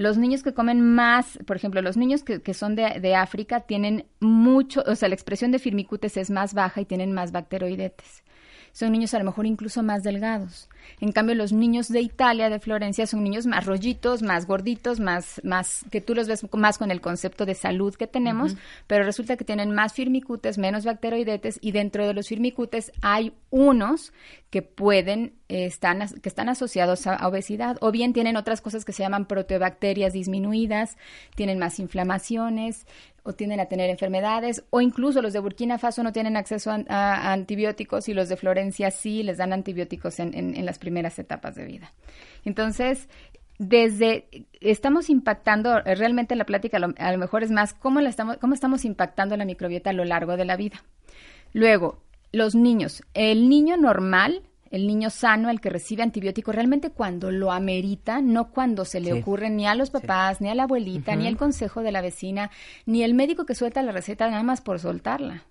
Los niños que comen más, por ejemplo, los niños que, son de, de África tienen mucho, o sea, la expresión de firmicutes es más baja y tienen más bacteroidetes. Son niños a lo mejor incluso más delgados. En cambio, los niños de Italia, de Florencia, son niños más rollitos, más gorditos, más, más, que tú los ves más con el concepto de salud que tenemos, pero resulta que tienen más firmicutes, menos bacteroidetes, y dentro de los firmicutes hay unos que pueden, eh, están, que están asociados a, a obesidad, o bien tienen otras cosas que se llaman proteobacterias disminuidas, tienen más inflamaciones, o tienden a tener enfermedades, o incluso los de Burkina Faso no tienen acceso a, a antibióticos y los de Florencia sí les dan antibióticos en, en- en las primeras etapas de vida. Entonces, desde estamos impactando eh, realmente la plática a lo, a lo mejor es más cómo la estamos cómo estamos impactando la microbiota a lo largo de la vida. Luego, los niños, el niño normal, el niño sano, el que recibe antibiótico realmente cuando lo amerita, no cuando se le Sí. ocurre ni a los papás, ni a la abuelita, ni al consejo de la vecina, ni el médico que suelta la receta nada más por soltarla.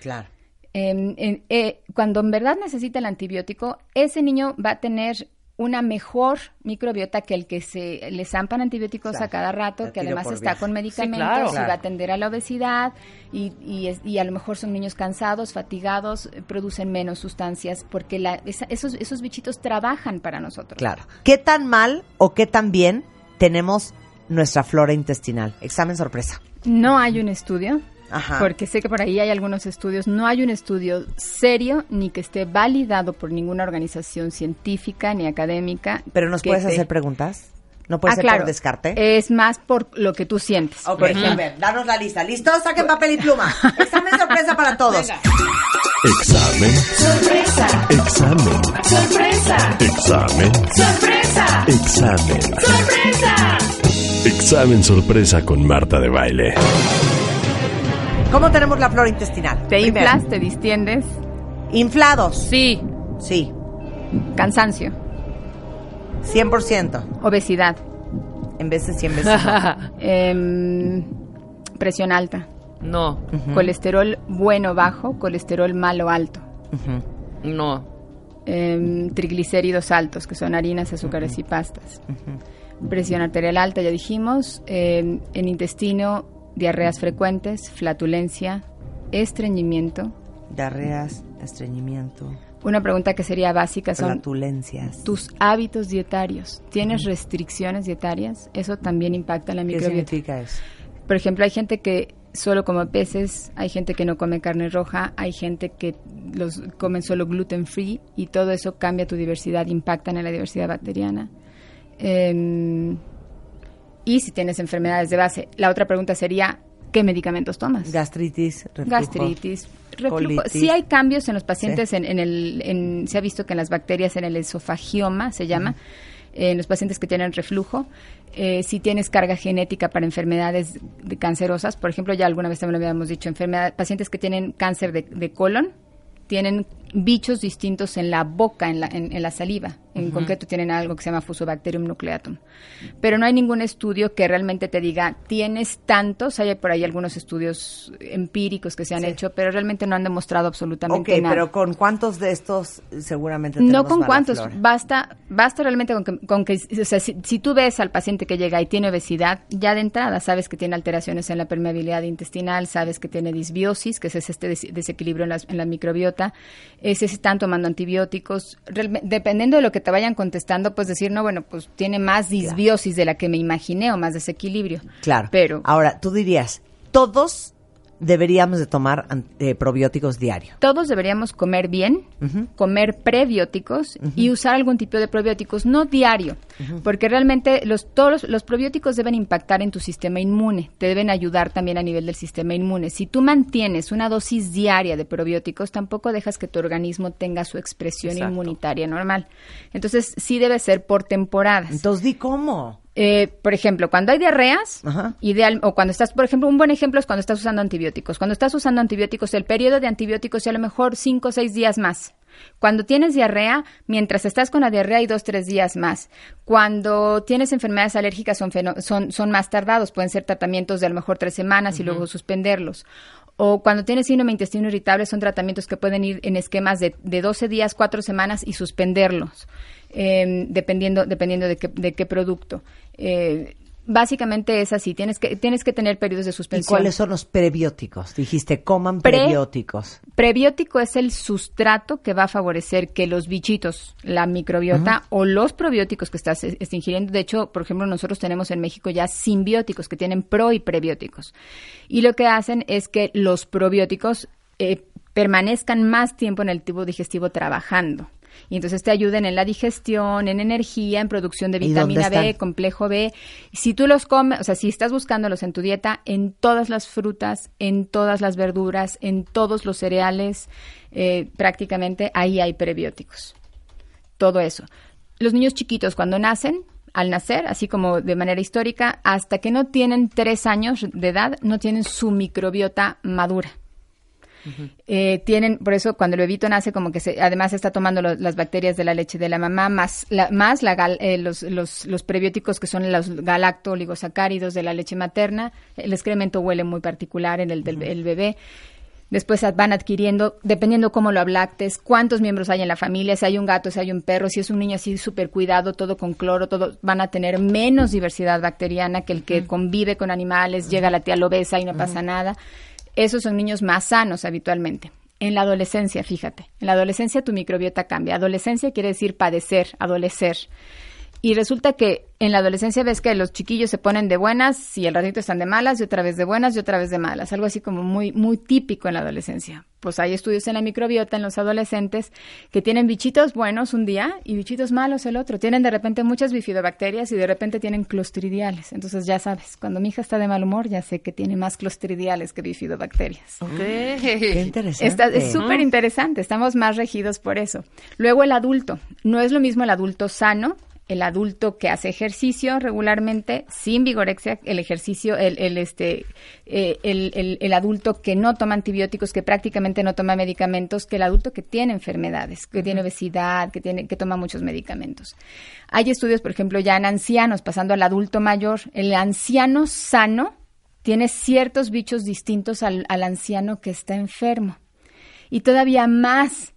Claro. Eh, eh, cuando en verdad necesita el antibiótico, ese niño va a tener una mejor microbiota que el que se le zampan antibióticos Claro, a cada rato, que además está con medicamentos claro. y va a atender a la obesidad y, y, es- y a lo mejor son niños cansados, fatigados, eh, producen menos sustancias porque la- esa- esos, esos bichitos trabajan para nosotros. Claro. ¿Qué tan mal o qué tan bien tenemos nuestra flora intestinal. Examen sorpresa. No hay un estudio, Ajá. porque sé que por ahí hay algunos estudios. No hay un estudio serio ni que esté validado por ninguna organización científica ni académica. Pero nos puedes te- hacer preguntas. No puede Ah, ser claro. por descarte. Es más por lo que tú sientes. Ok, por ejemplo. a ver, danos la lista. ¿Listos? Saquen papel y pluma. Examen sorpresa para todos. Examen. Sorpresa. Examen. Sorpresa. Examen. Sorpresa. Examen. Sorpresa. Examen sorpresa con Marta de baile. ¿Cómo tenemos la flora intestinal? Te Primero, inflas, te distiendes, Inflados. Sí. Sí. cansancio, 100%. obesidad, En veces 100 veces no. em, presión alta, no, colesterol bueno bajo, colesterol malo alto, no. em, triglicéridos altos, que son harinas, azúcares y pastas. Presión arterial alta, ya dijimos. em, en intestino, diarreas frecuentes, flatulencia, estreñimiento. Diarreas, estreñimiento, Una pregunta que sería básica son flatulencias. tus hábitos dietarios. ¿Tienes restricciones dietarias? Eso también impacta en la ¿Qué microbiota. significa eso? Por ejemplo, hay gente que solo come peces, hay gente que no come carne roja, hay gente que los comen solo gluten free y todo eso cambia tu diversidad, impacta en la diversidad bacteriana. Em, y si tienes enfermedades de base. La otra pregunta sería, ¿qué medicamentos tomas? Gastritis, reflujo. Gastritis, reflujo. Sí hay cambios en los pacientes, Sí. en, en el, en- se ha visto que en las bacterias, en el esofagioma se llama, eh, en los pacientes que tienen reflujo, eh, si tienes carga genética para enfermedades de cancerosas, por ejemplo, ya alguna vez también lo habíamos dicho, enfermedad, pacientes que tienen cáncer de, de colon, tienen bichos distintos en la boca, en la, en, en la saliva. En concreto tienen algo que se llama Fusobacterium nucleatum. Pero no hay ningún estudio que realmente te diga, tienes tantos, hay por ahí algunos estudios empíricos que se han Sí. hecho, pero realmente no han demostrado absolutamente Ok, nada. pero ¿con cuántos de estos seguramente No con mala cuántos, flora? basta, basta realmente con que, con que o sea, si, si tú ves al paciente que llega y tiene obesidad, ya de entrada sabes que tiene alteraciones en la permeabilidad intestinal, sabes que tiene disbiosis, que es este des- desequilibrio en la, en la microbiota, eh, si se están tomando antibióticos, dependiendo de lo que te vayan contestando, pues decir, no, bueno, pues tiene más disbiosis de la que me imaginé o más desequilibrio. Claro. Pero Ahora, tú dirías, todos deberíamos de tomar eh, probióticos diario. todos deberíamos comer bien, comer prebióticos y usar algún tipo de probióticos, no diario, porque realmente los, todos los, los probióticos deben impactar en tu sistema inmune, te deben ayudar también a nivel del sistema inmune. Si tú mantienes una dosis diaria de probióticos, tampoco dejas que tu organismo tenga su expresión Exacto. inmunitaria normal. Entonces, sí debe ser por temporadas. Entonces, di cómo. Eh, por ejemplo, cuando hay diarreas, Ajá. ideal, o cuando estás, por ejemplo, un buen ejemplo es cuando estás usando antibióticos. Cuando estás usando antibióticos, el periodo de antibióticos es a lo mejor cinco o seis días más. Cuando tienes diarrea, mientras estás con la diarrea hay dos, tres días más. Cuando tienes enfermedades alérgicas son, son, son más tardados, pueden ser tratamientos de a lo mejor tres semanas y luego suspenderlos. O cuando tienes síndrome de intestino irritable son tratamientos que pueden ir en esquemas de, de 12 días, cuatro semanas y suspenderlos, eh, dependiendo, dependiendo de qué, de qué producto. Eh, básicamente es así, tienes que, tienes que tener periodos de ¿Y suspensión. cuáles son los prebióticos? Dijiste, coman Pre- prebióticos. Prebiótico es el sustrato que va a favorecer que los bichitos, la microbiota o los probióticos que estás ingiriendo, de hecho, por ejemplo, nosotros tenemos en México ya simbióticos que tienen pro y prebióticos. Y lo que hacen es que los probióticos eh, permanezcan más tiempo en el tubo digestivo trabajando. Y entonces te ayuden en la digestión, en energía, en producción de ¿Y dónde vitamina B, complejo B. Si tú los comes, o sea, si estás buscándolos en tu dieta, en todas las frutas, en todas las verduras, en todos los cereales, eh, prácticamente ahí hay prebióticos. Todo eso. Los niños chiquitos cuando nacen, al nacer, así como de manera histórica, hasta que no tienen tres años de edad, no tienen su microbiota madura. Eh, tienen, por eso cuando el bebito nace, como que se, además está tomando lo- las bacterias de la leche de la mamá, más la, más la gal- eh, los, los, los prebióticos que son los galacto-oligosacáridos de la leche materna. El excremento huele muy particular en el del el bebé. Después van adquiriendo, dependiendo cómo lo ablactes, cuántos miembros hay en la familia, si hay un gato, si hay un perro, si es un niño así súper cuidado, todo con cloro, todo, van a tener menos diversidad bacteriana que el que convive con animales, llega la tía lobesa y no pasa nada. Esos son niños más sanos habitualmente. En la adolescencia, fíjate, en la adolescencia tu microbiota cambia. Adolescencia quiere decir padecer, adolecer. Y resulta que en la adolescencia ves que los chiquillos se ponen de buenas y el ratito están de malas y otra vez de buenas y otra vez de malas. Algo así como muy, muy típico en la adolescencia. Pues hay estudios en la microbiota en los adolescentes que tienen bichitos buenos un día y bichitos malos el otro. Tienen de repente muchas bifidobacterias y de repente tienen clostridiales. Entonces ya sabes, cuando mi hija está de mal humor ya sé que tiene más clostridiales que bifidobacterias. Qué interesante. Está- es súper interesante, estamos más regidos por eso. Luego el adulto, no es lo mismo el adulto sano, el adulto que hace ejercicio regularmente, sin vigorexia, el ejercicio, el, el, este, eh, el, el- el adulto que no toma antibióticos, que prácticamente no toma medicamentos, que el adulto que tiene enfermedades, que tiene obesidad, que, tiene, que toma muchos medicamentos. Hay estudios, por ejemplo, ya en ancianos, pasando al adulto mayor, el anciano sano tiene ciertos bichos distintos al, al anciano que está enfermo. Y todavía más.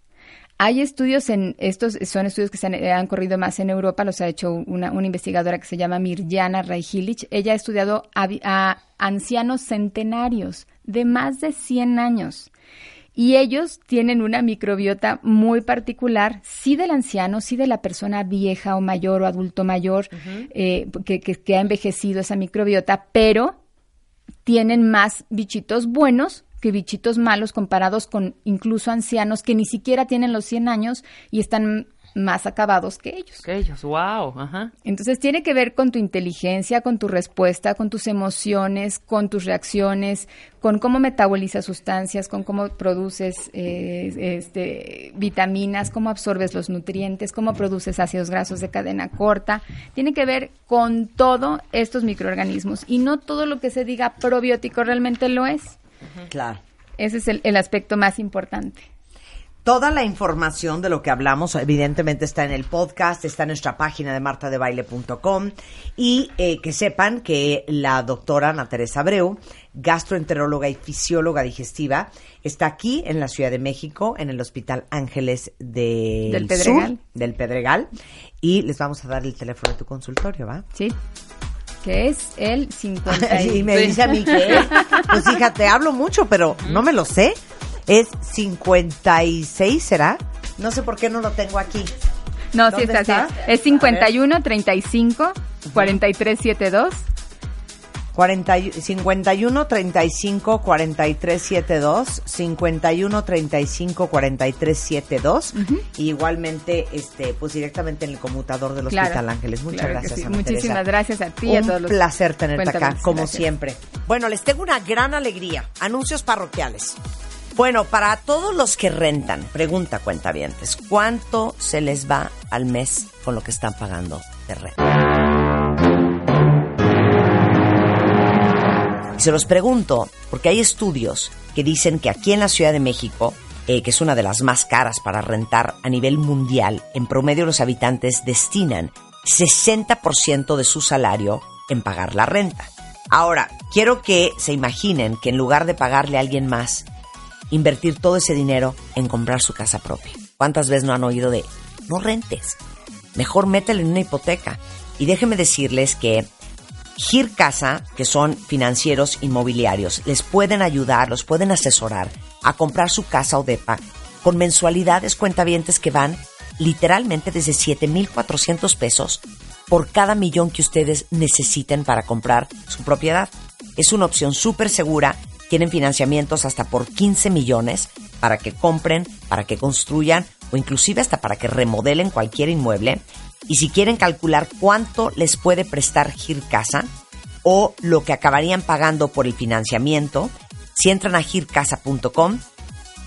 Hay estudios en estos son estudios que se han, han corrido más en Europa, los ha hecho una, una investigadora que se llama Mirjana Raihilich. Ella ha estudiado a, ancianos centenarios de más de 100 años. Y ellos tienen una microbiota muy particular, sí del anciano, sí de la persona vieja o mayor o adulto mayor eh, que, que- que ha envejecido esa microbiota, pero tienen más bichitos buenos que bichitos malos comparados con incluso ancianos que ni siquiera tienen los 100 años y están más acabados que ellos. Que ellos, wow, ajá. Entonces tiene que ver con tu inteligencia, con tu respuesta, con tus emociones, con tus reacciones, con cómo metabolizas sustancias, con cómo produces eh, este, vitaminas, cómo absorbes los nutrientes, cómo produces ácidos grasos de cadena corta. Tiene que ver con todo estos microorganismos y no todo lo que se diga probiótico realmente lo es. Claro. Ese es el, el aspecto más importante. Toda la información de lo que hablamos, evidentemente, está en el podcast, está en nuestra página de martadebaile.com y eh, que sepan que la doctora Ana Teresa Abreu, gastroenteróloga y fisióloga digestiva, está aquí en la Ciudad de México, en el Hospital Ángeles del, Del Pedregal. Sur, del Pedregal, y les vamos a dar el teléfono de tu consultorio, ¿va? ¿Sí? Que es el 50. y- me dice a mí que, pues fíjate, hablo mucho, pero no me lo sé. Es 56, ¿será? No sé por qué no lo tengo aquí. No, sí ¿Dónde está, está? sí. Es 51 35 43 72. 40, y- 51 35 43 72 51 35 43 72 y igualmente este pues directamente en el conmutador del Claro, Hospital Ángeles. Muchas claro gracias. sí. Ana Muchísimas Teresa. gracias a ti y a Un todos los placer tenerte acá, cuentavientes. como Gracias. siempre. Bueno, les tengo una gran alegría. Anuncios parroquiales. Bueno, para todos los que rentan, pregunta cuentavientes, ¿cuánto se les va al mes con lo que están pagando de renta? Y se los pregunto porque hay estudios que dicen que aquí en la Ciudad de México, eh, que es una de las más caras para rentar a nivel mundial, en promedio los habitantes destinan 60% de su salario en pagar la renta. Ahora, quiero que se imaginen que en lugar de pagarle a alguien más, invertir todo ese dinero en comprar su casa propia. ¿Cuántas veces no han oído de no rentes? Mejor métele en una hipoteca. Y déjenme decirles que Gir Casa, que son financieros inmobiliarios, les pueden ayudar, los pueden asesorar a comprar su casa o depa con mensualidades cuentavientes que van literalmente desde 7,400 pesos por cada millón que ustedes necesiten para comprar su propiedad. Es una opción súper segura. Tienen financiamientos hasta por 15 millones para que compren, para que construyan o inclusive hasta para que remodelen cualquier inmueble. Y si quieren calcular cuánto les puede prestar Gir Casa o lo que acabarían pagando por el financiamiento, si entran a gircasa.com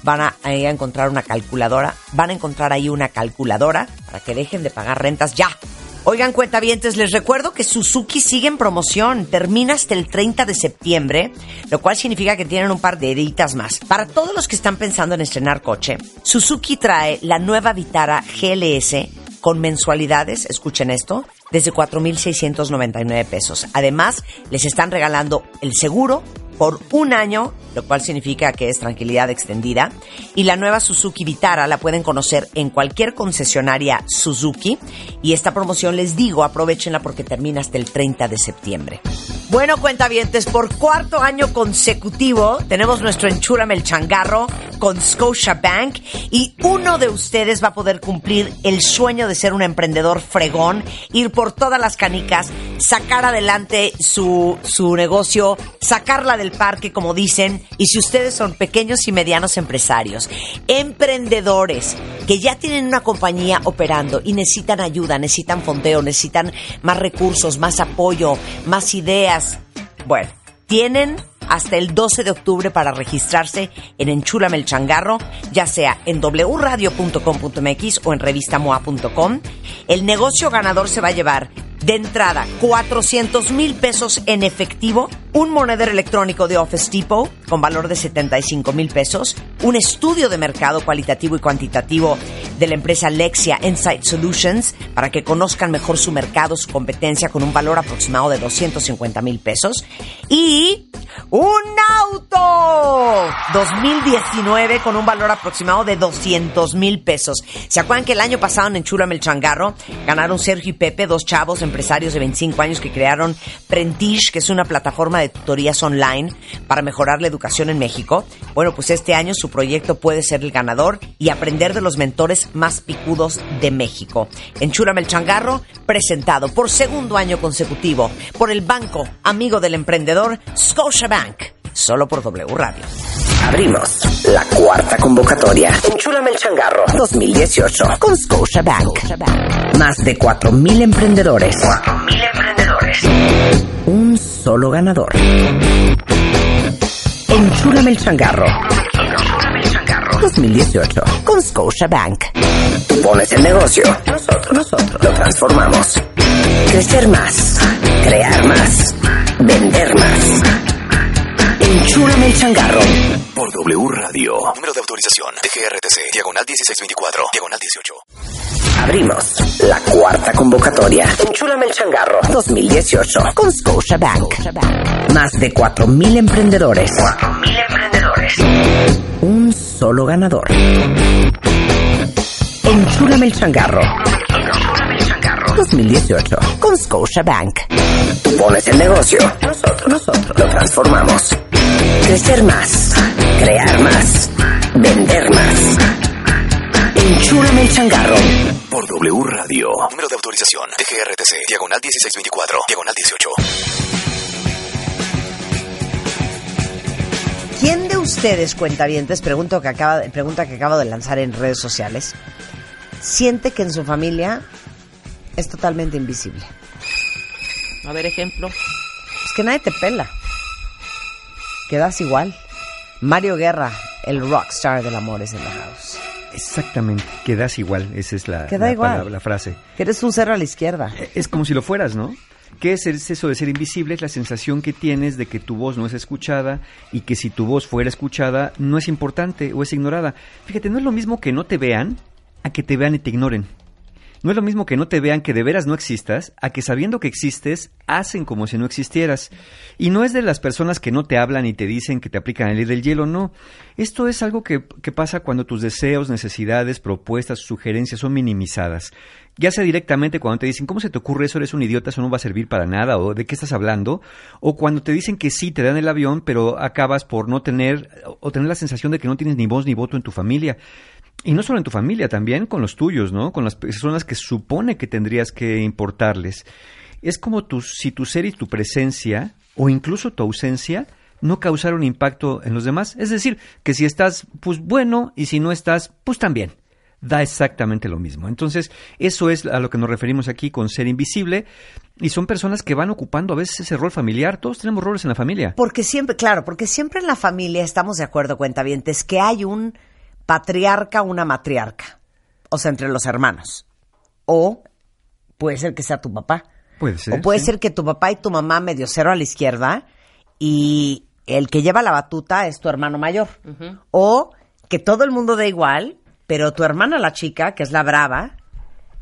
van a, a encontrar una calculadora, van a encontrar ahí una calculadora para que dejen de pagar rentas ya. Oigan, cuentavientes, les recuerdo que Suzuki sigue en promoción, termina hasta el 30 de septiembre, lo cual significa que tienen un par de heritas más. Para todos los que están pensando en estrenar coche, Suzuki trae la nueva Vitara GLS con mensualidades, escuchen esto, desde 4.699 pesos. Además, les están regalando el seguro por un año, lo cual significa que es tranquilidad extendida. Y la nueva Suzuki Vitara la pueden conocer en cualquier concesionaria Suzuki. Y esta promoción, les digo, aprovechenla porque termina hasta el 30 de septiembre. Bueno, cuentavientes, por cuarto año consecutivo tenemos nuestro Enchúrame el Changarro con Scotia Bank y uno de ustedes va a poder cumplir el sueño de ser un emprendedor fregón, ir por todas las canicas, sacar adelante su, su negocio, sacarla del parque, como dicen, y si ustedes son pequeños y medianos empresarios, emprendedores que ya tienen una compañía operando y necesitan ayuda, necesitan fondeo, necesitan más recursos, más apoyo, más ideas, bueno, tienen hasta el 12 de octubre para registrarse en Enchúlame el Changarro, ya sea en wradio.com.mx o en revistamoa.com. El negocio ganador se va a llevar de entrada 400 mil pesos en efectivo, un monedero electrónico de Office Depot con valor de 75 mil pesos, un estudio de mercado cualitativo y cuantitativo de la empresa Lexia Insight Solutions para que conozcan mejor su mercado, su competencia con un valor aproximado de 250 mil pesos y un auto 2019 con un valor aproximado de 200 mil pesos. ¿Se acuerdan que el año pasado en Enchúrame el Changarro ganaron Sergio y Pepe, dos chavos empresarios de 25 años que crearon Prentish, que es una plataforma de tutorías online para mejorar la educación en México? Bueno, pues este año su proyecto puede ser el ganador y aprender de los mentores más picudos de México. Enchúrame el Changarro, presentado por segundo año consecutivo por el banco amigo del emprendedor Scotiabank, solo por W Radio. Abrimos la cuarta convocatoria. Enchúlame el changarro 2018 con Scotiabank. Más de 4.000 emprendedores. 4.000 emprendedores. Un solo ganador. Enchúlame el changarro. 2018 con Scotiabank. Tú pones el negocio. Nosotros, nosotros lo transformamos. Crecer más. Crear más. Vender más. Enchúlame el changarro. Por W Radio. Número de autorización. TGRTC. Diagonal 1624. Diagonal 18. Abrimos la cuarta convocatoria. Enchúlame el changarro 2018 con Scotiabank. Más de 4.000 emprendedores. 4.000 emprendedores. Un solo ganador. Enchúlame el changarro 2018 con Scotiabank. Tú pones el negocio. Nosotros, nosotros lo transformamos. Crecer más. Crear más. Vender más. Enchúlame el changarro. Por W Radio. Número de autorización. TGRTC. Diagonal 1624. Diagonal 18. ¿Quién de ustedes, cuentavientes, pregunto que acaba, pregunta que acabo de lanzar en redes sociales, siente que en su familia es totalmente invisible? A ver, ejemplo. Es que nadie te pela. Quedas igual. Mario Guerra, el rockstar del amor es en la house. Exactamente, quedas igual, esa es la, Queda la igual. palabra, la frase. Que eres un cerro a la izquierda. Es como si lo fueras, ¿no? ¿Qué es es eso de ser invisible? Es la sensación que tienes de que tu voz no es escuchada y que si tu voz fuera escuchada no es importante o es ignorada. Fíjate, no es lo mismo que no te vean a que te vean y te ignoren. No es lo mismo que no te vean que de veras no existas, a que sabiendo que existes, hacen como si no existieras. Y no es de las personas que no te hablan y te dicen que te aplican el ley del hielo, no. Esto es algo que, que pasa cuando tus deseos, necesidades, propuestas, sugerencias son minimizadas. Ya sea directamente cuando te dicen, ¿cómo se te ocurre eso? Eres un idiota, eso no va a servir para nada, o de qué estás hablando. O cuando te dicen que sí, te dan el avión, pero acabas por no tener, o tener la sensación de que no tienes ni voz ni voto en tu familia. Y no solo en tu familia, también con los tuyos, ¿no? Con las personas que supone que tendrías que importarles. Es como tu, si tu ser y tu presencia, o incluso tu ausencia, no causaron impacto en los demás. Es decir, que si estás, pues bueno, y si no estás, pues también. Da exactamente lo mismo. Entonces, eso es a lo que nos referimos aquí con ser invisible. Y son personas que van ocupando a veces ese rol familiar. Todos tenemos roles en la familia. Porque siempre, claro, porque siempre en la familia estamos de acuerdo, cuentavientes, que hay un patriarca, una matriarca. O sea, entre los hermanos. O puede ser que sea tu papá. Puede ser. O puede sí. ser que tu papá y tu mamá medio cero a la izquierda y el que lleva la batuta es tu hermano mayor. O que todo el mundo da igual, pero tu hermana la chica, que es la brava,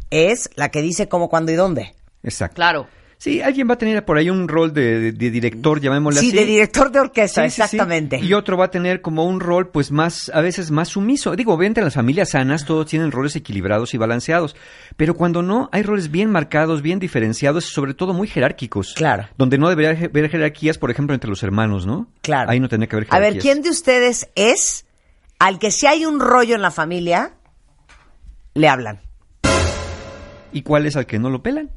es la que dice cómo, cuándo y dónde. Exacto. Claro. Sí, alguien va a tener por ahí un rol de, de- de director, llamémosle Sí, así. de director de orquesta, Sí, sí, sí. exactamente. Y otro va a tener como un rol, pues más, a veces más sumiso. Digo, obviamente en las familias sanas todos tienen roles equilibrados y balanceados. Pero cuando no, hay roles bien marcados, bien diferenciados, sobre todo muy jerárquicos. Claro. Donde no debería haber jerarquías, por ejemplo, entre los hermanos, ¿no? Claro. Ahí no tendría que haber A jerarquías. ver, ¿quién de ustedes es al que si hay un rollo en la familia, le hablan? ¿Y cuál es al que no lo pelan?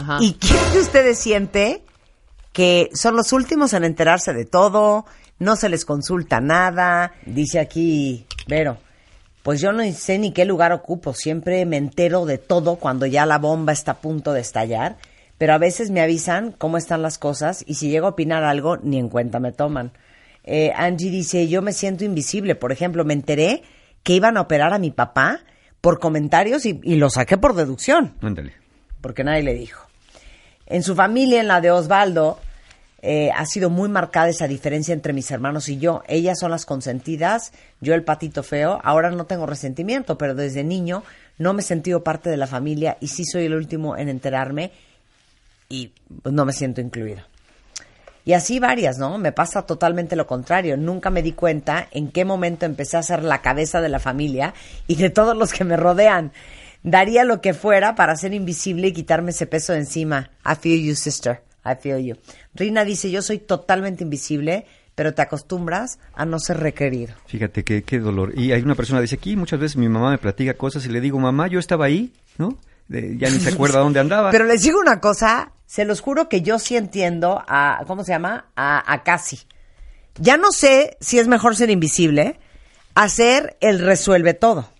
Ajá. ¿Y quién de ustedes siente que son los últimos en enterarse de todo, no se les consulta nada? Dice aquí, Vero, pues yo no sé ni qué lugar ocupo, siempre me entero de todo cuando ya la bomba está a punto de estallar, pero a veces me avisan cómo están las cosas y si llego a opinar algo, ni en cuenta me toman. Eh, Angie dice, yo me siento invisible, por ejemplo, me enteré que iban a operar a mi papá por comentarios y, y lo saqué por deducción Ándale. porque nadie le dijo. En su familia, en la de Osvaldo, eh, ha sido muy marcada esa diferencia entre mis hermanos y yo. Ellas son las consentidas, yo el patito feo. Ahora no tengo resentimiento, pero desde niño no me he sentido parte de la familia y sí soy el último en enterarme y pues, no me siento incluido. Y así varias, ¿no? Me pasa totalmente lo contrario. Nunca me di cuenta en qué momento empecé a ser la cabeza de la familia y de todos los que me rodean. Daría lo que fuera para ser invisible y quitarme ese peso de encima. I feel you, sister. I feel you. Rina dice, yo soy totalmente invisible, pero te acostumbras a no ser requerido. Fíjate qué, qué dolor. Y hay una persona que dice aquí, muchas veces mi mamá me platica cosas y le digo, mamá, yo estaba ahí, ¿no? De- ya ni se acuerda dónde andaba. Pero les digo una cosa, se los juro que yo sí entiendo a, ¿cómo se llama? A, a Casi. Ya no sé si es mejor ser invisible, hacer el resuelve todo.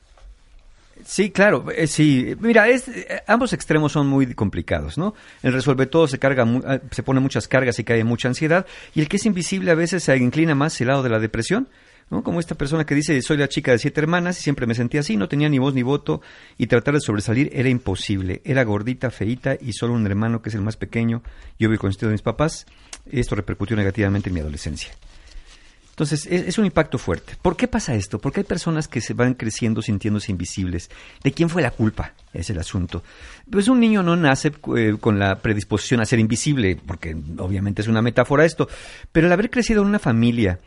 Sí, claro, eh, sí. Mira, eh, ambos extremos son muy complicados, ¿no? El resuelve todo se carga, eh, se pone muchas cargas y cae mucha ansiedad, y el que es invisible a veces se inclina más el lado de la depresión, ¿no? Como esta persona que dice, soy la chica de siete hermanas y siempre me sentía así, no tenía ni voz ni voto, y tratar de sobresalir era imposible. Era gordita, feíta, y solo un hermano que es el más pequeño, yo vivo con de mis papás, esto repercutió negativamente en mi adolescencia. Entonces, es, un impacto fuerte. ¿Por qué pasa esto? Porque hay personas que se van creciendo sintiéndose invisibles. ¿De quién fue la culpa? Es el asunto. Pues un niño no nace eh, con la predisposición a ser invisible, porque obviamente es una metáfora esto, pero el haber crecido en una familia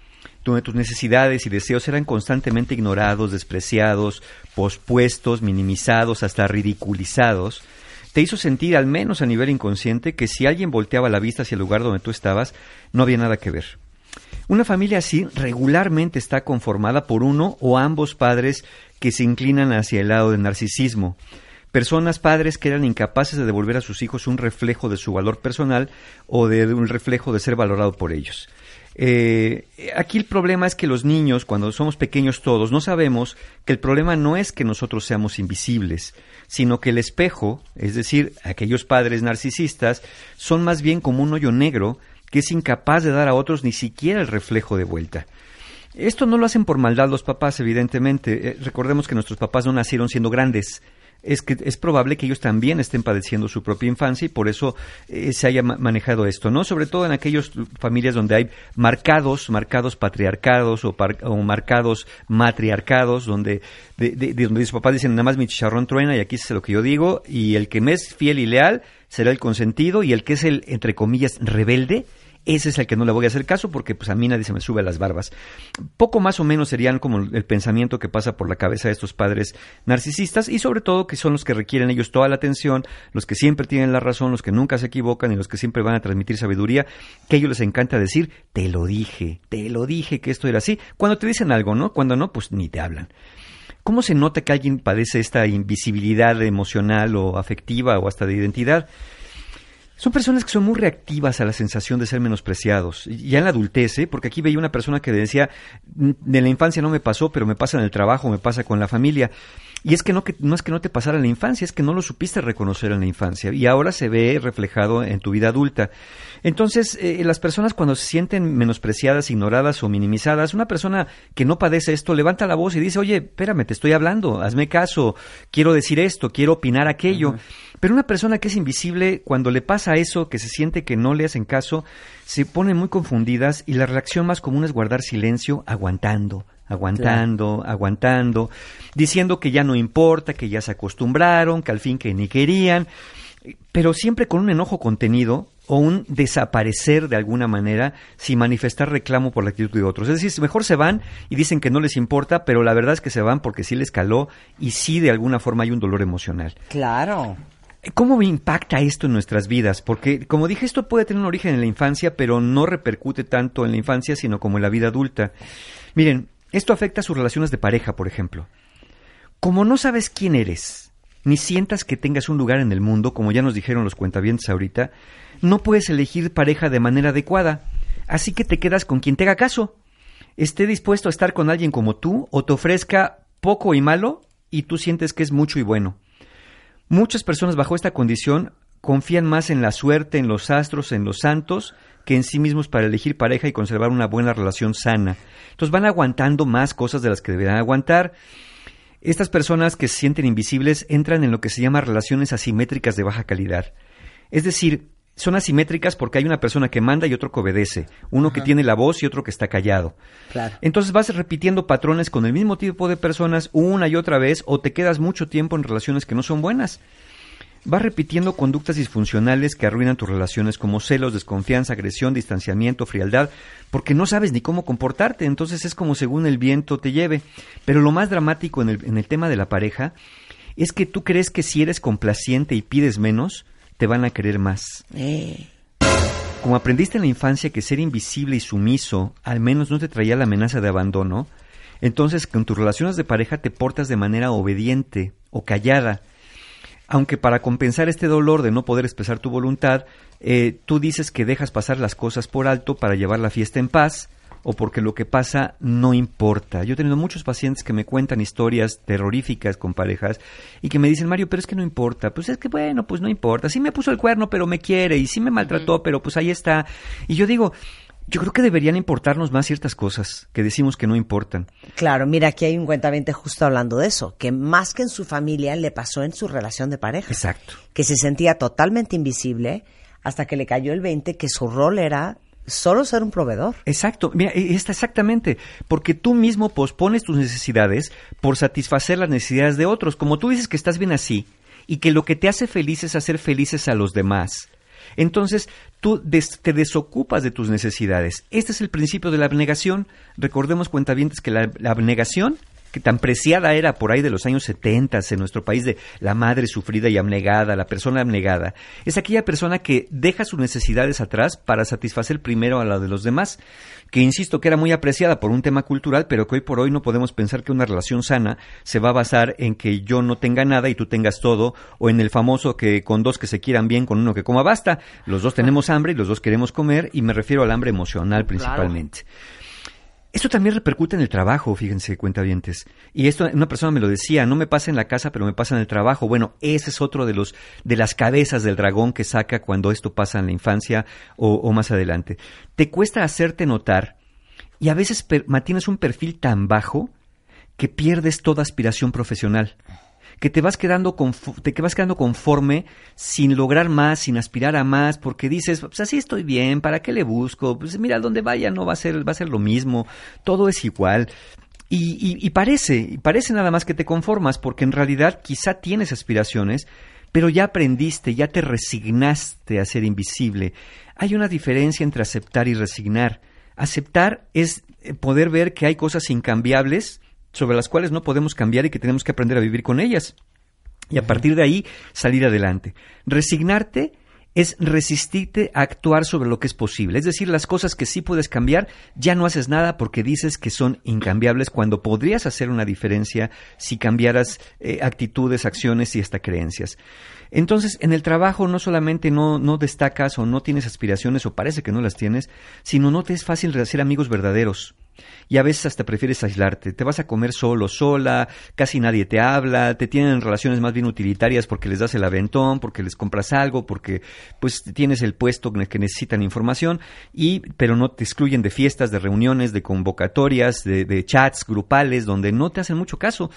donde tus necesidades y deseos eran constantemente ignorados, despreciados, pospuestos, minimizados, hasta ridiculizados, te hizo sentir, al menos a nivel inconsciente, que si alguien volteaba la vista hacia el lugar donde tú estabas, no había nada que ver. Una familia así regularmente está conformada por uno o ambos padres que se inclinan hacia el lado del narcisismo. Personas, padres que eran incapaces de devolver a sus hijos un reflejo de su valor personal o de un reflejo de ser valorado por ellos. Eh, aquí el problema es que los niños, cuando somos pequeños todos, no sabemos que el problema no es que nosotros seamos invisibles, sino que el espejo, es decir, aquellos padres narcisistas, son más bien como un hoyo negro que es incapaz de dar a otros ni siquiera el reflejo de vuelta. Esto no lo hacen por maldad los papás, evidentemente. Eh, recordemos que nuestros papás no nacieron siendo grandes. Es que es probable que ellos también estén padeciendo su propia infancia y por eso eh, se haya ma- manejado esto, ¿no? Sobre todo en aquellas familias donde hay marcados, marcados patriarcados o, o marcados matriarcados, donde de, de- de donde sus papás dicen nada más mi chicharrón truena y aquí hace lo que yo digo y el que me es fiel y leal será el consentido y el que es el entre comillas rebelde ese es el que no le voy a hacer caso porque pues a mí nadie se me sube a las barbas. Poco más o menos serían como el pensamiento que pasa por la cabeza de estos padres narcisistas y sobre todo que son los que requieren ellos toda la atención, los que siempre tienen la razón, los que nunca se equivocan y los que siempre van a transmitir sabiduría, que a ellos les encanta decir, te lo dije, te lo dije que esto era así. Cuando te dicen algo, ¿no? Cuando no, pues ni te hablan. ¿Cómo se nota que alguien padece esta invisibilidad emocional o afectiva o hasta de identidad? Son personas que son muy reactivas a la sensación de ser menospreciados. Ya en la adultez, ¿eh? porque aquí veía una persona que decía, de la infancia no me pasó, pero me pasa en el trabajo, me pasa con la familia. Y es que no, que no es que no te pasara en la infancia, es que no lo supiste reconocer en la infancia. Y ahora se ve reflejado en tu vida adulta. Entonces, eh, las personas cuando se sienten menospreciadas, ignoradas o minimizadas, una persona que no padece esto levanta la voz y dice, oye, espérame, te estoy hablando, hazme caso, quiero decir esto, quiero opinar aquello. Pero una persona que es invisible, cuando le pasa eso, que se siente que no le hacen caso, se ponen muy confundidas y la reacción más común es guardar silencio, aguantando, aguantando, aguantando, diciendo que ya no importa, que ya se acostumbraron, que al fin que ni querían. pero siempre con un enojo contenido o un desaparecer de alguna manera sin manifestar reclamo por la actitud de otros. Es decir, mejor se van y dicen que no les importa, pero la verdad es que se van porque sí les caló y sí de alguna forma hay un dolor emocional. Claro. ¿Cómo impacta esto en nuestras vidas? Porque, como dije, esto puede tener un origen en la infancia, pero no repercute tanto en la infancia, sino como en la vida adulta. Miren, esto afecta a sus relaciones de pareja, por ejemplo. Como no sabes quién eres, ni sientas que tengas un lugar en el mundo, como ya nos dijeron los cuentavientes ahorita, no puedes elegir pareja de manera adecuada. Así que te quedas con quien te haga caso. Esté dispuesto a estar con alguien como tú o te ofrezca poco y malo y tú sientes que es mucho y bueno. Muchas personas bajo esta condición confían más en la suerte, en los astros, en los santos, que en sí mismos para elegir pareja y conservar una buena relación sana. Entonces van aguantando más cosas de las que deberían aguantar. Estas personas que se sienten invisibles entran en lo que se llama relaciones asimétricas de baja calidad. Es decir, son asimétricas porque hay una persona que manda y otro que obedece, uno que tiene la voz y otro que está callado. Claro. Entonces vas repitiendo patrones con el mismo tipo de personas una y otra vez o te quedas mucho tiempo en relaciones que no son buenas. Vas repitiendo conductas disfuncionales que arruinan tus relaciones como celos, desconfianza, agresión, distanciamiento, frialdad, porque no sabes ni cómo comportarte, entonces es como según el viento te lleve. Pero lo más dramático en el, en el tema de la pareja es que tú crees que si eres complaciente y pides menos, te van a querer más. Eh. Como aprendiste en la infancia que ser invisible y sumiso al menos no te traía la amenaza de abandono, entonces con tus relaciones de pareja te portas de manera obediente o callada. Aunque para compensar este dolor de no poder expresar tu voluntad, eh, tú dices que dejas pasar las cosas por alto para llevar la fiesta en paz, o porque lo que pasa no importa. Yo he tenido muchos pacientes que me cuentan historias terroríficas con parejas y que me dicen, Mario, pero es que no importa. Pues es que bueno, pues no importa. Sí me puso el cuerno, pero me quiere y sí me maltrató, pero pues ahí está. Y yo digo, yo creo que deberían importarnos más ciertas cosas que decimos que no importan. Claro, mira, aquí hay un cuentamente justo hablando de eso, que más que en su familia le pasó en su relación de pareja. Exacto. Que se sentía totalmente invisible hasta que le cayó el 20 que su rol era solo ser un proveedor. Exacto, mira, e- está exactamente, porque tú mismo pospones tus necesidades por satisfacer las necesidades de otros. Como tú dices que estás bien así y que lo que te hace feliz es hacer felices a los demás. Entonces, tú des- te desocupas de tus necesidades. Este es el principio de la abnegación. Recordemos, cuentavientes, que la, la abnegación, que tan preciada era por ahí de los años 70 en nuestro país de la madre sufrida y abnegada, la persona abnegada, es aquella persona que deja sus necesidades atrás para satisfacer primero a la de los demás, que insisto que era muy apreciada por un tema cultural, pero que hoy por hoy no podemos pensar que una relación sana se va a basar en que yo no tenga nada y tú tengas todo, o en el famoso que con dos que se quieran bien, con uno que coma basta. Los dos tenemos hambre y los dos queremos comer, y me refiero al hambre emocional principalmente. Esto también repercute en el trabajo, fíjense, cuentavientes. Y esto una persona me lo decía, no me pasa en la casa, pero me pasa en el trabajo. Bueno, ese es otro de los de las cabezas del dragón que saca cuando esto pasa en la infancia o, o más adelante. Te cuesta hacerte notar y a veces per- mantienes un perfil tan bajo que pierdes toda aspiración profesional. Que te vas quedando te vas quedando conforme sin lograr más, sin aspirar a más, porque dices, pues así estoy bien, ¿para qué le busco? Pues mira, donde vaya no va a ser, va a ser lo mismo, todo es igual. Y, y- y parece, parece nada más que te conformas, porque en realidad quizá tienes aspiraciones, pero ya aprendiste, ya te resignaste a ser invisible. Hay una diferencia entre aceptar y resignar. Aceptar es eh, poder ver que hay cosas incambiables sobre las cuales no podemos cambiar y que tenemos que aprender a vivir con ellas. Y a partir de ahí salir adelante. Resignarte es resistirte a actuar sobre lo que es posible. Es decir, las cosas que sí puedes cambiar, ya no haces nada porque dices que son incambiables cuando podrías hacer una diferencia si cambiaras eh, actitudes, acciones y hasta creencias. Entonces, en el trabajo no solamente no, no destacas o no tienes aspiraciones o parece que no las tienes, sino no te es fácil hacer amigos verdaderos. Y a veces hasta prefieres aislarte. Te vas a comer solo, sola, casi nadie te habla, te tienen relaciones más bien utilitarias porque les das el aventón, porque les compras algo, porque pues tienes el puesto en que necesitan información, y pero no te excluyen de fiestas, de reuniones, de convocatorias, de, de chats grupales donde no te hacen mucho caso.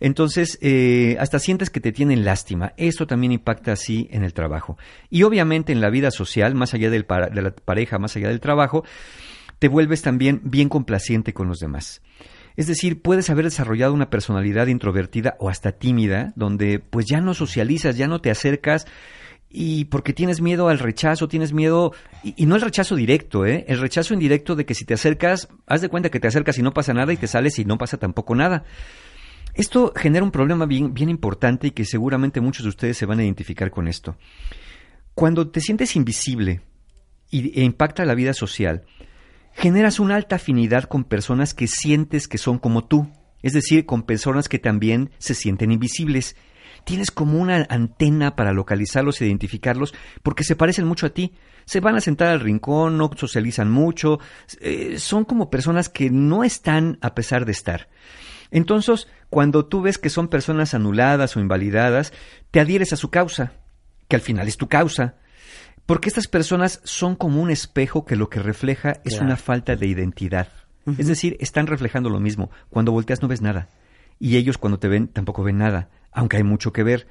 Entonces, eh, hasta sientes que te tienen lástima. Esto también impacta así en el trabajo. Y obviamente en la vida social, más allá del de la pareja, más allá del trabajo, te vuelves también bien complaciente con los demás. Es decir, puedes haber desarrollado una personalidad introvertida o hasta tímida, donde pues ya no socializas, ya no te acercas y porque tienes miedo al rechazo, tienes miedo, y, no el rechazo directo, ¿eh? el rechazo indirecto de que si te acercas, haz de cuenta que te acercas y no pasa nada y te sales y no pasa tampoco nada. Esto genera un problema bien, bien importante y que seguramente muchos de ustedes se van a identificar con esto. Cuando te sientes invisible y, e impacta la vida social, generas una alta afinidad con personas que sientes que son como tú, es decir, con personas que también se sienten invisibles tienes como una antena para localizarlos e identificarlos porque se parecen mucho a ti. Se van a sentar al rincón, no socializan mucho, eh, son como personas que no están a pesar de estar. Entonces, cuando tú ves que son personas anuladas o invalidadas, te adhieres a su causa, que al final es tu causa. Porque estas personas son como un espejo que lo que refleja es una falta de identidad. Es decir, están reflejando lo mismo. Cuando volteas no ves nada. Y ellos cuando te ven tampoco ven nada aunque hay mucho que ver.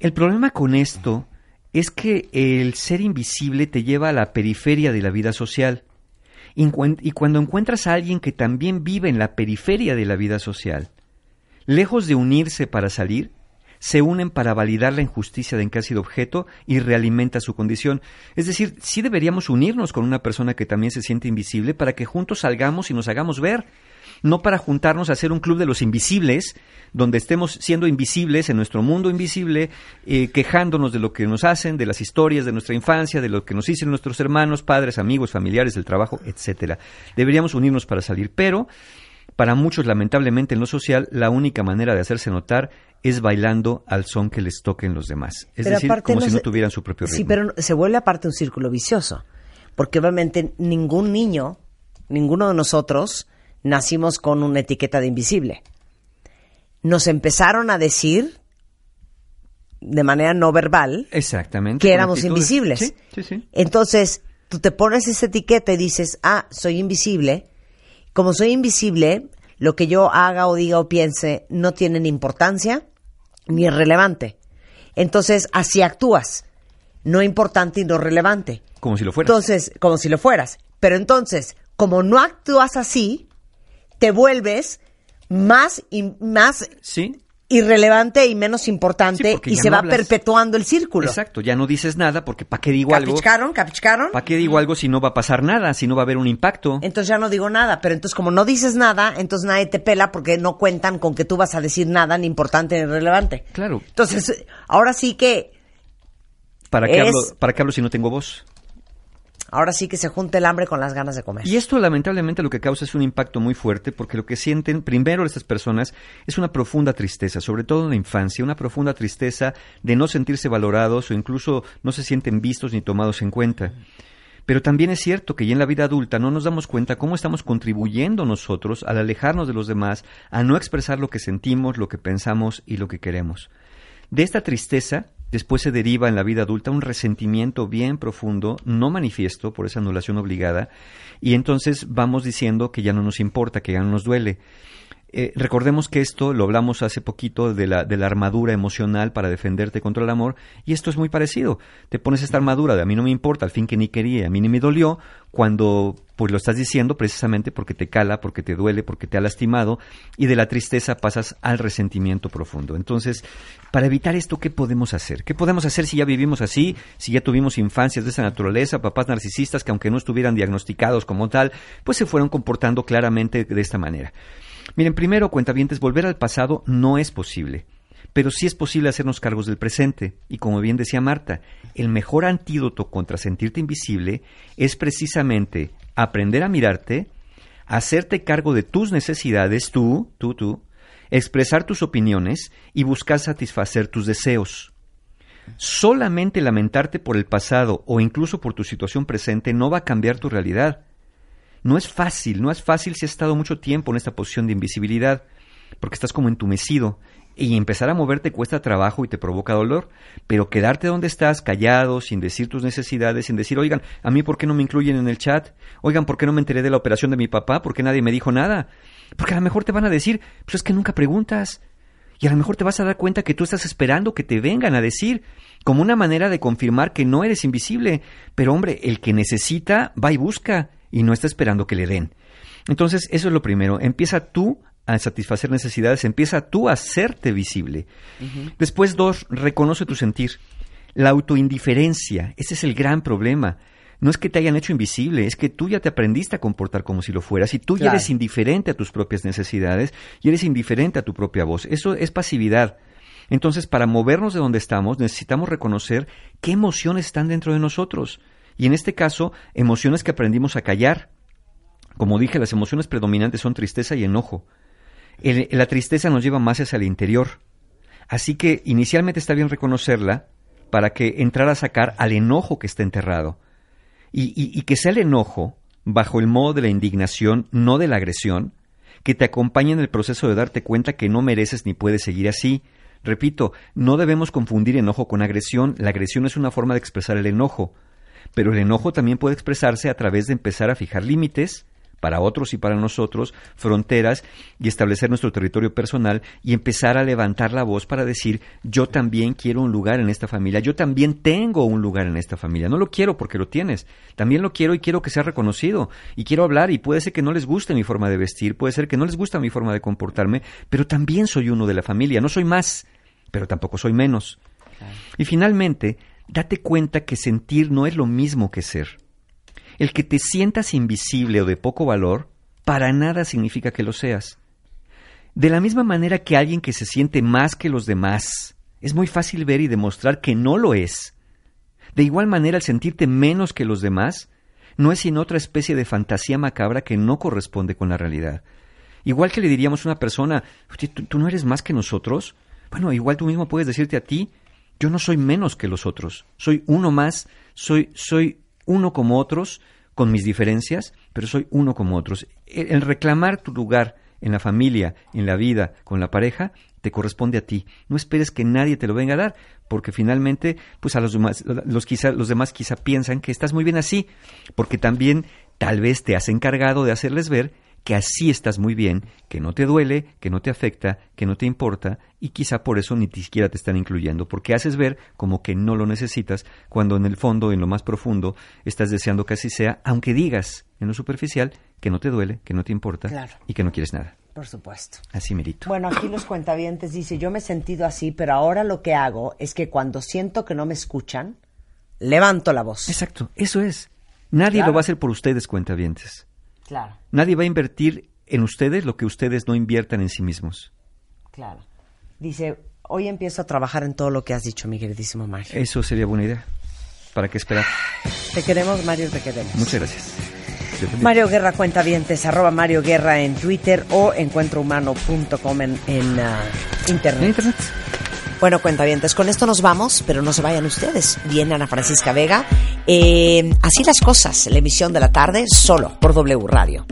El problema con esto es que el ser invisible te lleva a la periferia de la vida social. Y cuando encuentras a alguien que también vive en la periferia de la vida social, lejos de unirse para salir, se unen para validar la injusticia de en que ha sido objeto y realimenta su condición. Es decir, sí deberíamos unirnos con una persona que también se siente invisible para que juntos salgamos y nos hagamos ver no para juntarnos a hacer un club de los invisibles, donde estemos siendo invisibles en nuestro mundo invisible, eh, quejándonos de lo que nos hacen, de las historias de nuestra infancia, de lo que nos dicen nuestros hermanos, padres, amigos, familiares, del trabajo, etcétera. Deberíamos unirnos para salir, pero para muchos, lamentablemente, en lo social, la única manera de hacerse notar es bailando al son que les toquen los demás. Es decir, como si no tuvieran su propio ritmo. Sí, pero se vuelve aparte un círculo vicioso. Porque obviamente ningún niño, ninguno de nosotros, nacimos con una etiqueta de invisible. Nos empezaron a decir de manera no verbal Exactamente, que éramos invisibles. Entonces, tú te pones esa etiqueta y dices, ah, soy invisible. Como soy invisible, lo que yo haga o diga o piense no tiene ni importancia ni es relevante. Entonces, así actúas. No importante y no relevante. Como si lo fueras. Entonces, como si lo fueras. Pero entonces, como no actúas así, te vuelves más y más sí. Irrelevante y menos importante y se va perpetuando el círculo. Exacto, ya no dices nada porque ¿para qué digo algo? ¿Capichcaron? ¿Capichcaron? ¿Para qué digo algo si no va a pasar nada, si no va a haber un impacto? Entonces ya no digo nada, pero entonces como no dices nada, entonces nadie te pela porque no cuentan con que tú vas a decir nada ni importante ni relevante. Claro. Entonces, ahora sí que... ¿Para qué, hablo, ¿Para qué hablo si no tengo voz? Ahora sí que se junta el hambre con las ganas de comer. Y esto lamentablemente lo que causa es un impacto muy fuerte porque lo que sienten primero estas personas es una profunda tristeza, sobre todo en la infancia, una profunda tristeza de no sentirse valorados o incluso no se sienten vistos ni tomados en cuenta. Pero también es cierto que ya en la vida adulta no nos damos cuenta cómo estamos contribuyendo nosotros al alejarnos de los demás, a no expresar lo que sentimos, lo que pensamos y lo que queremos. De esta tristeza Después se deriva en la vida adulta un resentimiento bien profundo, no manifiesto por esa anulación obligada, y entonces vamos diciendo que ya no nos importa, que ya no nos duele. Eh, recordemos que esto lo hablamos hace poquito de la, de la armadura emocional para defenderte contra el amor, y esto es muy parecido. Te pones esta armadura de a mí no me importa, al fin que ni quería, a mí ni me dolió, cuando pues lo estás diciendo precisamente porque te cala, porque te duele, porque te ha lastimado, y de la tristeza pasas al resentimiento profundo. Entonces, para evitar esto, ¿qué podemos hacer? ¿Qué podemos hacer si ya vivimos así, si ya tuvimos infancias de esa naturaleza, papás narcisistas que aunque no estuvieran diagnosticados como tal, pues se fueron comportando claramente de esta manera? Miren, primero, cuentavientes, volver al pasado no es posible. Pero sí es posible hacernos cargos del presente. Y como bien decía Marta, el mejor antídoto contra sentirte invisible es precisamente aprender a mirarte, hacerte cargo de tus necesidades, tú, tú, tú, expresar tus opiniones y buscar satisfacer tus deseos. Solamente lamentarte por el pasado o incluso por tu situación presente no va a cambiar tu realidad. No es fácil, no es fácil si has estado mucho tiempo en esta posición de invisibilidad, porque estás como entumecido y empezar a moverte cuesta trabajo y te provoca dolor, pero quedarte donde estás, callado, sin decir tus necesidades, sin decir, oigan, a mí por qué no me incluyen en el chat, oigan, ¿por qué no me enteré de la operación de mi papá? ¿Por qué nadie me dijo nada? Porque a lo mejor te van a decir, pues es que nunca preguntas. Y a lo mejor te vas a dar cuenta que tú estás esperando que te vengan a decir, como una manera de confirmar que no eres invisible. Pero hombre, el que necesita va y busca y no está esperando que le den. Entonces, eso es lo primero. Empieza tú a satisfacer necesidades, empieza tú a hacerte visible. Después, dos, reconoce tu sentir. La autoindiferencia, ese es el gran problema. No es que te hayan hecho invisible, es que tú ya te aprendiste a comportar como si lo fueras y tú ya eres indiferente a tus propias necesidades y eres indiferente a tu propia voz. Eso es pasividad. Entonces, para movernos de donde estamos, necesitamos reconocer qué emociones están dentro de nosotros. Y en este caso, emociones que aprendimos a callar. Como dije, las emociones predominantes son tristeza y enojo. La tristeza nos lleva más hacia el interior. Así que inicialmente está bien reconocerla para que entrar a sacar al enojo que está enterrado. Y- y que sea el enojo, bajo el modo de la indignación, no de la agresión, que te acompañe en el proceso de darte cuenta que no mereces ni puedes seguir así. Repito, no debemos confundir enojo con agresión. La agresión es una forma de expresar el enojo. Pero el enojo también puede expresarse a través de empezar a fijar límites para otros y para nosotros, fronteras y establecer nuestro territorio personal y empezar a levantar la voz para decir yo también quiero un lugar en esta familia, yo también tengo un lugar en esta familia, no lo quiero porque lo tienes, también lo quiero y quiero que sea reconocido. Y quiero hablar y puede ser que no les guste mi forma de vestir, puede ser que no les gusta mi forma de comportarme, pero también soy uno de la familia, no soy más, pero tampoco soy menos. Y finalmente, date cuenta que sentir no es lo mismo que ser. El que te sientas invisible o de poco valor, para nada significa que lo seas. De la misma manera que alguien que se siente más que los demás, es muy fácil ver y demostrar que no lo es. De igual manera, el sentirte menos que los demás, no es sino otra especie de fantasía macabra que no corresponde con la realidad. Igual que le diríamos a una persona, "Oye, ¿tú, tú no eres más que nosotros? Bueno, igual tú mismo puedes decirte a ti, yo no soy menos que los otros, soy uno más, soy, soy uno como otros, con mis diferencias, pero soy uno como otros. El, reclamar tu lugar en la familia, en la vida, con la pareja, te corresponde a ti. No esperes que nadie te lo venga a dar, porque finalmente, pues a los demás, los, quizá, los demás quizá piensan que estás muy bien así, porque también tal vez te has encargado de hacerles ver que así estás muy bien, que no te duele, que no te afecta, que no te importa, y quizá por eso ni siquiera te están incluyendo, porque haces ver como que no lo necesitas, cuando en el fondo, en lo más profundo, estás deseando que así sea, aunque digas en lo superficial que no te duele, que no te importa Claro. y que no quieres nada. Por supuesto. Así merito. Bueno, aquí los cuentavientes dice, yo me he sentido así, pero ahora lo que hago es que cuando siento que no me escuchan, levanto la voz. Exacto, eso es. Nadie Claro. lo va a hacer por ustedes, cuentavientes. Claro, Nadie va a invertir en ustedes lo que ustedes no inviertan en sí mismos. claro. Dice, hoy empiezo a trabajar en todo lo que has dicho, mi queridísimo Mario. Eso sería buena idea. ¿Para qué esperar? Te queremos, Mario, te queremos. Muchas gracias. Mario Guerra Cuentavientes, arroba Mario Guerra en Twitter o encuentrohumano.com en, en ah, internet. En internet. Bueno, cuentavientes, con esto nos vamos, pero no se vayan ustedes. Viene Ana Francisca Vega. Eh, así las cosas, la emisión de la tarde, solo por W Radio.